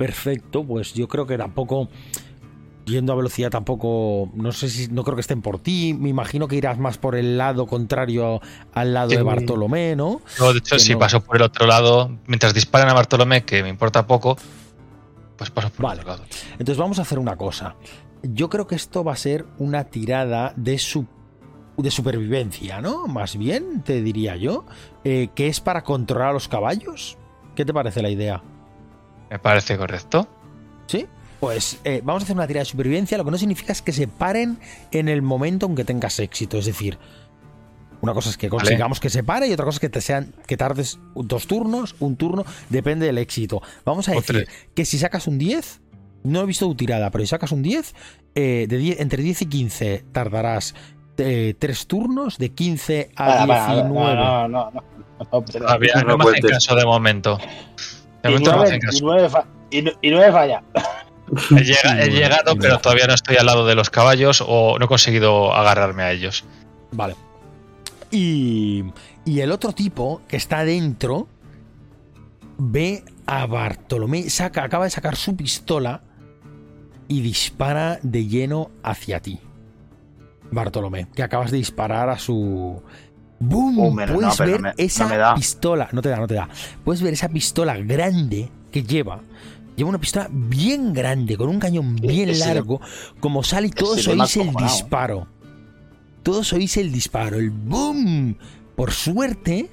perfecto. Pues yo creo que tampoco. Yendo a velocidad tampoco. No sé si. No creo que estén por ti. Me imagino que irás más por el lado contrario al lado de. Bartolomé, ¿no? Yo, de hecho, Que si no. paso por el otro lado, mientras disparan a Bartolomé, que me importa poco, pues paso por Vale. el otro lado. Entonces vamos a hacer una cosa. Yo creo que esto va a ser una tirada de su de supervivencia, ¿no? Más bien, te diría yo, eh, que es para controlar a los caballos. ¿Qué te parece la idea? Me parece correcto. ¿Sí? Pues eh, vamos a hacer una tirada de supervivencia, lo que no significa es que se paren en el momento en que tengas éxito. Es decir, una cosa es que consigamos que se pare y otra cosa es que te sean que tardes dos turnos, un turno, depende del éxito. Vamos a O decir tres. que si sacas un 10, no he visto tu tirada, pero si sacas un 10, eh, de 10 entre 10 y 15 tardarás eh, tres turnos, de 15 a Para, para, 19. no, no, no, no, no, no, No me hacen cuentes. caso de momento. De y, momento no hacen y, nueve fa- y nu- y nueve falla. [LAUGHS] He, llega- he llegado, pero todavía no estoy al lado de los caballos o no he conseguido agarrarme a ellos. Vale. Y, y el otro tipo que está dentro ve a Bartolomé, saca, acaba de sacar su pistola y dispara de lleno hacia ti. Bartolomé, que acabas de disparar a su... ¡Boom! Oh, Puedes ver no me- esa no pistola. No te da, no te da. Puedes ver esa pistola grande que lleva. Lleva una pistola bien grande, con un cañón bien Ese- largo. Como sale y todos oís el disparo. Todos oís el disparo, el boom. Por suerte,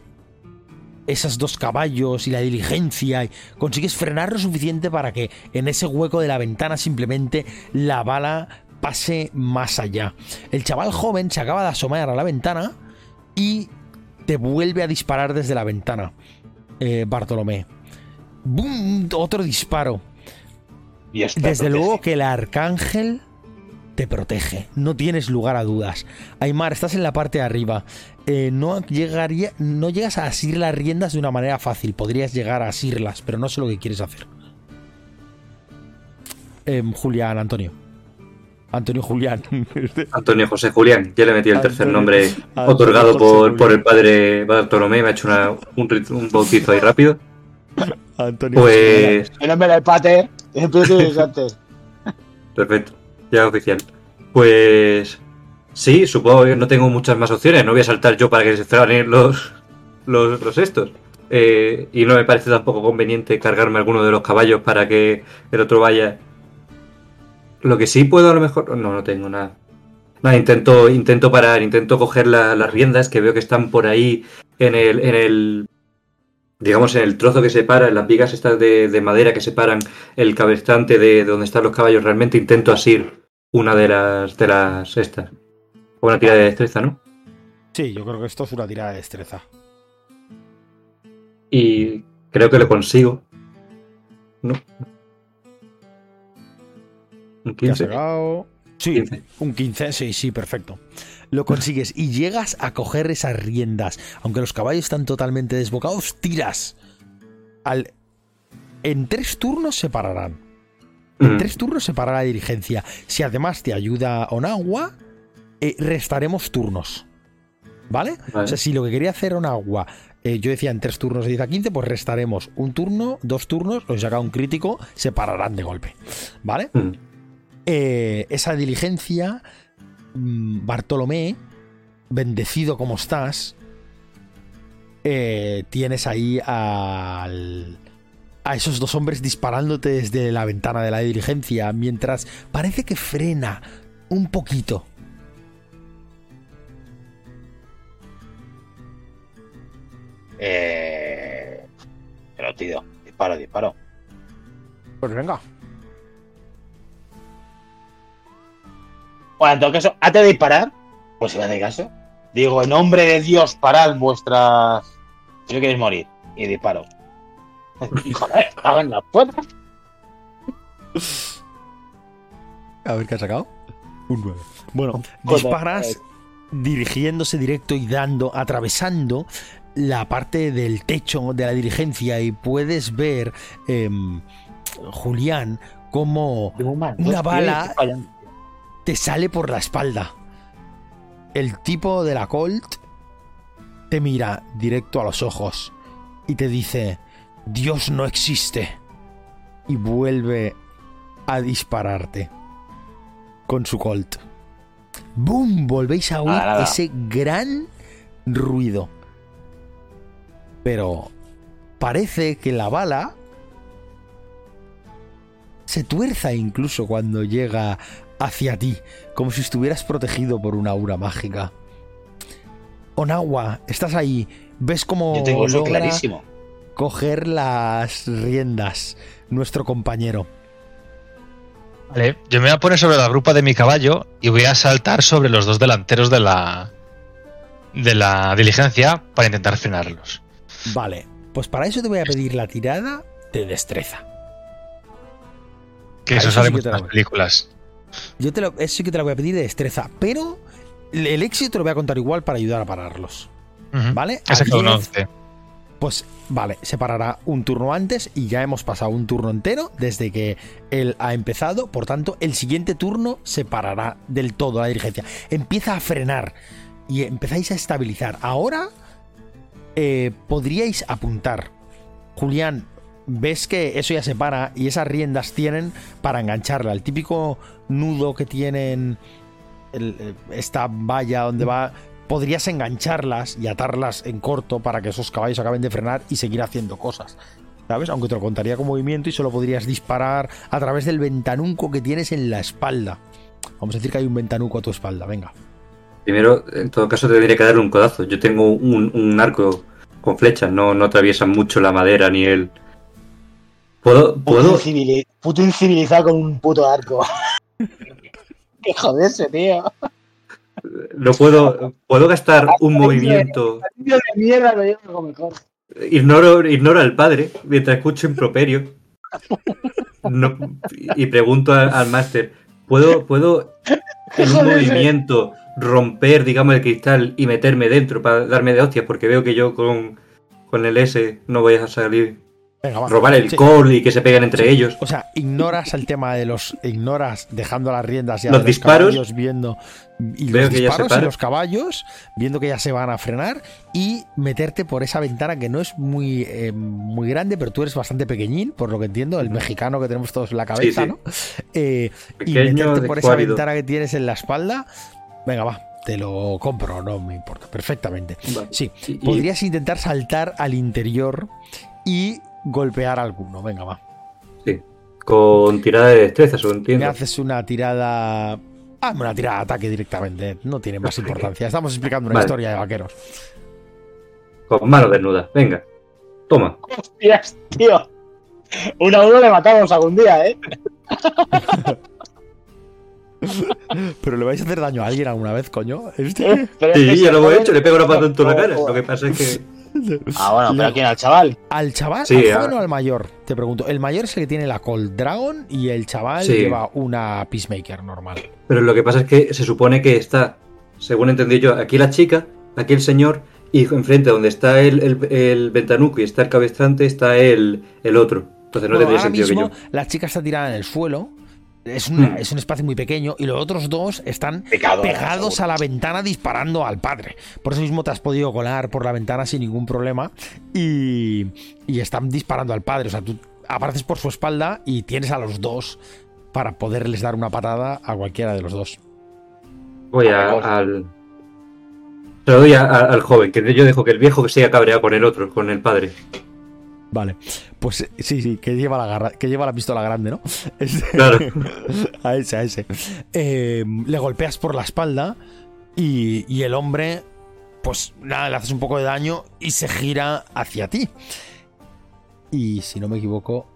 esas dos caballos y la diligencia, y consigues frenar lo suficiente para que en ese hueco de la ventana simplemente la bala pase más allá. El chaval joven se acaba de asomar a la ventana y te vuelve a disparar desde la ventana, eh, Bartolomé. ¡Bum! Otro disparo. Y Desde luego que el arcángel te protege, no tienes lugar a dudas. Aymar, estás en la parte de arriba. Eh, no, llegaría, no llegas a asir las riendas de una manera fácil. Podrías llegar a asirlas, pero no sé lo que quieres hacer. Em, Julián, Antonio. Antonio Julián. [LAUGHS] Antonio José Julián, ya le metí el tercer Antonio- nombre Antonio otorgado por, por el padre Bartolomé, me ha hecho una- un, un bautizo ahí rápido. Antonio Pues El nombre del antes. Perfecto, ya oficial. Pues sí, supongo que no tengo muchas más opciones. No voy a saltar yo para que se franen los, los, los estos. Eh, y no me parece tampoco conveniente cargarme alguno de los caballos para que el otro vaya. Lo que sí puedo a lo mejor. No, no tengo nada. Nada, intento, intento parar, intento coger la- las riendas que veo que están por ahí en el, en el. Digamos, en el trozo que separa, en las vigas estas de, de madera que separan el cabestrante de, de donde están los caballos. Realmente intento asir una de las de las estas. O una tira de destreza, ¿no? Sí, yo creo que esto es una tirada de destreza. Y creo que lo consigo. ¿No? Un ¿Qué has 15. sacado? Sí, 15. un 15, sí, sí, perfecto. Lo consigues y llegas a coger esas riendas. Aunque los caballos están totalmente desbocados, tiras. Al... En tres turnos se pararán. En Mm, tres turnos se parará la dirigencia. Si además te ayuda Onagua, eh, restaremos turnos. ¿Vale? Vale. O sea, si lo que quería hacer Onagua, eh, yo decía en tres turnos de 10 a 15, pues restaremos un turno, dos turnos, o saca un crítico, se pararán de golpe. ¿Vale? mm. Eh, esa diligencia, mm, Bartolomé, bendecido como estás, eh, tienes ahí al, a esos dos hombres disparándote desde la ventana de la diligencia, mientras parece que frena un poquito. Eh, pero tío, disparo, disparo. Pues venga. Bueno, en todo caso, antes de disparar, pues si me hace caso, digo, en nombre de Dios, parad vuestras. Si no queréis morir. Y disparo. [LAUGHS] Joder, en la puta. A ver qué ha sacado. Un 9. Bueno, Joder, disparas dirigiéndose directo y dando, atravesando la parte del techo de la diligencia y puedes ver, em, Julián, mal, Una bala. Te sale por la espalda. el tipo de la Colt te mira directo a los ojos y te dice, Dios no existe. Y vuelve a dispararte con su Colt. ¡Boom! Volvéis a oír ese gran ruido. Pero parece que la bala se tuerza incluso cuando llega hacia ti, como si estuvieras protegido por una aura mágica. Onagua, estás ahí. ¿Ves cómo Yo tengo eso logra clarísimo. coger las riendas nuestro compañero? Vale, yo me voy a poner sobre la grupa de mi caballo y voy a saltar sobre los dos delanteros de la de la diligencia para intentar frenarlos. Vale, pues para eso te voy a pedir la tirada de destreza. Que eso eso sale sí en la las voy. películas. Yo te lo, eso sí que te la voy a pedir de destreza, pero el éxito te lo voy a contar igual para ayudar a pararlos. ¿Vale? Ese que uno 10, once. Pues vale, se parará un turno antes y ya hemos pasado un turno entero desde que él ha empezado. Por tanto, el siguiente turno se parará del todo la dirigencia. Empieza a frenar y empezáis a estabilizar. Ahora eh, podríais apuntar. Julián, ves que eso ya se para y esas riendas tienen para engancharla. El típico nudo que tienen el- esta valla donde va. Podrías engancharlas y atarlas en corto para que esos caballos acaben de frenar y seguir haciendo cosas. ¿Sabes? Aunque te lo contaría con movimiento y solo podrías disparar a través del ventanuco que tienes en la espalda. Vamos a decir que hay un ventanuco a tu espalda, venga. Primero, en todo caso, te tendría que darle un codazo. Yo tengo un, un arco con flechas, no, no atraviesan mucho la madera ni el. ¿Puedo, Puto, puedo, puto incivilizado con un puto arco. [LAUGHS] Qué joderse, tío. no puedo, puedo gastar un movimiento. De mierda lo llevo algo mejor. Ignoro, ignoro al padre mientras escucho improperio. No- y pregunto al, al máster: ¿puedo, ¿puedo [LAUGHS] en un movimiento romper, digamos, el cristal y meterme dentro para darme de hostias? Porque veo que yo con, con el S no voy a salir. Venga, va. Robar el Sí. call y que se peguen entre ellos. O sea, ignoras el tema de los. Ignoras dejando las riendas ya Los de los disparos. caballos viendo. Y los disparos y los caballos, viendo que ya se van a frenar. Y meterte por esa ventana que no es muy, eh, muy grande, pero tú eres bastante pequeñín, por lo que entiendo, el mexicano que tenemos todos en la cabeza, sí. ¿no? Eh, y meterte por esa ventana que tienes en la espalda. Venga, va. Te lo compro, no me importa. Perfectamente. Vale. Sí, podrías intentar saltar al interior y golpear a alguno. Venga, va. Sí. Con tirada de destreza, eso Me entiendo. haces una tirada. Ah, una tirada de ataque directamente. No tiene más [LAUGHS] importancia. Estamos explicando una Vale. historia de vaqueros. Con mano desnuda. Venga. Toma. Hostias, tío. Uno a uno le matamos algún día, ¿eh? [LAUGHS] Pero le vais a hacer daño a alguien alguna vez, coño. Este- Sí, ya lo hemos joden- hecho, le pego una pata en toda la cara. Lo que pasa es que. Ah, bueno, pero ¿quién? ¿Al chaval? ¿Al chaval, Sí, al joven o al mayor? Te pregunto. El mayor es el que tiene la Cold Dragon y el chaval Sí. lleva una Peacemaker normal. Pero lo que pasa es que se supone que está, según entendí yo, aquí la chica, aquí el señor, y enfrente donde está el, el, el ventanuco y está el cabestrante, está el, el otro. Entonces no Bueno, tendría ahora sentido mismo que yo. la chica está tirada en el suelo. Es, una- Hmm. es un espacio muy pequeño y los otros dos están Pecado. pegados a la ventana disparando al padre. Por eso mismo te has podido colar por la ventana sin ningún problema y, y están disparando al padre. O sea, tú apareces por su espalda y tienes a los dos para poderles dar una patada a cualquiera de los dos. Voy a- al. Se lo doy a- a- al joven, que yo dejo que el viejo que siga cabreado con el otro, con el padre. Vale, pues eh, sí, sí, que lleva la garra, que lleva la pistola grande, ¿no? [LAUGHS] Este- Claro. [LAUGHS] a ese, a ese. Eh, le golpeas por la espalda y, y el hombre, pues nada, le haces un poco de daño y se gira hacia ti. Y si no me equivoco,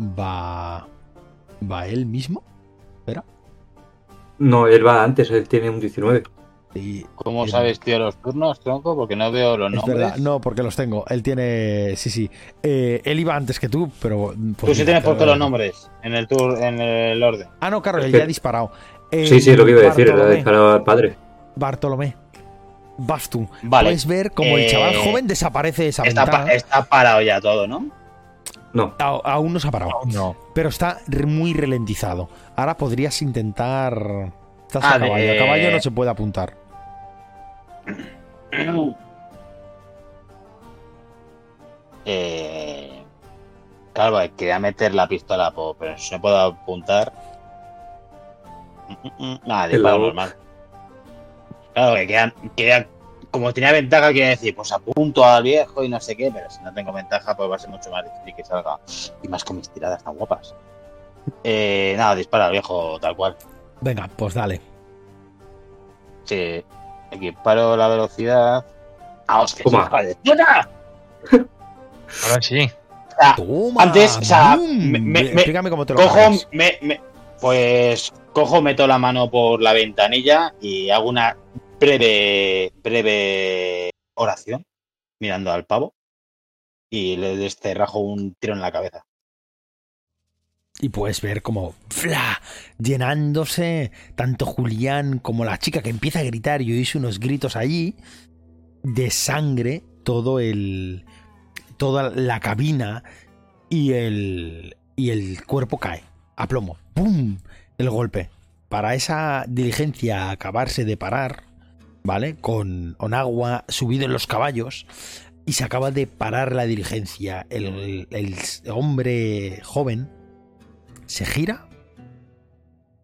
va. ¿Va él mismo? Espera. No, él va antes, él tiene un 19. Y- ¿Cómo Eh, sabes, tío, los turnos, tronco? Porque no veo los es nombres. verdad, no, porque los tengo. Él tiene. Sí, sí. Eh, él iba antes que tú, pero. pues Tú sí mira, tienes lo- puesto los nombres en el tour, en el orden. Ah, no, claro, él ya ha disparado. Eh, Sí, sí, lo que iba a decir, le ha disparado al padre. Bartolomé. Vas tú. Vale. Puedes ver como el Eh, chaval joven desaparece de esa Está, pa- está parado ya todo, ¿no? No, A- aún no se ha parado. No. Pero está muy ralentizado. Ahora podrías intentar. Estás Ah, a caballo. de- A caballo no se puede apuntar. Eh, claro, quería meter la pistola, pero si no puedo apuntar. Mm, mm, mm, Nada, disparo normal. Claro, que quería, quería- como tenía ventaja, quería decir, pues apunto al viejo y no sé qué, pero si no tengo ventaja, pues va a ser mucho más difícil que salga. Y más con mis tiradas tan guapas. Eh, nada, dispara al viejo tal cual. Venga, pues dale. Sí, equiparo la velocidad. ¡Ah, hostia! Toma. hija de puta! Ahora sí. O sea, Toma. Antes, o sea, me- me- Explícame cómo te lo cojo, me, me- pues cojo, meto la mano por la ventanilla y hago una breve, breve oración mirando al pavo y le desterrajo un tiro en la cabeza. Y puedes ver como ¡fla! llenándose tanto Julián como la chica que empieza a gritar y oís unos gritos allí de sangre todo el toda la cabina y el y el cuerpo cae a plomo ¡pum! el golpe para esa diligencia acabarse de parar ¿vale? con Onagua subido en los caballos y se acaba de parar la diligencia el, el hombre joven se gira.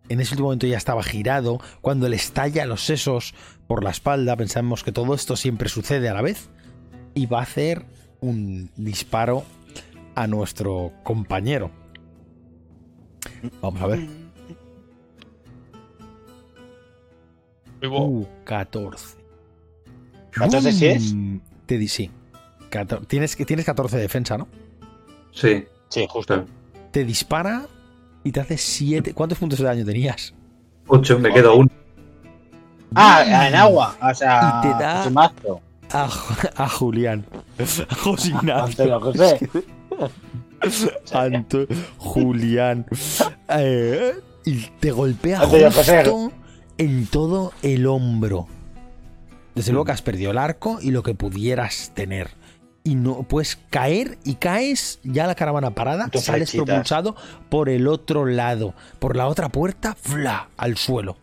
En ese último momento ya estaba girado. Cuando le estalla los sesos por la espalda, pensamos que todo esto siempre sucede a la vez. Y va a hacer un disparo a nuestro compañero. Vamos a ver. Uh, 14. 14 sí es. Mm, Te di sí. Cator- tienes, que- tienes 14 de defensa, ¿no? Sí, Sí, justo. Te dispara y te hace 7. ¿Cuántos puntos de daño tenías? Ocho, me quedo uno. Ah, en agua. O sea, Y te da-. A, a Julián. A José [LAUGHS] Ignacio. Antonio José. [LAUGHS] Anto- Julián. Eh, y te golpea Antonio José. justo en todo el hombro. Desde luego que has perdido el arco y lo que pudieras tener. Y no puedes caer y caes ya la caravana parada, Tus sales propulsado por el otro lado, por la otra puerta, ¡fla! al suelo.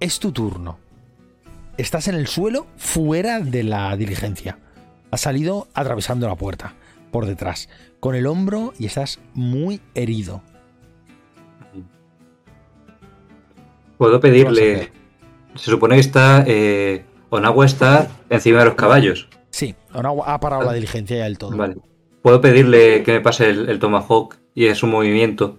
Es tu turno. Estás en el suelo fuera de la diligencia. Has salido atravesando la puerta por detrás, con el hombro y estás muy herido. Puedo ¿Qué vas a pedirle. Se supone que está. Eh, Onagua está encima de los caballos. Sí, Onagua ha parado la diligencia ya del todo. Vale. Puedo pedirle que me pase el, el Tomahawk y es un movimiento.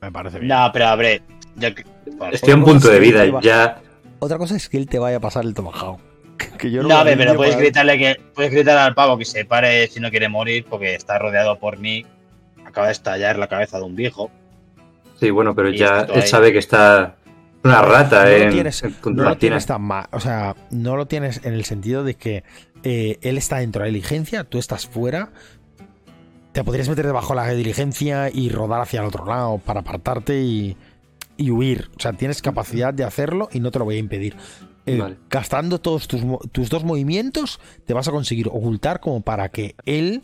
Me parece bien. No, pero a ver. yo que- Estoy a un Otra punto de vida. va- Ya. Otra cosa es que él te vaya a pasar el tomahawk. [LAUGHS] Que yo No, lo a ver, pero puedes para- gritarle que puedes gritar al pavo que se pare si no quiere morir porque está rodeado por mí. Acaba de estallar la cabeza de un viejo. Sí, bueno, pero Y ya él ahí. sabe que está una rata No lo en, tienes- No lo tienes tan mal. O sea, no lo tienes en el sentido de que eh, él está dentro de la diligencia, tú estás fuera. Te podrías meter debajo de la diligencia y rodar hacia el otro lado para apartarte y, y huir. O sea, tienes capacidad de hacerlo y no te lo voy a impedir. Eh, Vale. Gastando todos tus, tus dos movimientos, te vas a conseguir ocultar como para que él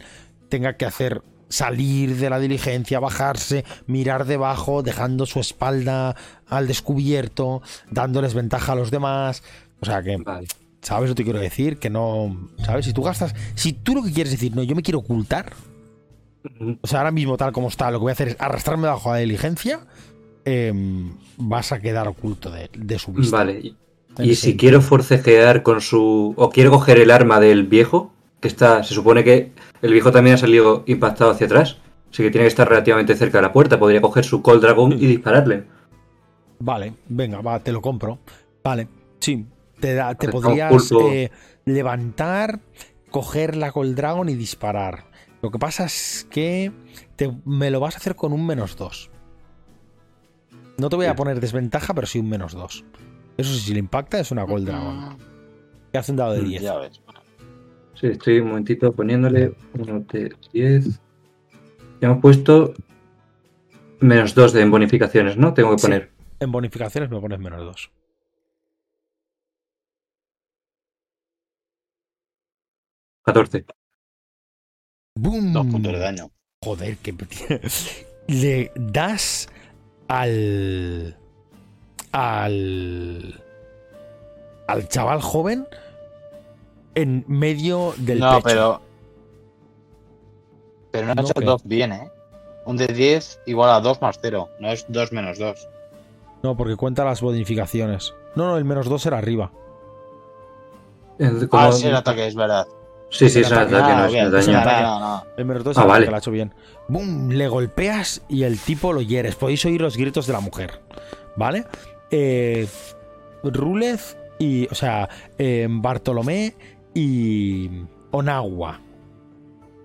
tenga que hacer salir de la diligencia, bajarse, mirar debajo, dejando su espalda al descubierto, dándoles ventaja a los demás. O sea que, Vale. ¿sabes lo que te quiero decir? Que no, ¿sabes? Si tú gastas, si tú lo que quieres decir, no, yo me quiero ocultar, o sea, ahora mismo tal como está, lo que voy a hacer es arrastrarme bajo la diligencia, em, vas a quedar oculto de, de su vista. Vale. Y, si quiero forcejear con su. o quiero coger el arma del viejo, que está. Se supone que el viejo también ha salido impactado hacia atrás. Así que tiene que estar relativamente cerca de la puerta. Podría coger su Cold Dragon y dispararle. Vale, venga, va, te lo compro. Vale, sí. Te, da- te podrías eh, levantar, coger la Cold Dragon y disparar. Lo que pasa es que te- me lo vas a hacer con un menos 2. No te voy a poner desventaja, pero sí un menos 2. Eso sí, si le impacta es una Gold Dragon. Que hace un dado de Mm, 10. Ya ves. Sí, estoy un momentito poniéndole uno de 10. Ya hemos puesto menos 2 de bonificaciones, ¿no? Tengo que Sí. poner. En bonificaciones me pones menos 2. 14. ¡Bum! Dos puntos de daño. Joder, que [LAUGHS] le das al al. al chaval joven en medio del No, pecho. pero. Pero no ha No, hecho ¿qué? el 2 bien, ¿eh? Un de 10 igual a 2 más 0. No es 2 menos 2. No, porque cuenta las bonificaciones. No, no, el menos 2 era arriba. El- Ah, sí, el ataque, es verdad. sí, sí, es un el ataque. ataque, no Ah, es bien, daño. no, ataque. no, no. El menos 2 Ah, era vale. que lo ha hecho bien. ¡Bum! Le golpeas y el tipo lo hieres. Podéis oír los gritos de la mujer. ¿Vale? Eh, Rúlez y. O sea, eh, Bartolomé y. Onagua.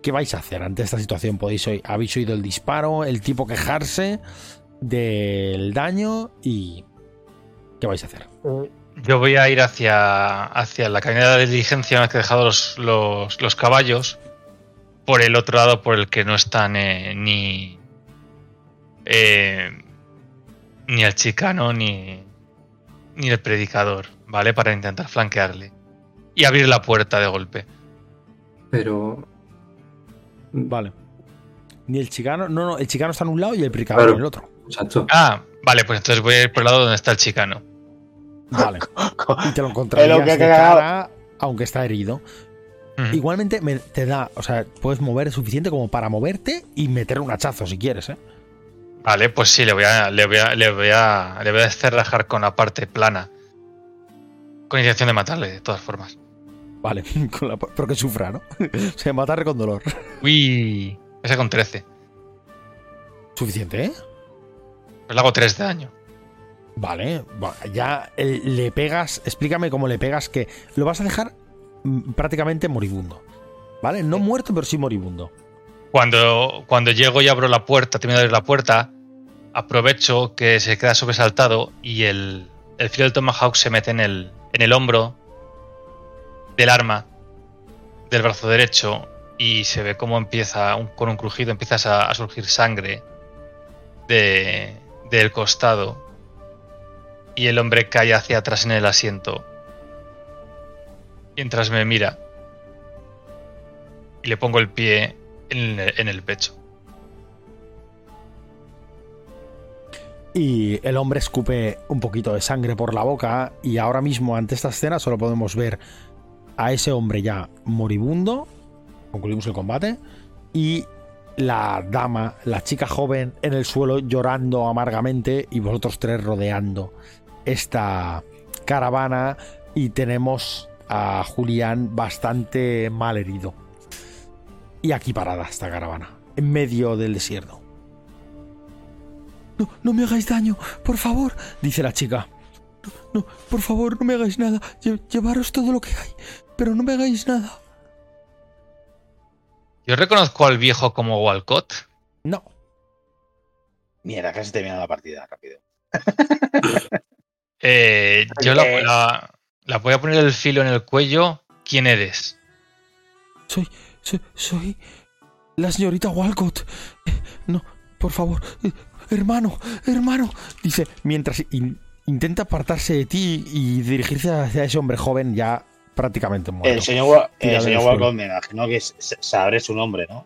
¿Qué vais a hacer ante esta situación? Podéis oír, habéis oído el disparo, el tipo quejarse del daño y. ¿Qué vais a hacer? Yo voy a ir hacia, hacia la cañada de diligencia una vez que he dejado los, los, los caballos por el otro lado por el que no están eh, ni eh, ni el chicano ni, ni el predicador, ¿vale? Para intentar flanquearle y abrir la puerta de golpe. Pero. Vale. Ni el chicano. No, no, el chicano está en un lado y el Claro. en el otro. Exacto. Ah, vale, pues entonces voy a ir por el lado donde está el chicano. Vale. [LAUGHS] Y te lo encontrarías que de cara, aunque está herido. Igualmente me- te da, o sea, puedes mover suficiente como para moverte y meter un hachazo si quieres, ¿eh? Vale, pues sí, le voy a, le voy a, le voy a, le voy a cerrajar con la parte plana. Con intención de matarle, de todas formas. Vale, [LAUGHS] con la- pero que sufra, ¿no? [LAUGHS] o sea, matarle con dolor. Uy, ese con 13. Suficiente, ¿eh? Pues le hago 3 de daño. Vale, va, ya le pegas, explícame cómo le pegas que lo vas a dejar mm, prácticamente moribundo. ¿Vale? No muerto, pero sí moribundo. Cuando, cuando llego y abro la puerta, termino de abrir la puerta, aprovecho que se queda sobresaltado y el, el filo del Tomahawk se mete en el, en el hombro del arma del brazo derecho y se ve cómo empieza, con un crujido, empieza a, surgir sangre de, del costado y el hombre cae hacia atrás en el asiento mientras me mira y le pongo el pie en el pecho. Y el hombre escupe un poquito de sangre por la boca y ahora mismo ante esta escena solo podemos ver a ese hombre ya moribundo, concluimos el combate, y la dama, la chica joven en el suelo llorando amargamente y vosotros tres rodeando esta caravana y tenemos a Julián bastante mal herido. Y aquí parada esta caravana, en medio del desierto. No, no me hagáis daño, por favor, dice la chica. No, no, por favor, no me hagáis nada. Lle- llevaros todo lo que hay, pero no me hagáis nada. Yo reconozco al viejo como Walcott. No, Mierda, casi termina la partida, rápido. [LAUGHS] Eh, yo la, la- la voy a poner el filo en el cuello. ¿Quién eres? soy, soy, soy la señorita Walcott. Eh, No, por favor, eh, hermano, hermano, dice mientras in- intenta apartarse de ti y dirigirse hacia ese hombre joven ya prácticamente muerto. El señor, el señor. Walcott me imagino que sabré su nombre, ¿no?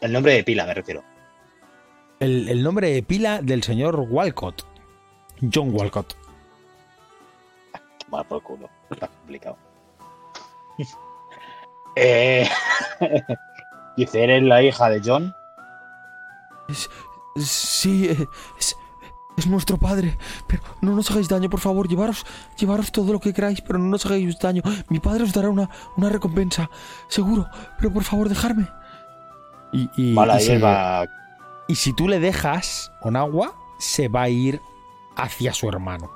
El nombre de pila, me refiero. El, el nombre de pila del señor Walcott. John Walcott. [LAUGHS] Mal por culo. Está complicado. [LAUGHS] eh, [LAUGHS] dice, ¿eres la hija de John? Sí, eh, es, es nuestro padre. Pero no nos hagáis daño, por favor. Llevaros, llevaros todo lo que queráis, pero no nos hagáis daño. Mi padre os dará una, una recompensa, seguro. Pero por favor, dejarme. Y, y- Mala y se- y si tú le dejas con agua, se va a ir hacia su hermano.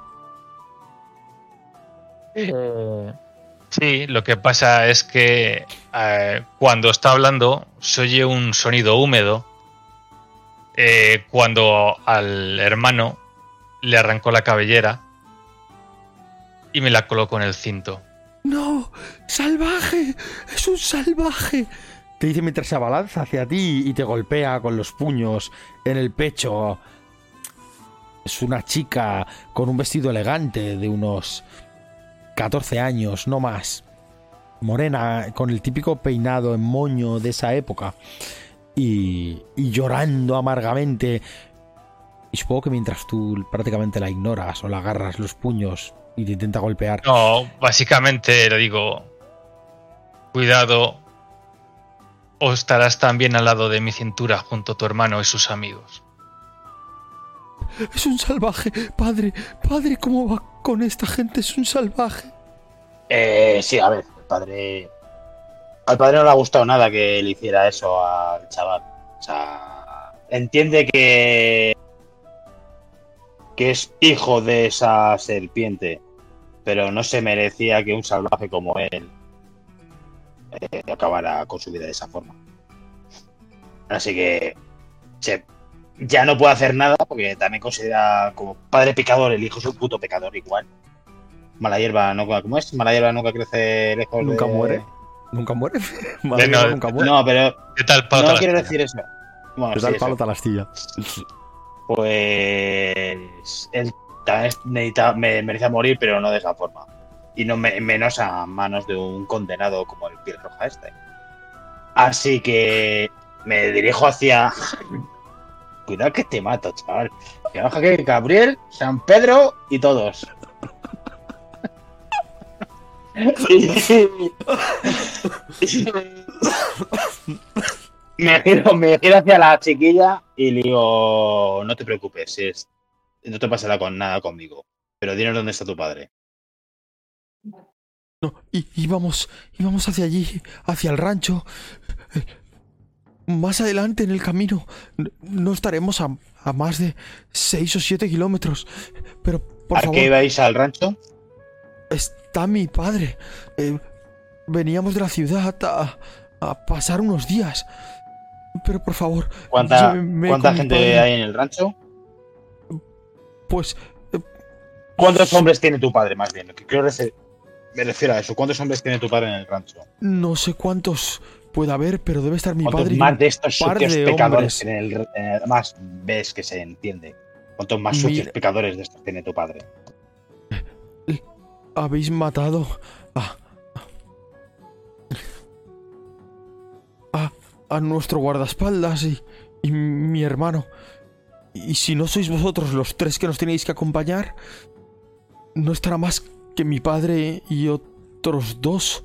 Sí, lo que pasa es que eh, cuando está hablando se oye un sonido húmedo. Eh, cuando al hermano le arrancó la cabellera y me la colocó en el cinto. ¡No! ¡Salvaje! ¡Es un salvaje! Te dice mientras se abalanza hacia ti y te golpea con los puños en el pecho. Es una chica con un vestido elegante de unos 14 años, no más. Morena, con el típico peinado en moño de esa época. Y, y llorando amargamente. Y supongo que mientras tú prácticamente la ignoras o la agarras los puños y te intenta golpear, No, básicamente le digo, cuidado, o estarás también al lado de mi cintura junto a tu hermano y sus amigos. es un salvaje, padre, padre, ¿cómo va con esta gente? Es un salvaje. Eh, sí, a ver, el padre. Al padre no le ha gustado nada que le hiciera eso al chaval. O sea, entiende que. que es hijo de esa serpiente. Pero no se merecía que un salvaje como él. eh, acabara con su vida de esa forma. Así que. se- ya no puede hacer nada porque también considera como padre pecador, el hijo es un puto pecador igual. Mala hierba no ¿cómo es? Mala hierba nunca crece lejos Nunca de- muere. ¿Nunca muere? [LAUGHS] no, nunca muere. No, pero ¿Qué tal, Pau? no quiero decir eso. Bueno, Te sí, palo a la astilla. Pues él también necesita, me merecía morir, pero no de esa forma. Y no me- menos a manos de un condenado como el piel roja este. Así que me dirijo hacia. [LAUGHS] Cuidado que te mato, chaval. Que baja que Gabriel, San Pedro y todos. Me, giro, me giro hacia la chiquilla y le digo, no te preocupes, es, no te pasará con nada conmigo. Pero dinos dónde está tu padre. No, y íbamos, íbamos hacia allí, hacia el rancho. Más adelante en el camino no estaremos a, a más de 6 o 7 kilómetros. Pero, por ¿A favor, qué ibais al rancho? Está mi padre. Eh, veníamos de la ciudad a, a pasar unos días. Pero, por favor, ¿Cuánta, llévenme ¿cuánta con mi gente hay en el rancho? Pues ¿Cuántos hombres tiene tu padre, más bien? Lo que quiero rece- me refiero a eso. ¿Cuántos hombres tiene tu padre en el rancho? no sé cuántos puede haber, pero debe estar mi ¿Cuántos padre. más de estos sucios de pecadores en el, en el- Más ves que se entiende. ¿Cuántos más sucios pecadores de estos tiene tu padre? Habéis matado a, a, a nuestro guardaespaldas y, y mi hermano. Y si no sois vosotros los tres que nos tenéis que acompañar, no estará más que mi padre y otros dos.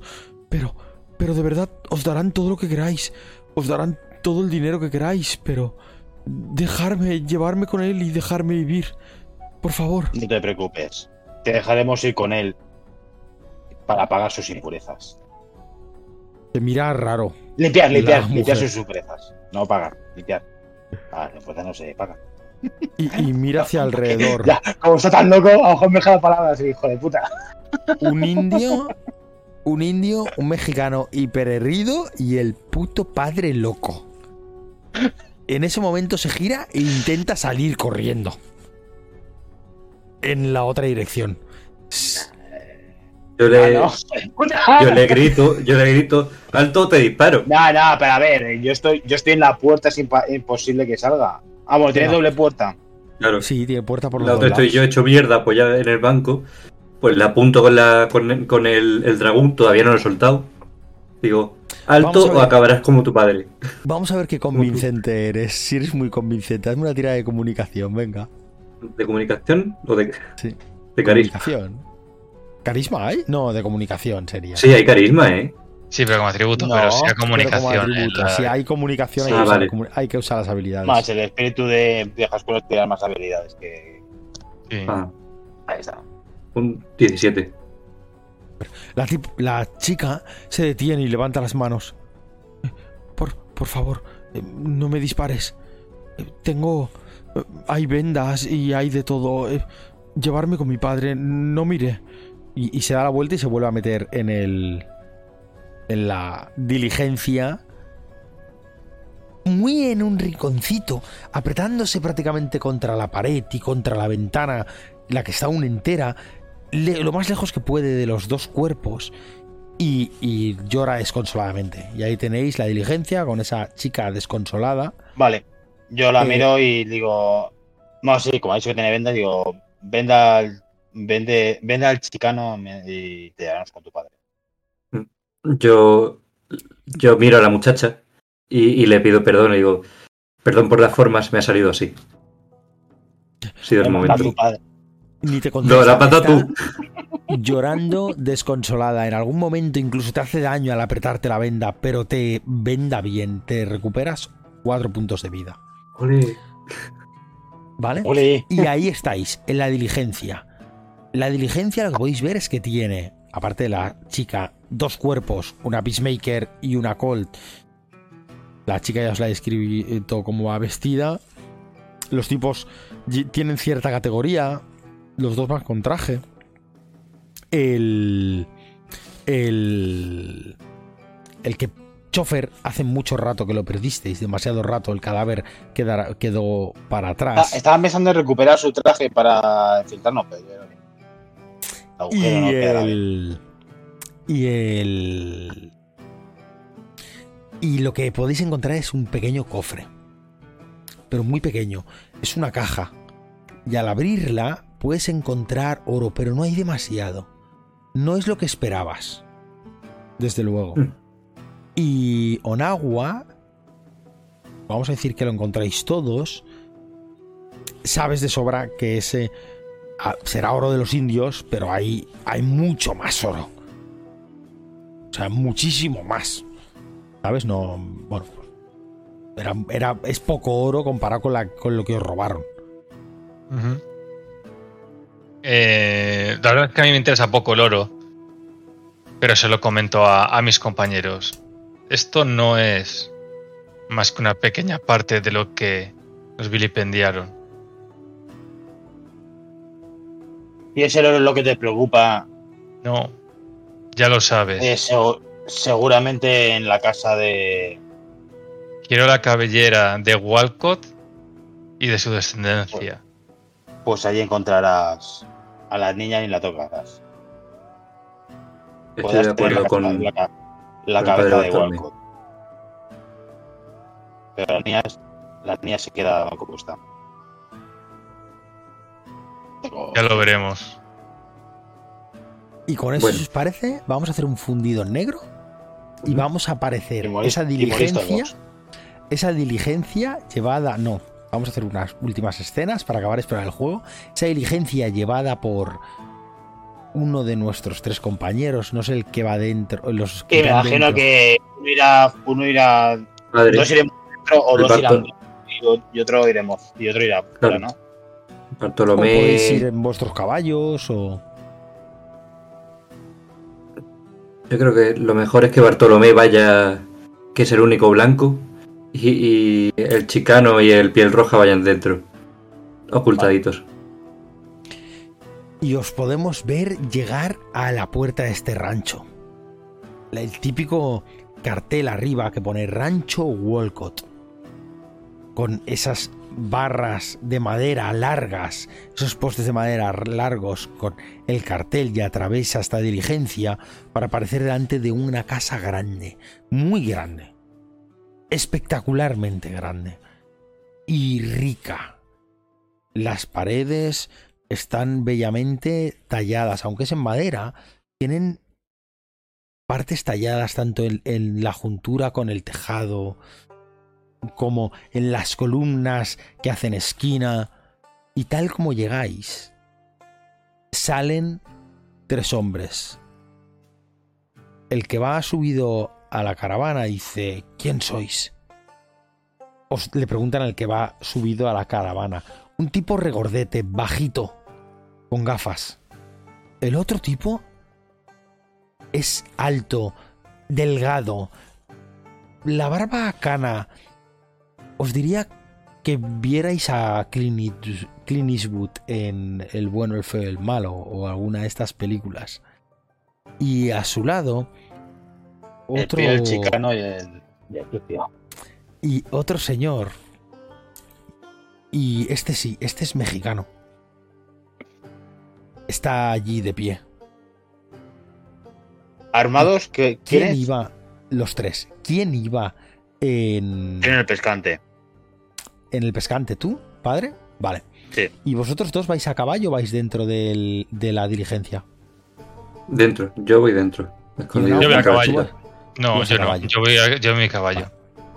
Pero, pero de verdad, os darán todo lo que queráis. Os darán todo el dinero que queráis, pero dejarme, llevarme con él y dejarme vivir. Por favor. No te preocupes. Te dejaremos ir con él para pagar sus impurezas. Te mira raro. Limpiar, limpiar, limpiar sus impurezas. No pagar, limpiar. Ah, las impurezas no se pagan. Y, y mira hacia alrededor. [LAUGHS] Ya, como está tan loco, a lo mejor me deja la palabra así, hijo de puta. Un indio, un indio, un mexicano hiperherrido y el puto padre loco. En ese momento se gira e intenta salir corriendo. En la otra dirección. Yo Ah, le, no. Puta. [LAUGHS] yo le grito, yo le grito, alto te disparo. No, no, pero a ver, yo estoy, yo estoy en la puerta, es imposible que salga. Ah, bueno, tiene No. doble puerta. Claro. Sí, tiene puerta por La otra estoy yo hecho mierda apoyado en el banco. Pues la apunto con la con, con el, el dragón, todavía no lo he soltado. Digo, Vamos alto o acabarás como tu padre. Vamos a ver qué convincente eres. Si eres muy convincente, hazme una tira de comunicación, venga. ¿De comunicación o de, Sí. de carisma? ¿Carisma hay? No, de comunicación sería. Sí, hay carisma, ¿eh? Sí, pero como atributo, No, pero Pero como comunicación. atributo. la- Si hay comunicación, hay, Ah, que vale. hay que usar las habilidades. Más, el espíritu de viejas escuelas te da más habilidades que. sí. Ah, Ahí está. un 17. La, tip- la chica se detiene y levanta las manos. Eh, Por, por favor, eh, no me dispares. Eh, Tengo... Hay vendas y hay de todo. Eh, Llevarme con mi padre, no mire. Y, se da la vuelta y se vuelve a meter en el... En la diligencia. Muy en un rinconcito, apretándose prácticamente contra la pared y contra la ventana, la que está aún entera, lo más lejos que puede de los dos cuerpos y, y llora desconsoladamente. Y ahí tenéis la diligencia con esa chica desconsolada. Vale. Yo la Eh. miro y digo. No, sí, como ha dicho que tiene venda, digo, venda al. Vende, vende al chicano y te llevaremos con tu padre. Yo, yo miro a la muchacha y, y le pido perdón. Le digo, perdón por las formas, me ha salido así. Ha sido el momento. tu padre. Ni te No, la está tú. Llorando, desconsolada. En algún momento incluso te hace daño al apretarte la venda, pero te venda bien. Te recuperas cuatro puntos de vida. Ole. ¿Vale? Ole. Y ahí estáis, en la diligencia. La diligencia lo que podéis ver es que tiene, aparte de la chica, dos cuerpos, una Peacemaker y una Colt. La chica ya os la he descrito cómo va vestida. Los tipos tienen cierta categoría. Los dos van con traje. El. El. El que. Chofer, hace mucho rato que lo perdisteis, demasiado rato. El cadáver quedara- quedó para atrás. Está- Estaban pensando en recuperar su traje para infiltrarnos, pero no y el. Y el. Y lo que podéis encontrar es un pequeño cofre. Pero muy pequeño. Es una caja. Y al abrirla puedes encontrar oro, pero no hay demasiado. No es lo que esperabas. Desde luego. Mm. Y Onagua. Vamos a decir que lo encontráis todos. Sabes de sobra que ese ah, será oro de los indios, pero hay, hay mucho más oro. O sea, muchísimo más. ¿Sabes? No. Bueno. Era, era, es poco oro comparado con, la, con lo que os robaron. Eh, la verdad es que a mí me interesa poco el oro, pero se lo comento a mis compañeros. Esto no es más que una pequeña parte de lo que nos vilipendiaron. Y ese es lo que te preocupa. No, ya lo sabes. eh, segu- seguramente en la casa de. Quiero la cabellera de Walcott y de su descendencia. Pues allí encontrarás a la niña y la tocarás. Estoy de acuerdo con. la, la cabeza de. Walcott. Pero la niña, es- la niña se queda como está. Ya lo veremos. Y con eso, Bueno. si os parece, vamos a hacer un fundido en negro. Y vamos a aparecer esa diligencia. esa diligencia llevada. No, vamos a hacer unas últimas escenas para acabar de explorar el juego. Esa diligencia llevada por uno de nuestros tres compañeros, no sé el que va dentro. Los que Que me imagino dentro. que uno irá, uno irá, dos iremos dentro o El dos irán Bartol- y, o- y otro iremos y otro irá fuera, Claro. ¿no? O Bartolomé. podéis ir en vuestros caballos o. Yo creo que lo mejor es que Bartolomé vaya, que es el único blanco, y, y el chicano y el piel roja vayan dentro, ocultaditos. Y os podemos ver llegar a la puerta de este rancho. El típico cartel arriba que pone Rancho Walcott. Con esas barras de madera largas, esos postes de madera largos con el cartel y atraviesa esta diligencia para aparecer delante de una casa grande, muy grande, espectacularmente grande y rica. Las paredes están bellamente talladas, aunque es en madera, tienen partes talladas tanto en, la juntura con el tejado, como en las columnas que hacen esquina, y tal como llegáis, salen tres hombres. El que va subido a la caravana dice, ¿quién sois? Os le preguntan al que va subido a la caravana. Un tipo regordete, bajito, con gafas. El otro tipo es alto, delgado, la barba cana. Os diría que vierais a Clint Eastwood- en El bueno, el feo y el malo o alguna de estas películas. Y a su lado, El otro, tío, el chicano y el, y el tío. y otro señor. Y este sí, este es mexicano. Está allí de pie. Armados, ¿qué, ¿Quién ¿quién es? iba? Los tres. ¿Quién iba en, Tienen el pescante. en el pescante? ¿Tú, padre? Vale. Sí. ¿Y vosotros dos vais a caballo o vais dentro del- de la diligencia? Dentro, yo voy dentro. escondido Yo voy a caballo. No, a yo no. Yo voy, a, yo en mi caballo.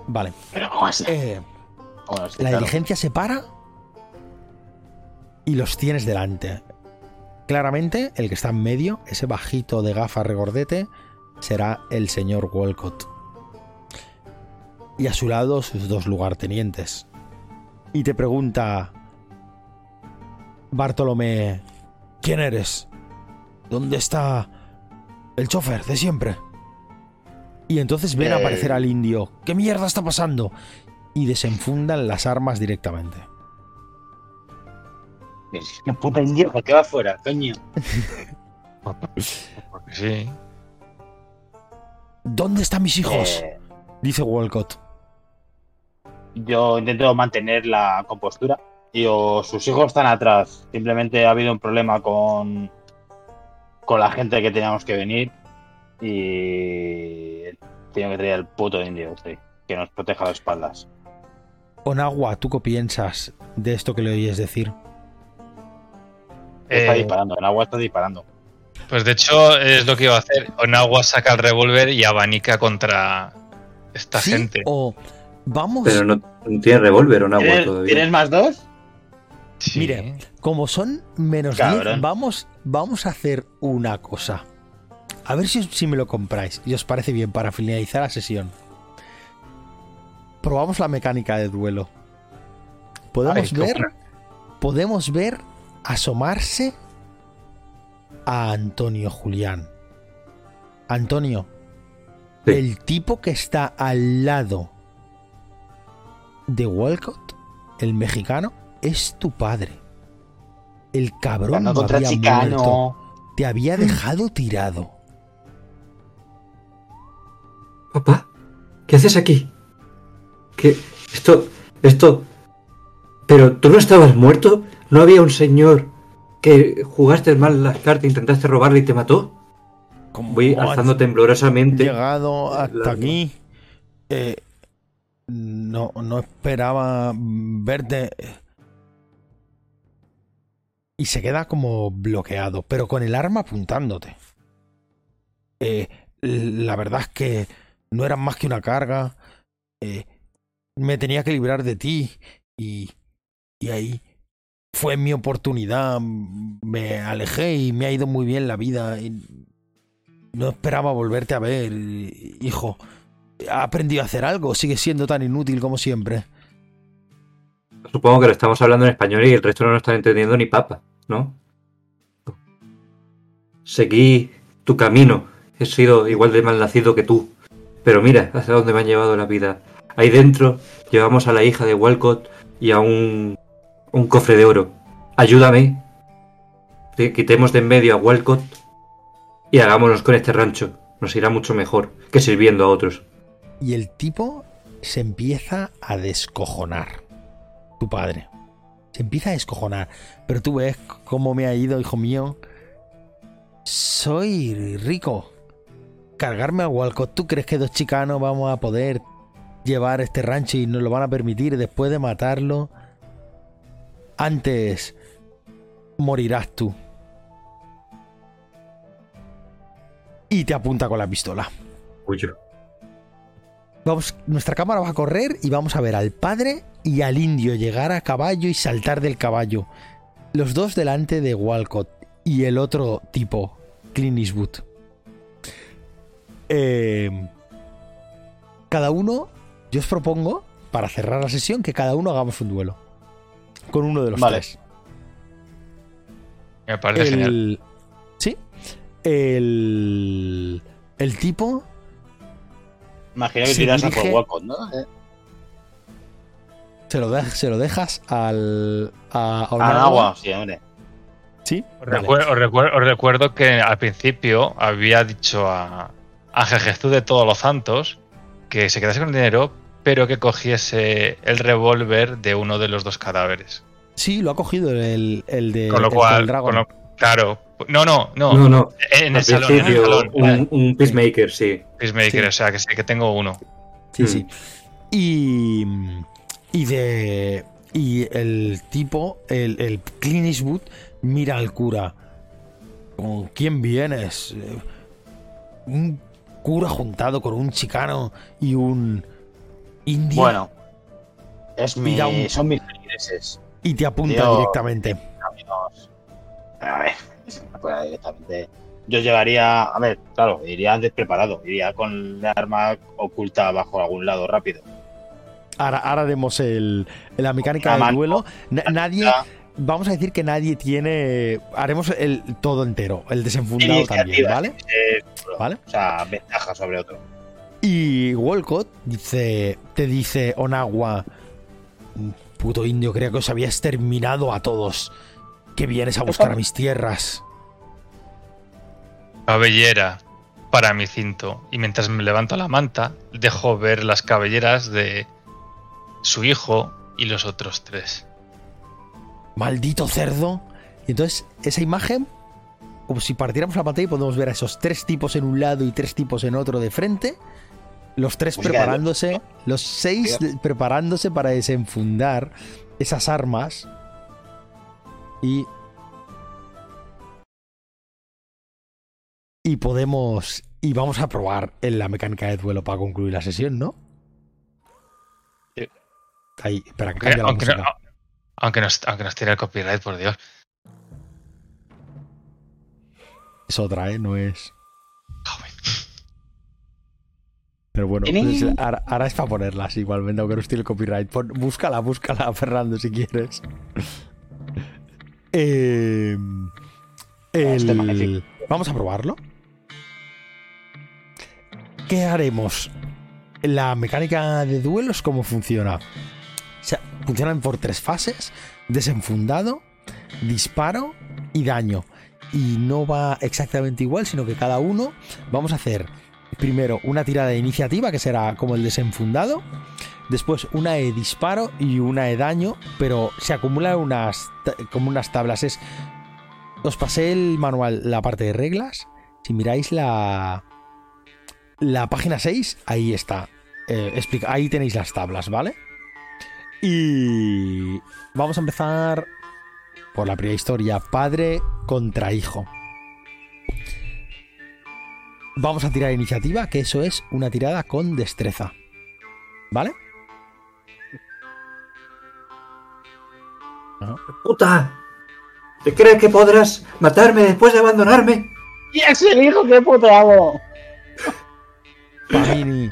Vale. Pero ¿cómo así? Eh, ¿Cómo así? la Claro. diligencia se para y los tienes delante. Claramente, el que está en medio, ese bajito de gafas regordete, será el señor Walcott. Y a su lado sus dos lugartenientes. Y te pregunta, Bartolomé, ¿quién eres? ¿Dónde está el chofer de siempre? Y entonces ven Eh. aparecer al indio. ¿Qué mierda está pasando? Y desenfundan las armas directamente. ¡Qué puta indio! ¿Por qué va afuera, coño? Porque [LAUGHS] sí. ¿Dónde están mis hijos? Eh, Dice Walcott. yo intento mantener la compostura. Y o sus hijos están atrás. Simplemente ha habido un problema con, con la gente que teníamos que venir. Y tengo que traer el puto indio, sí, que nos proteja las espaldas. Onagua, ¿tú qué piensas de esto que le oyes decir? Está Eh, disparando, el agua está disparando. Pues de hecho es lo que iba a hacer. Onagua saca el revólver y abanica contra esta ¿Sí? gente. O vamos, Pero no, no tiene revólver o un agua ¿Tienes, todavía. ¿Tienes más dos? Sí. mire, como son menos Cabrón. 10, vamos, vamos a hacer una cosa. A ver si, si me lo compráis y os parece bien para finalizar la sesión. Probamos la mecánica de duelo. Podemos Ay, ver, podemos ver asomarse a Antonio Julián. Antonio, Sí. el tipo que está al lado de Walcott, el mexicano, es tu padre. El cabrón no había muerto. Te había dejado tirado. Papá, ¿qué haces aquí? ¿Qué? Esto, esto... Pero tú no estabas muerto? ¿No había un señor que jugaste mal las cartas, intentaste robarle y te mató? Como Voy alzando temblorosamente. llegado hasta la- aquí. Eh, no, no esperaba verte. Y se queda como bloqueado, pero con el arma apuntándote. Eh, la verdad es que no eran más que una carga. Eh, me tenía que librar de ti. Y, y ahí fue mi oportunidad. Me alejé y me ha ido muy bien la vida. no esperaba volverte a ver, hijo. ¿Ha aprendido a hacer algo? ¿Sigue siendo tan inútil como siempre? Supongo que lo estamos hablando en español y el resto no lo están entendiendo ni papa, ¿no? Seguí tu camino. He sido igual de malnacido que tú. Pero mira hacia dónde me han llevado la vida. Ahí dentro llevamos a la hija de Walcott y a un, un cofre de oro. Ayúdame. Quitemos de en medio a Walcott y hagámonos con este rancho. Nos irá mucho mejor que sirviendo a otros. Y el tipo se empieza a descojonar. Tu padre. Se empieza a descojonar. Pero tú ves cómo me ha ido, hijo mío. Soy rico. Cargarme a Walcott. ¿Tú crees que dos chicanos vamos a poder llevar este rancho y nos lo van a permitir después de matarlo? Antes morirás tú. Y te apunta con la pistola. Huyo. Vamos, nuestra cámara va a correr y vamos a ver al padre y al indio llegar a caballo y saltar del caballo. Los dos delante de Walcott y el otro tipo, Clint Eastwood. Eh, cada uno, yo os propongo, para cerrar la sesión, que cada uno hagamos un duelo. Con uno de los Vale. tres. Me parece genial. El, sí. El, el tipo Imagino que Se tiras a por Walcott, ¿no? Eh, se lo, de- se lo dejas al, a, a A Onagua. agua, sí, hombre. ¿Sí? Os, Vale. recuer- os recuer- os recuerdo que al principio había dicho a, a Jesús de todos los santos que se quedase con el dinero, pero que cogiese el revólver de uno de los dos cadáveres. Sí, lo ha cogido el, el de Con lo el cual, del dragón. con lo- claro, no, no, no, No, no. en el salón, en el salón. un, un peacemaker, sí. Peacemaker, Sí. o sea que sí que tengo uno. Sí, Mm. sí. Y. Y de. Y el tipo, el, el Clint Eastwood, mira al cura. ¿Con quién vienes? Eh, Un cura juntado con un chicano y un indio. Bueno, es mi, Mira un- son mis feligreses. y te apunta tío. directamente. A ver, directamente. Yo llevaría, a ver, claro, iría despreparado, iría con la arma oculta bajo algún lado rápido. Ahora, ahora haremos el, la mecánica del duelo. Na- nadie, vamos a decir que nadie tiene. Haremos el todo entero, el desenfundado también, ¿vale? eh, ¿Vale? O sea, ventaja sobre otro. Y Walcott dice, te dice Onagua, puto indio, creo que os había exterminado a todos. Que vienes a buscar a mis tierras. Cabellera para mi cinto. Y mientras me levanto la manta, dejo ver las cabelleras de su hijo y los otros tres. Maldito cerdo. Y entonces, esa imagen, como si partiéramos la pantalla y podemos ver a esos tres tipos en un lado y tres tipos en otro de frente. Los tres Música de preparándose, los seis de- preparándose para desenfundar esas armas. Y. Y podemos. Y vamos a probar en la mecánica de duelo para concluir la sesión, ¿no? Sí. Ahí, espera, que Aunque, la aunque, música. no- aunque nos, aunque nos tire el copyright, por Dios. Es otra, ¿eh? No es. Joder. Pero bueno, pues ahora, ahora es para ponerlas igualmente, aunque no esté el copyright. Pon- búscala, búscala, [LAUGHS] Fernando, si quieres. [LAUGHS] Eh, Este el- magnífico. Vamos a probarlo. ¿Qué haremos? La mecánica de duelos, ¿cómo funciona? O sea, funcionan por tres fases: desenfundado, disparo y daño. Y no va exactamente igual, sino que cada uno vamos a hacer primero una tirada de iniciativa, que será como el desenfundado. Después una de disparo y una de daño, pero se acumulan unas como unas tablas. Es. Os pasé el manual, la parte de reglas. Si miráis la. La página 6, ahí está. Eh, ahí tenéis las tablas, ¿vale? Y. Vamos a empezar por la primera historia: padre contra hijo. Vamos a tirar iniciativa, que eso es una tirada con destreza. ¿Vale? ¡Puta! ¿Te crees que podrás matarme después de abandonarme? ¡Y es el hijo que puto hago! Pamini,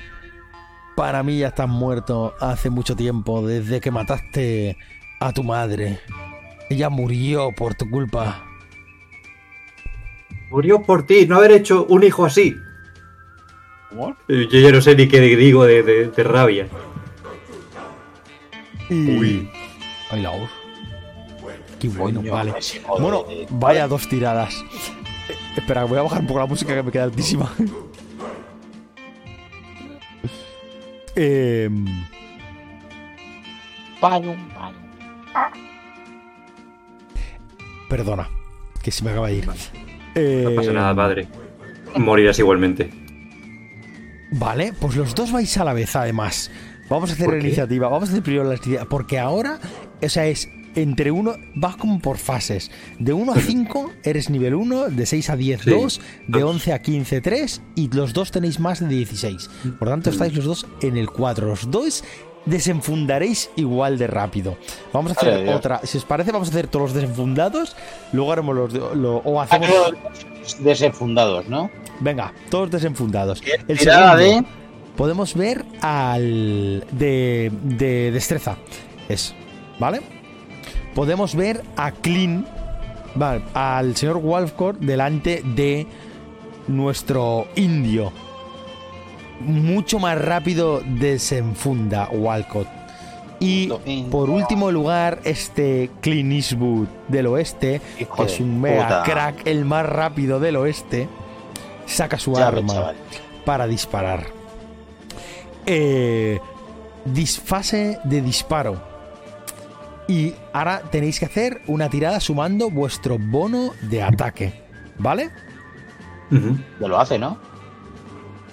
para mí ya estás muerto hace mucho tiempo, desde que mataste a tu madre. Ella murió por tu culpa. Murió por ti, no haber hecho un hijo así. ¿Cómo? Eh, Yo ya no sé ni qué digo de, de- de rabia. Y... Uy. Ay, la os. Qué bueno, vale. Bueno, vaya dos tiradas. Eh, espera, voy a bajar un poco la música que me queda altísima. [LAUGHS] Payum. perdona, que se me acaba de ir. No pasa nada, padre. Morirás igualmente. Vale, pues los dos vais a la vez, además. Vamos a hacer ¿Por la iniciativa, vamos a hacer primero la iniciativa, porque ahora, o sea, es entre uno, vas como por fases. De 1 a 5 eres nivel 1, de 6 a 10, Sí, 2, de dos. 11 a 15, 3, y los dos tenéis más de 16. Por tanto, estáis los dos en el 4. Los dos desenfundaréis igual de rápido. Vamos a hacer otra. Si os parece, vamos a hacer todos los desenfundados, luego haremos los. de- lo- o Ah, hacemos. desenfundados, ¿no? Venga, todos desenfundados. El segundo, de. podemos ver al de, de destreza. Es, ¿vale? Podemos ver a Clean, vale, al señor Walford delante de nuestro indio. Mucho más rápido desenfunda Walcott. Y por último lugar, este Clint Eastwood del oeste, que es un mega puta. crack, el más rápido del oeste, saca su Ya arma para disparar. Eh, dis- fase de disparo. Y ahora tenéis que hacer una tirada sumando vuestro bono de ataque. ¿Vale? Ya lo hace, ¿no?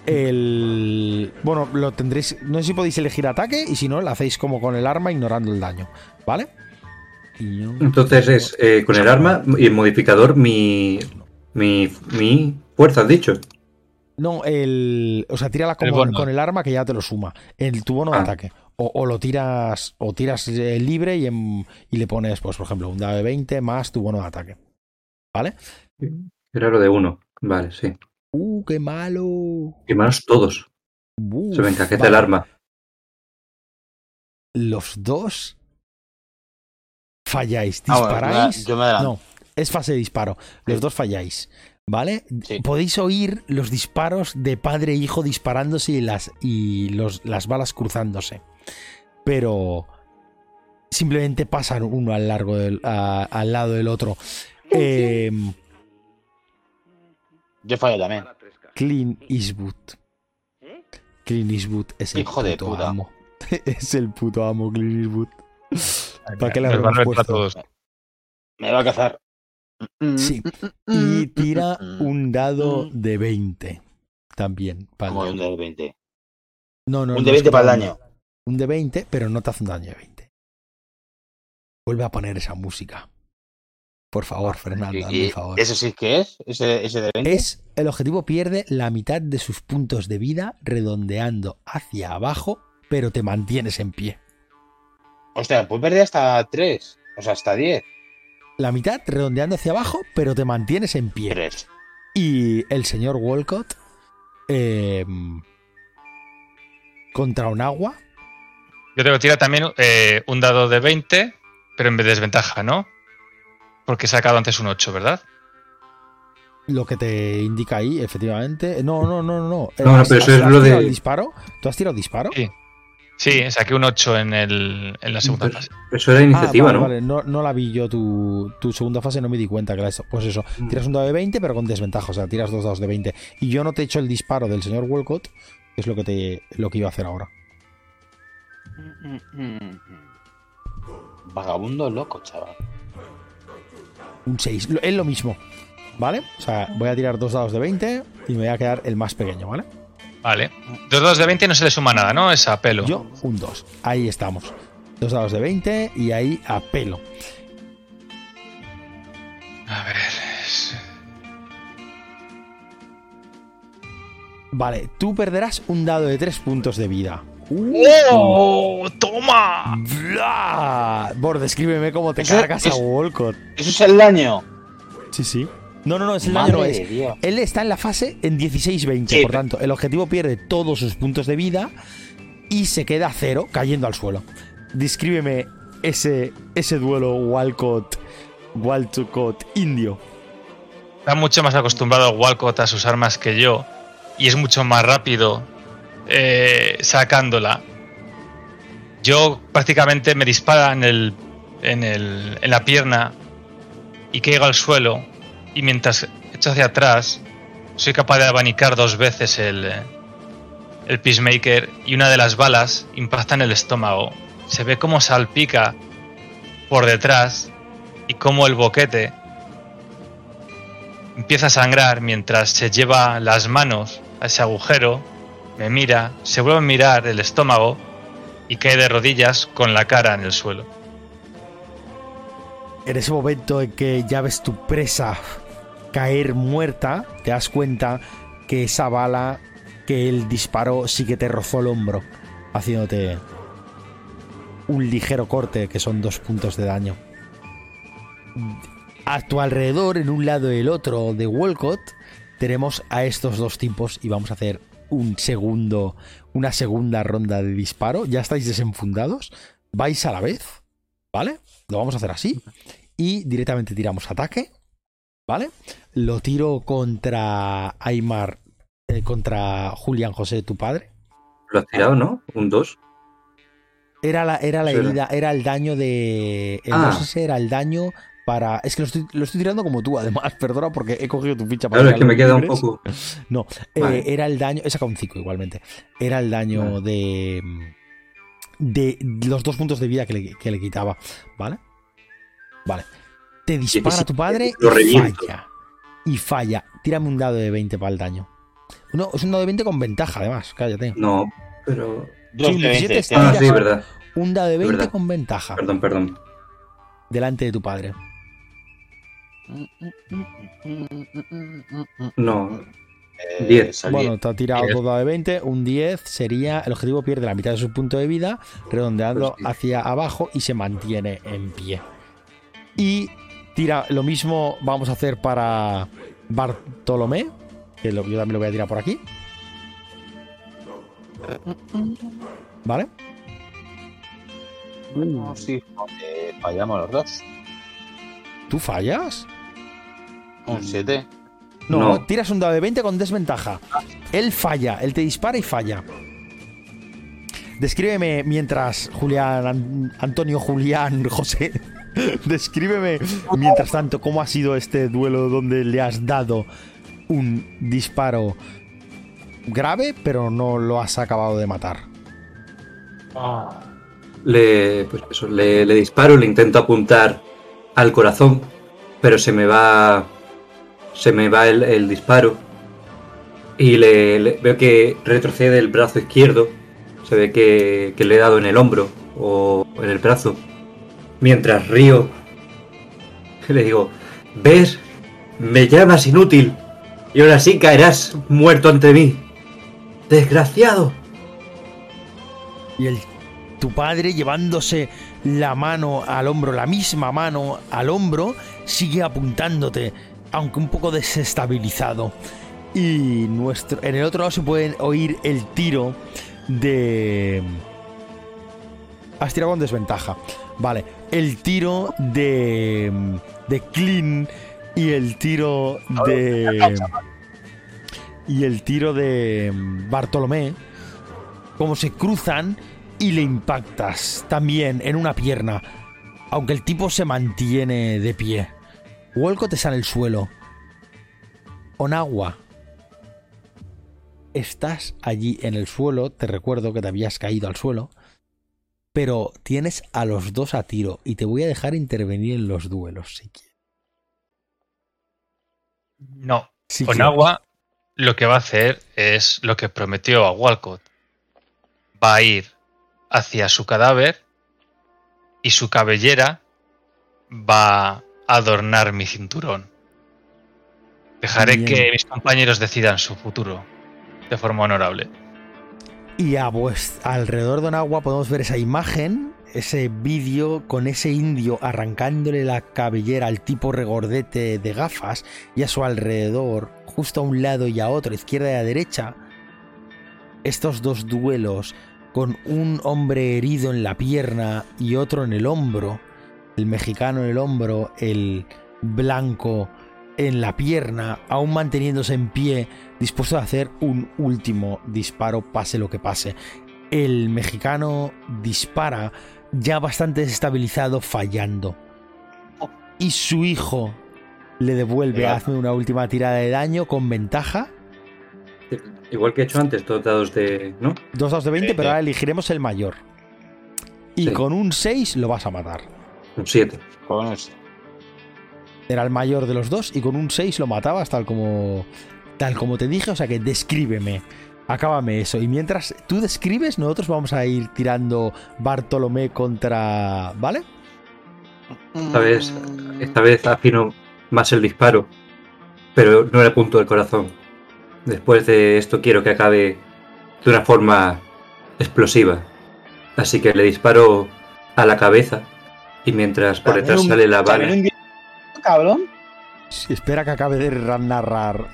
El. Bueno, lo tendréis. No sé si podéis elegir ataque y si no, lo hacéis como con el arma ignorando el daño. ¿Vale? Yo- Entonces es eh, con el arma y el modificador mi, mi, mi fuerza, has dicho. No, el. O sea, tírala El como bono. con el arma que ya te lo suma. El tu bono de Ah. ataque. O, o lo tiras. O tiras eh, libre y, en- y le pones, pues, por ejemplo, un dado de 20 más tu bono de ataque. ¿Vale? Era lo de uno. Vale, sí. Uh, qué malo. Y manos todos. Uf, Se me encaqueta vale. el arma. Los dos falláis. Ah, bueno, Disparáis. no, es fase de disparo. Los dos falláis. ¿Vale? Sí. Podéis oír los disparos de padre e hijo disparándose y las, y los, las balas cruzándose. Pero simplemente pasan uno al, largo del, a- al lado del otro. Eh, Yo fallo también. Clint Eastwood. Clint Eastwood es el Hijo de puto puta. amo. [LAUGHS] es el puto amo, Clint Eastwood. ¿Para qué le habremos puesto? Me va a cazar. Sí. Y tira un dado de 20. También. para daño. un de 20. No, no, Un no de es 20 para el daño. Un de 20, pero no te hace un daño de 20. Vuelve a poner esa música. Por favor, Fernando, el favor. ¿Ese sí que es? ¿Ese, ese de 20? Es el objetivo pierde la mitad de sus puntos de vida redondeando hacia abajo, pero te mantienes en pie. Hostia, puedes perder hasta 3. O sea, hasta 10. La mitad redondeando hacia abajo, pero te mantienes en pie. 3. Y el señor Walcott eh, contra un agua. Yo tengo que tirar también eh, un dado de 20, pero en desventaja, ¿no? Porque he sacado antes un 8, ¿verdad? Lo que te indica ahí, efectivamente. No, no, no, no. no. No, no, ¿Has- pero eso es lo de- tirado el disparo? ¿Tú has tirado disparo? Sí. Sí, saqué un 8 en, el, en la segunda Pero- fase. Eso era Ah, iniciativa, vale, ¿no? vale, no, no la vi yo tu, tu segunda fase, no me di cuenta que era eso. Pues eso, Mm. tiras un dado de 20, pero con desventaja, o sea, tiras dos dados de 20. Y yo no te he hecho el disparo del señor Walcott, que es lo que, te, lo que iba a hacer ahora. Vagabundo loco, chaval. Un 6. Lo- Es lo mismo, ¿vale? O sea, voy a tirar dos dados de 20 y me voy a quedar el más pequeño, ¿vale? Vale. Dos dados de 20 no se le suma nada, ¿no? Es a pelo. Yo, un 2. Ahí estamos. Dos dados de 20 y ahí a pelo. A ver. es- Vale, tú perderás un dado de 3 puntos de vida. ¡Oh! ¡Toma! ¡Bla! Bor, descríbeme cómo te Eso cargas a es- Walcott. Eso es el daño. Sí, sí. No, no, no, es el Madre daño, no de es. Dios. Él está en la fase en 16-20, Sí, por tanto, el objetivo pierde todos sus puntos de vida y se queda a cero cayendo al suelo. Descríbeme ese, ese duelo Walcott, Walcott indio. Está mucho más acostumbrado Walcott a sus armas que yo. Y es mucho más rápido eh, sacándola. Yo prácticamente me dispara en, el, en, el, en la pierna y caigo al suelo. Y mientras echo hacia atrás, soy capaz de abanicar dos veces el, el Peacemaker y una de las balas impacta en el estómago. Se ve cómo salpica por detrás y cómo el boquete empieza a sangrar mientras se lleva las manos a ese agujero, me mira, se vuelve a mirar el estómago y cae de rodillas con la cara en el suelo. En ese momento en que ya ves tu presa caer muerta, te das cuenta que esa bala que él disparó sí que te rozó el hombro, haciéndote un ligero corte, que son dos puntos de daño. A tu alrededor, en un lado y el otro de Walcott, tenemos a estos dos tipos y vamos a hacer un segundo, una segunda ronda de disparo. Ya estáis desenfundados, vais a la vez, ¿vale? Lo vamos a hacer así. Y directamente tiramos ataque. ¿Vale? Lo tiro contra Aymar. eh, contra Julián José, tu padre. Lo has tirado, ¿no? Un 2. Era la, era la herida, era el daño de. El Ah. 2S era el daño para. Es que lo estoy, lo estoy tirando como tú, además, [LAUGHS] perdona, porque he cogido tu ficha para Claro, es que me queda un poco. [LAUGHS] No, eh, era el daño. He sacado un 5 igualmente. Era el daño de. De los dos puntos de vida que le, que le quitaba. ¿Vale? Vale. Te dispara tu padre lo y reviento. falla. Y falla. Tírame un dado de 20 para el daño. No, es un dado de 20 con ventaja, además. Cállate. No, pero. Sí, de 17 20. está- Ah, sí, verdad. Un dado de 20 verdad. con ventaja. Perdón, perdón. Delante de tu padre. No, Eh, Diez. salí. Bueno, te ha tirado Diez. dos dados de 20. Un 10 sería. El objetivo pierde la mitad de su punto de vida, redondeando Pues sí. hacia abajo y se mantiene en pie. Y tira lo mismo vamos a hacer para Bartolomé, que lo- yo también lo voy a tirar por aquí. ¿Vale? No, sí, eh, fallamos los dos. ¿Tú fallas? Un 7. No, No. tiras un dado de 20 con desventaja. Él falla, él te dispara y falla. Descríbeme mientras Julián, An- Antonio, Julián, [LAUGHS] José. Descríbeme mientras tanto cómo ha sido este duelo donde le has dado un disparo grave, pero no lo has acabado de matar. Le, pues eso, le, le disparo, le intento apuntar al corazón, pero se me va. Se me va el, disparo. Y le, le- veo que retrocede el brazo izquierdo. Se ve que, que le he dado en el hombro o en el brazo. Mientras río, [LAUGHS] le digo: ¿Ves? Me llamas inútil. Y ahora sí caerás muerto ante mí. Desgraciado. Y el, tu padre llevándose la mano al hombro, la misma mano al hombro, sigue apuntándote, aunque un poco desestabilizado. Y nuestro, en el otro lado se puede oír el tiro de... Has tirado con desventaja. Vale, el tiro de... De Clean y el tiro de... Y el tiro de Bartolomé como se cruzan y le impactas también en una pierna, aunque el tipo se mantiene de pie. Wolco te sale el suelo. Onagua. Estás allí en el suelo, te recuerdo que te habías caído al suelo, pero tienes a los dos a tiro y te voy a dejar intervenir en los duelos si quieres. No. Si Con quieres. agua lo que va a hacer es lo que prometió a Walcott. Va a ir hacia su cadáver y su cabellera va a adornar mi cinturón. Dejaré Bien. que mis compañeros decidan su futuro de forma honorable. Y a vuest- alrededor de Onagua podemos ver esa imagen, ese vídeo con ese indio arrancándole la cabellera al tipo regordete de gafas y a su alrededor, justo a un lado y a otro, izquierda y a derecha, estos dos duelos con un hombre herido en la pierna y otro en el hombro, el mexicano en el hombro, el blanco en la pierna, aún manteniéndose en pie, dispuesto a hacer un último disparo, pase lo que pase. El mexicano dispara ya bastante desestabilizado, fallando. Y su hijo le devuelve, hazme una última tirada de daño con ventaja. Igual que he hecho antes, dos dados de. ¿No? Dos dados de 20, Sí, pero sí. ahora elegiremos el mayor. Y Sí. con un 6 lo vas a matar. Un 7. Con eso. Era el mayor de los dos y con un 6 lo matabas tal como tal como te dije, o sea que descríbeme. Acábame eso. Y mientras tú describes, nosotros vamos a ir tirando Bartolomé contra. ¿Vale? Esta vez, esta vez afino más el disparo, pero no le apunto el corazón. Después de esto quiero que acabe de una forma explosiva. Así que le disparo a la cabeza y mientras por detrás un- sale la bala. cabrón. Sí, espera que acabe de ra- narrar.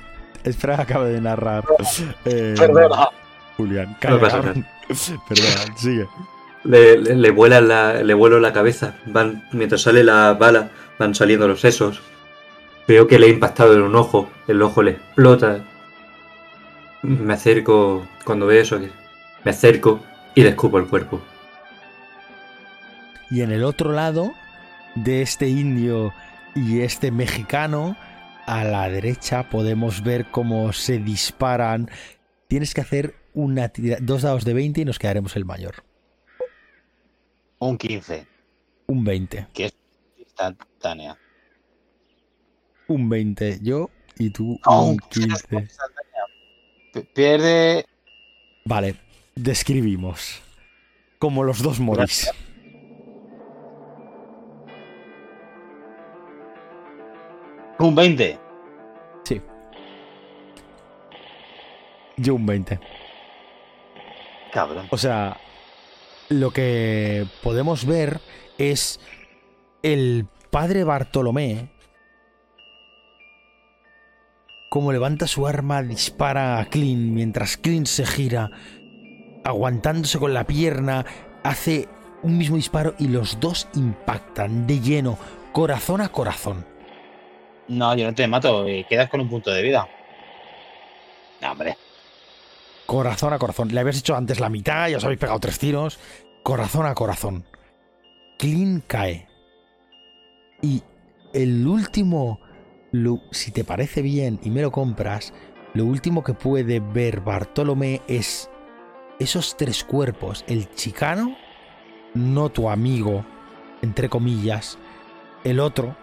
Espera que acabe de narrar. [LAUGHS] eh, Perdona. Julián. No Calla, pasa cabrón. [LAUGHS] Perdona, sigue. Le, le, le vuela la, le vuelo la cabeza. Van, mientras sale la bala, van saliendo los sesos. Veo que le he impactado en un ojo. El ojo le explota. Me acerco. Cuando veo eso, me acerco y le escupo el cuerpo. Y en el otro lado de este indio y este mexicano, a la derecha podemos ver cómo se disparan. Tienes que hacer una tira- dos dados de 20 y nos quedaremos el mayor. Un 15. Un 20. Instantánea. Un 20 yo y tú un un 15 15. instantánea. P- Pierde. Vale, describimos. Como los dos morís. Un 20. Sí. Yo un 20. Cabrón. O sea, lo que podemos ver es el padre Bartolomé, como levanta su arma, dispara a Clint mientras Clint se gira, aguantándose con la pierna, hace un mismo disparo y los dos impactan de lleno, corazón a corazón. No, yo no te mato, y quedas con un punto de vida. Hombre. Corazón a corazón. Le habías hecho antes la mitad, ya os habéis pegado tres tiros. Corazón a corazón. Clean cae. Y el último, si te parece bien y me lo compras, lo último que puede ver Bartolomé es esos tres cuerpos. El chicano, no tu amigo, entre comillas. El otro,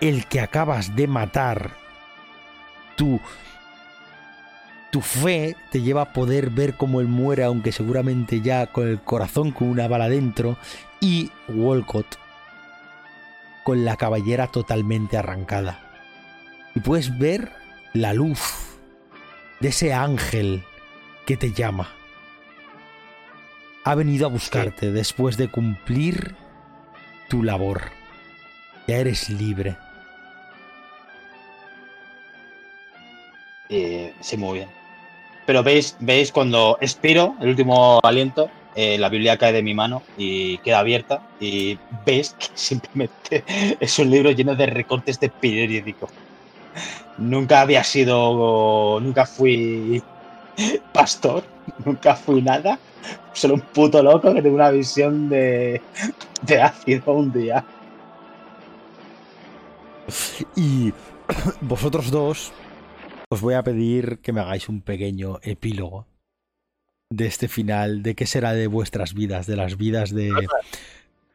el que acabas de matar. Tu, tu fe te lleva a poder ver cómo él muere, aunque seguramente ya con el corazón con una bala dentro. Y Walcott con la cabellera totalmente arrancada. Y puedes ver la luz de ese ángel que te llama. Ha venido a buscarte después de cumplir tu labor. Ya eres libre. Eh, sí, muy bien. Pero veis, veis cuando expiro el último aliento, eh, la Biblia cae de mi mano y queda abierta y veis que [LAUGHS] simplemente es un libro lleno de recortes de periódico. Nunca había sido, nunca fui pastor, nunca fui nada, solo un puto loco que tiene una visión de, de ácido un día. Y [COUGHS] vosotros dos os voy a pedir que me hagáis un pequeño epílogo de este final, de qué será de vuestras vidas, de las vidas de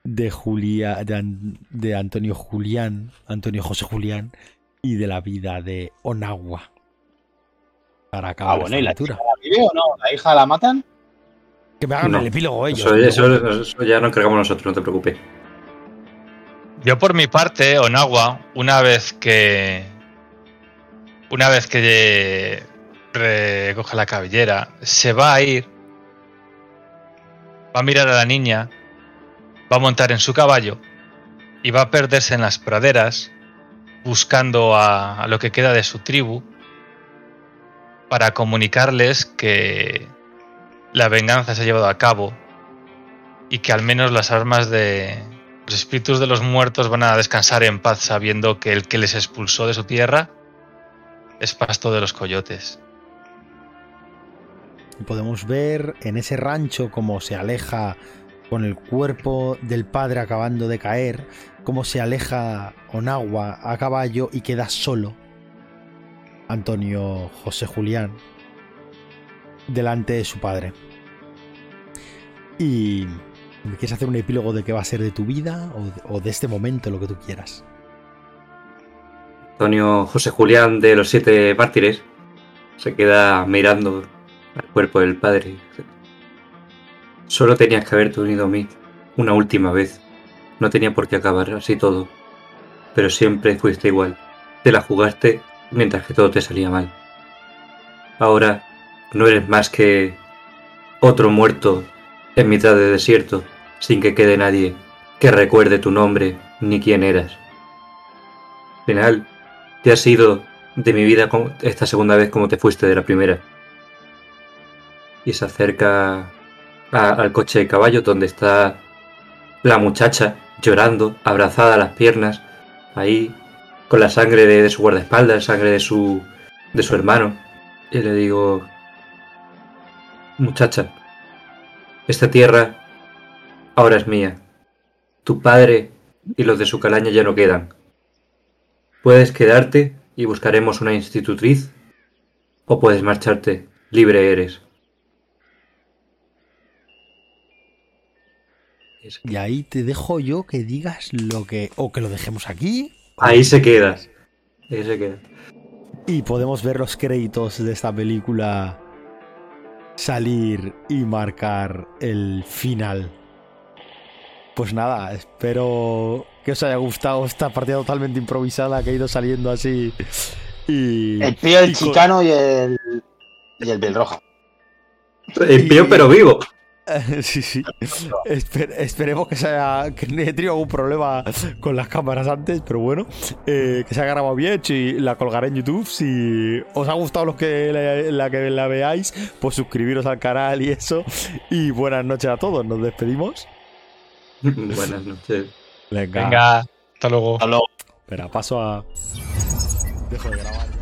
de Julia, de, An- de Antonio Julián, Antonio José Julián y de la vida de Onagua. Para acabar Ah, bueno, esta ¿y la hija la vive o no? ¿La hija la matan? Que me hagan No. el epílogo ellos. Eso, ¿no? eso- eso ya no encargamos nosotros, no te preocupes. Yo por mi parte, Onagua, una vez que. Una vez que recoge la cabellera, se va a ir. Va a mirar a la niña. Va a montar en su caballo. Y va a perderse en las praderas. Buscando a, a lo que queda de su tribu. Para comunicarles que la venganza se ha llevado a cabo. Y que al menos las armas de, los espíritus de los muertos van a descansar en paz sabiendo que el que les expulsó de su tierra es pasto de los coyotes. Podemos ver en ese rancho cómo se aleja con el cuerpo del padre acabando de caer, cómo se aleja Onagua a caballo y queda solo Antonio José Julián delante de su padre. Y ¿me quieres hacer un epílogo de qué va a ser de tu vida o de este momento, lo que tú quieras? Antonio José Julián de los Siete Mártires se queda mirando al cuerpo del padre. Solo tenías que haberte unido a mí una última vez. No tenía por qué acabar así todo. Pero siempre fuiste igual. Te la jugaste mientras que todo te salía mal. Ahora no eres más que otro muerto en mitad de desierto, sin que quede nadie que recuerde tu nombre ni quién eras. Al final, te has ido de mi vida esta segunda vez como te fuiste de la primera. Y se acerca al coche de caballo donde está la muchacha llorando, abrazada a las piernas, ahí con la sangre de, su guardaespaldas, sangre de su, de su hermano. Y le digo, muchacha, esta tierra ahora es mía. Tu padre y los de su calaña ya no quedan. Puedes quedarte y buscaremos una institutriz, o puedes marcharte, libre eres. Es- Y ahí te dejo yo que digas lo que... o que lo dejemos aquí Ahí se queda. Ahí se queda. Y podemos ver los créditos de esta película salir y marcar el final. Pues nada, espero que os haya gustado esta partida totalmente improvisada que ha ido saliendo así. Y, El pío, el y con- chicano y el. y el. El pío pero vivo. [LAUGHS] sí, sí. Esper- esperemos que, se haya, que no haya tenido algún problema con las cámaras antes, pero bueno, eh, que se haya grabado bien y la colgaré en YouTube. Si os ha gustado los que la, la que la veáis, pues suscribiros al canal y eso. Y buenas noches a todos, nos despedimos. [LAUGHS] Buenas noches. Venga, Venga, hasta luego. Hasta luego. espera, paso a. Dejo de grabar.